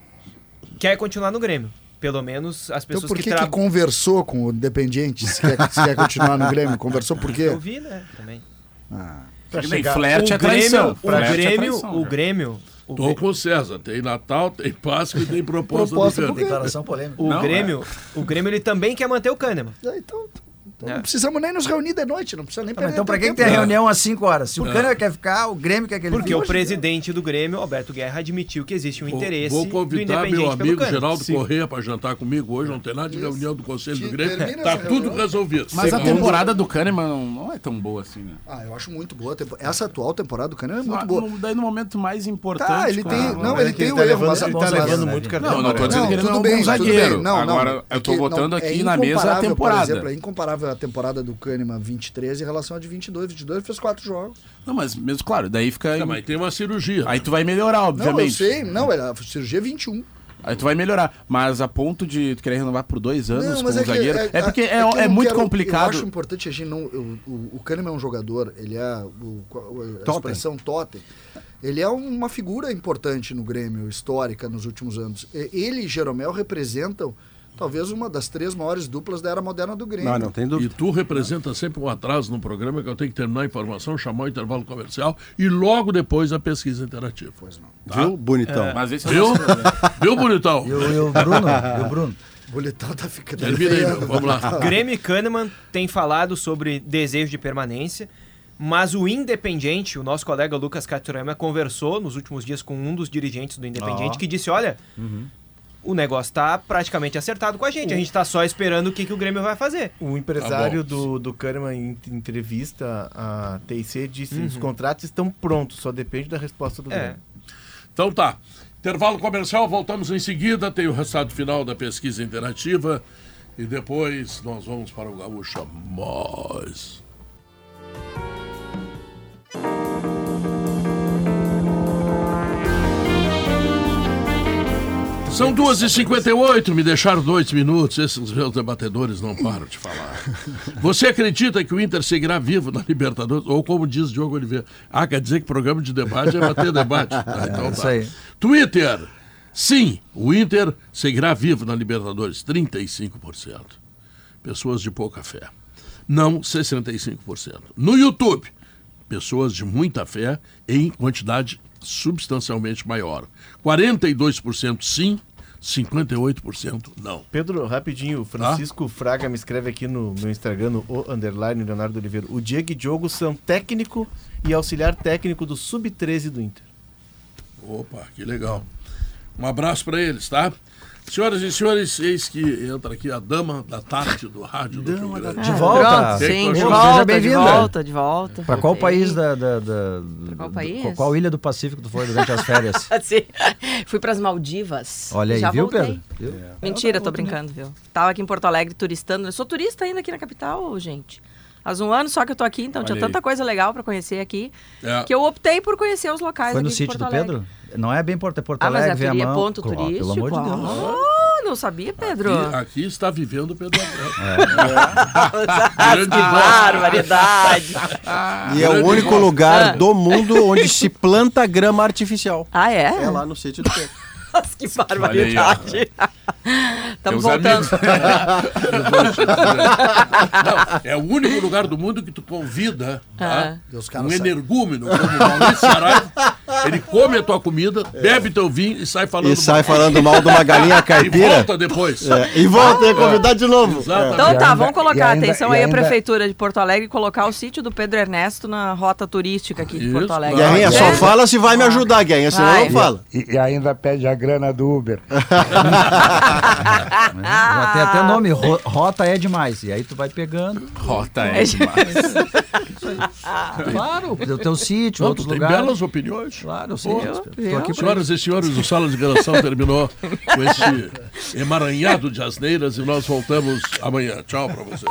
quer continuar no Grêmio. Pelo menos as Então pessoas por que, que, que tra- conversou com o Independiente se quer, se quer continuar no Grêmio? Conversou por quê? Eu vi, né? Também. Ah, Pra Que chegar- flerte o é traição. Grêmio, o Flerte é Grêmio, traição, o? Grêmio, o, Tô com o César. Tem Natal, tem Páscoa e tem proposta, Proposta do. Declaração polêmica. o Não, Grêmio, o Grêmio ele também quer manter o Kahneman. é, então, então É. não precisamos nem nos reunir de noite, não precisa nem Tá, perder então, teu quem que tempo. tem reunião às 5 horas? Se o Kahneman quer ficar, o Grêmio quer que ele Porque fique. o presidente do Grêmio, Alberto Guerra, admitiu que existe um Vou- interesse Vou do convidar meu amigo. Geraldo Sim. Correia para jantar comigo hoje. Não tem nada de Isso. reunião do Conselho do Que Grêmio. Tá essa tudo reunião. resolvido. Mas a Segundo- temporada do Kahneman não, não é tão boa assim, né? Ah, eu acho muito boa. a Essa atual temporada do Kahneman é muito Ah, boa. no- daí no momento mais importante. Tá, ele tem. Não, ele é tem o erro, mas ele tá bons levando muito cartão Não, não tô amarelo. dizendo que ele não é um tudo bom bem, tudo zagueiro. Agora, não, eu tô é que botando não- aqui é na mesa a temporada. Por exemplo, é incomparável a temporada do Kahneman 23 em relação à de 22. 22 ele fez quatro jogos. Não, mas mesmo, claro, daí fica. Não, mas tem uma cirurgia. Aí tu vai melhorar, Não, eu obviamente. sei. Não, era a cirurgia é 21. Aí tu vai melhorar. Mas a ponto de tu querer renovar por dois anos Não, com mas o é que, zagueiro. É, porque é, que eu é não muito quero- Eu complicado. acho importante a gente não. O, o, o Kahneman é um jogador, ele é. O, a Totem. expressão totem. Ele é uma figura importante no Grêmio, histórica nos últimos anos. Ele e Jeromel representam talvez uma das três maiores duplas da era moderna do Grêmio. Não, não tem E dúvida. tu representa sempre um atraso no programa que eu tenho que terminar a informação, chamar o intervalo comercial e logo depois a pesquisa interativa. Pois não. Viu? Bonitão. Mas esse é o Viu? problema. Viu, bonitão? E o, e Bruno? E o Bruno? Tá ficando. Termina aí, meu. Vamos lá. Grêmio e Kahneman tem falado sobre desejo de permanência, mas o Independiente, o nosso colega Lucas Caturama, conversou nos últimos dias com um dos dirigentes do Independiente Ó. que disse: olha, o negócio está praticamente acertado com a gente, a gente está só esperando o que, que o Grêmio vai fazer. O empresário Tá do, do Kahneman, em entrevista à TIC, disse Uhum. os contratos estão prontos, só depende da resposta do É. Grêmio. Então tá. Intervalo comercial, voltamos em seguida. Tem o resultado final da pesquisa interativa. E depois nós vamos para o Gaúcha Mais. São 2h58, me deixaram dois minutos. Esses meus debatedores não param de falar. Você acredita que o Inter seguirá vivo na Libertadores? Ou como diz Diogo Oliveira, ah, quer dizer que programa de debate é bater debate. Ah, então isso tá. aí. Twitter. Sim, o Inter seguirá vivo na Libertadores, 35%. Pessoas de pouca fé. Não, 65%. No YouTube, pessoas de muita fé em quantidade substancialmente maior. 42% sim, 58% não. Pedro, rapidinho, Francisco Fraga me escreve aqui no meu Instagram, no o underline Leonardo Oliveira. O Diego e Diogo são técnico e auxiliar técnico do Sub-13 do Inter. Opa, que legal. Um abraço para eles, tá? Senhoras e senhores, eis que entra aqui a dama da tarde do rádio do Rio Grande. De volta. Pronto, sim, de volta, Seja de bem-vinda. volta, de volta. Pra qual país da. da, da- qual país? Qual, qual ilha do Pacífico tu foi durante as férias? Sim. Fui para as Maldivas. Olha aí, Já viu, voltei. Pedro? Viu? Mentira, tô brincando, viu? Tava aqui em Porto Alegre turistando. Eu sou turista ainda aqui na capital, gente. Faz um ano só que eu tô aqui, então Olha tinha aí. tanta coisa legal para conhecer aqui, É. que eu optei por conhecer os locais Foi aqui no de sítio Porto do Alegre. Não é bem Porto, é Porto Ah, mas Alegre, é Viamão. ponto Claro, turístico? Pelo amor de Deus. Ah, não sabia, Pedro? Aqui, aqui está vivendo o Pedro Abreu. que barbaridade. E é o único lugar do mundo onde se planta grama artificial. Ah, é? É lá no sítio do Pedro. Nossa, que barbaridade. Estamos voltando. Não, é o único lugar do mundo que tu convida tá? Caras um energúmeno como o Maurício Saraiva. Ele come a tua comida, bebe teu vinho e sai falando E sai mal. falando mal de uma galinha E caipira. volta depois. É, e volta e convidar de novo. Exatamente. Então E tá, vamos colocar e ainda- atenção e aí a ainda- Prefeitura de Porto Alegre e colocar o sítio do Pedro Ernesto na rota turística aqui de Isso, Porto Alegre. Guerrinha, Pode só ser? fala se vai me ajudar, Guerrinha, senão Vai. não fala. E, e ainda pede a grana do Uber. Tem até nome, ro- Rota é demais. E aí tu vai pegando. Rota é demais. Claro, o teu sítio, Não, outros tu tem lugares. belas opiniões. Claro, eu sei. Tô aqui pra Senhoras e senhores, o Sala de Redação terminou com esse emaranhado de asneiras e nós voltamos amanhã. Tchau pra você.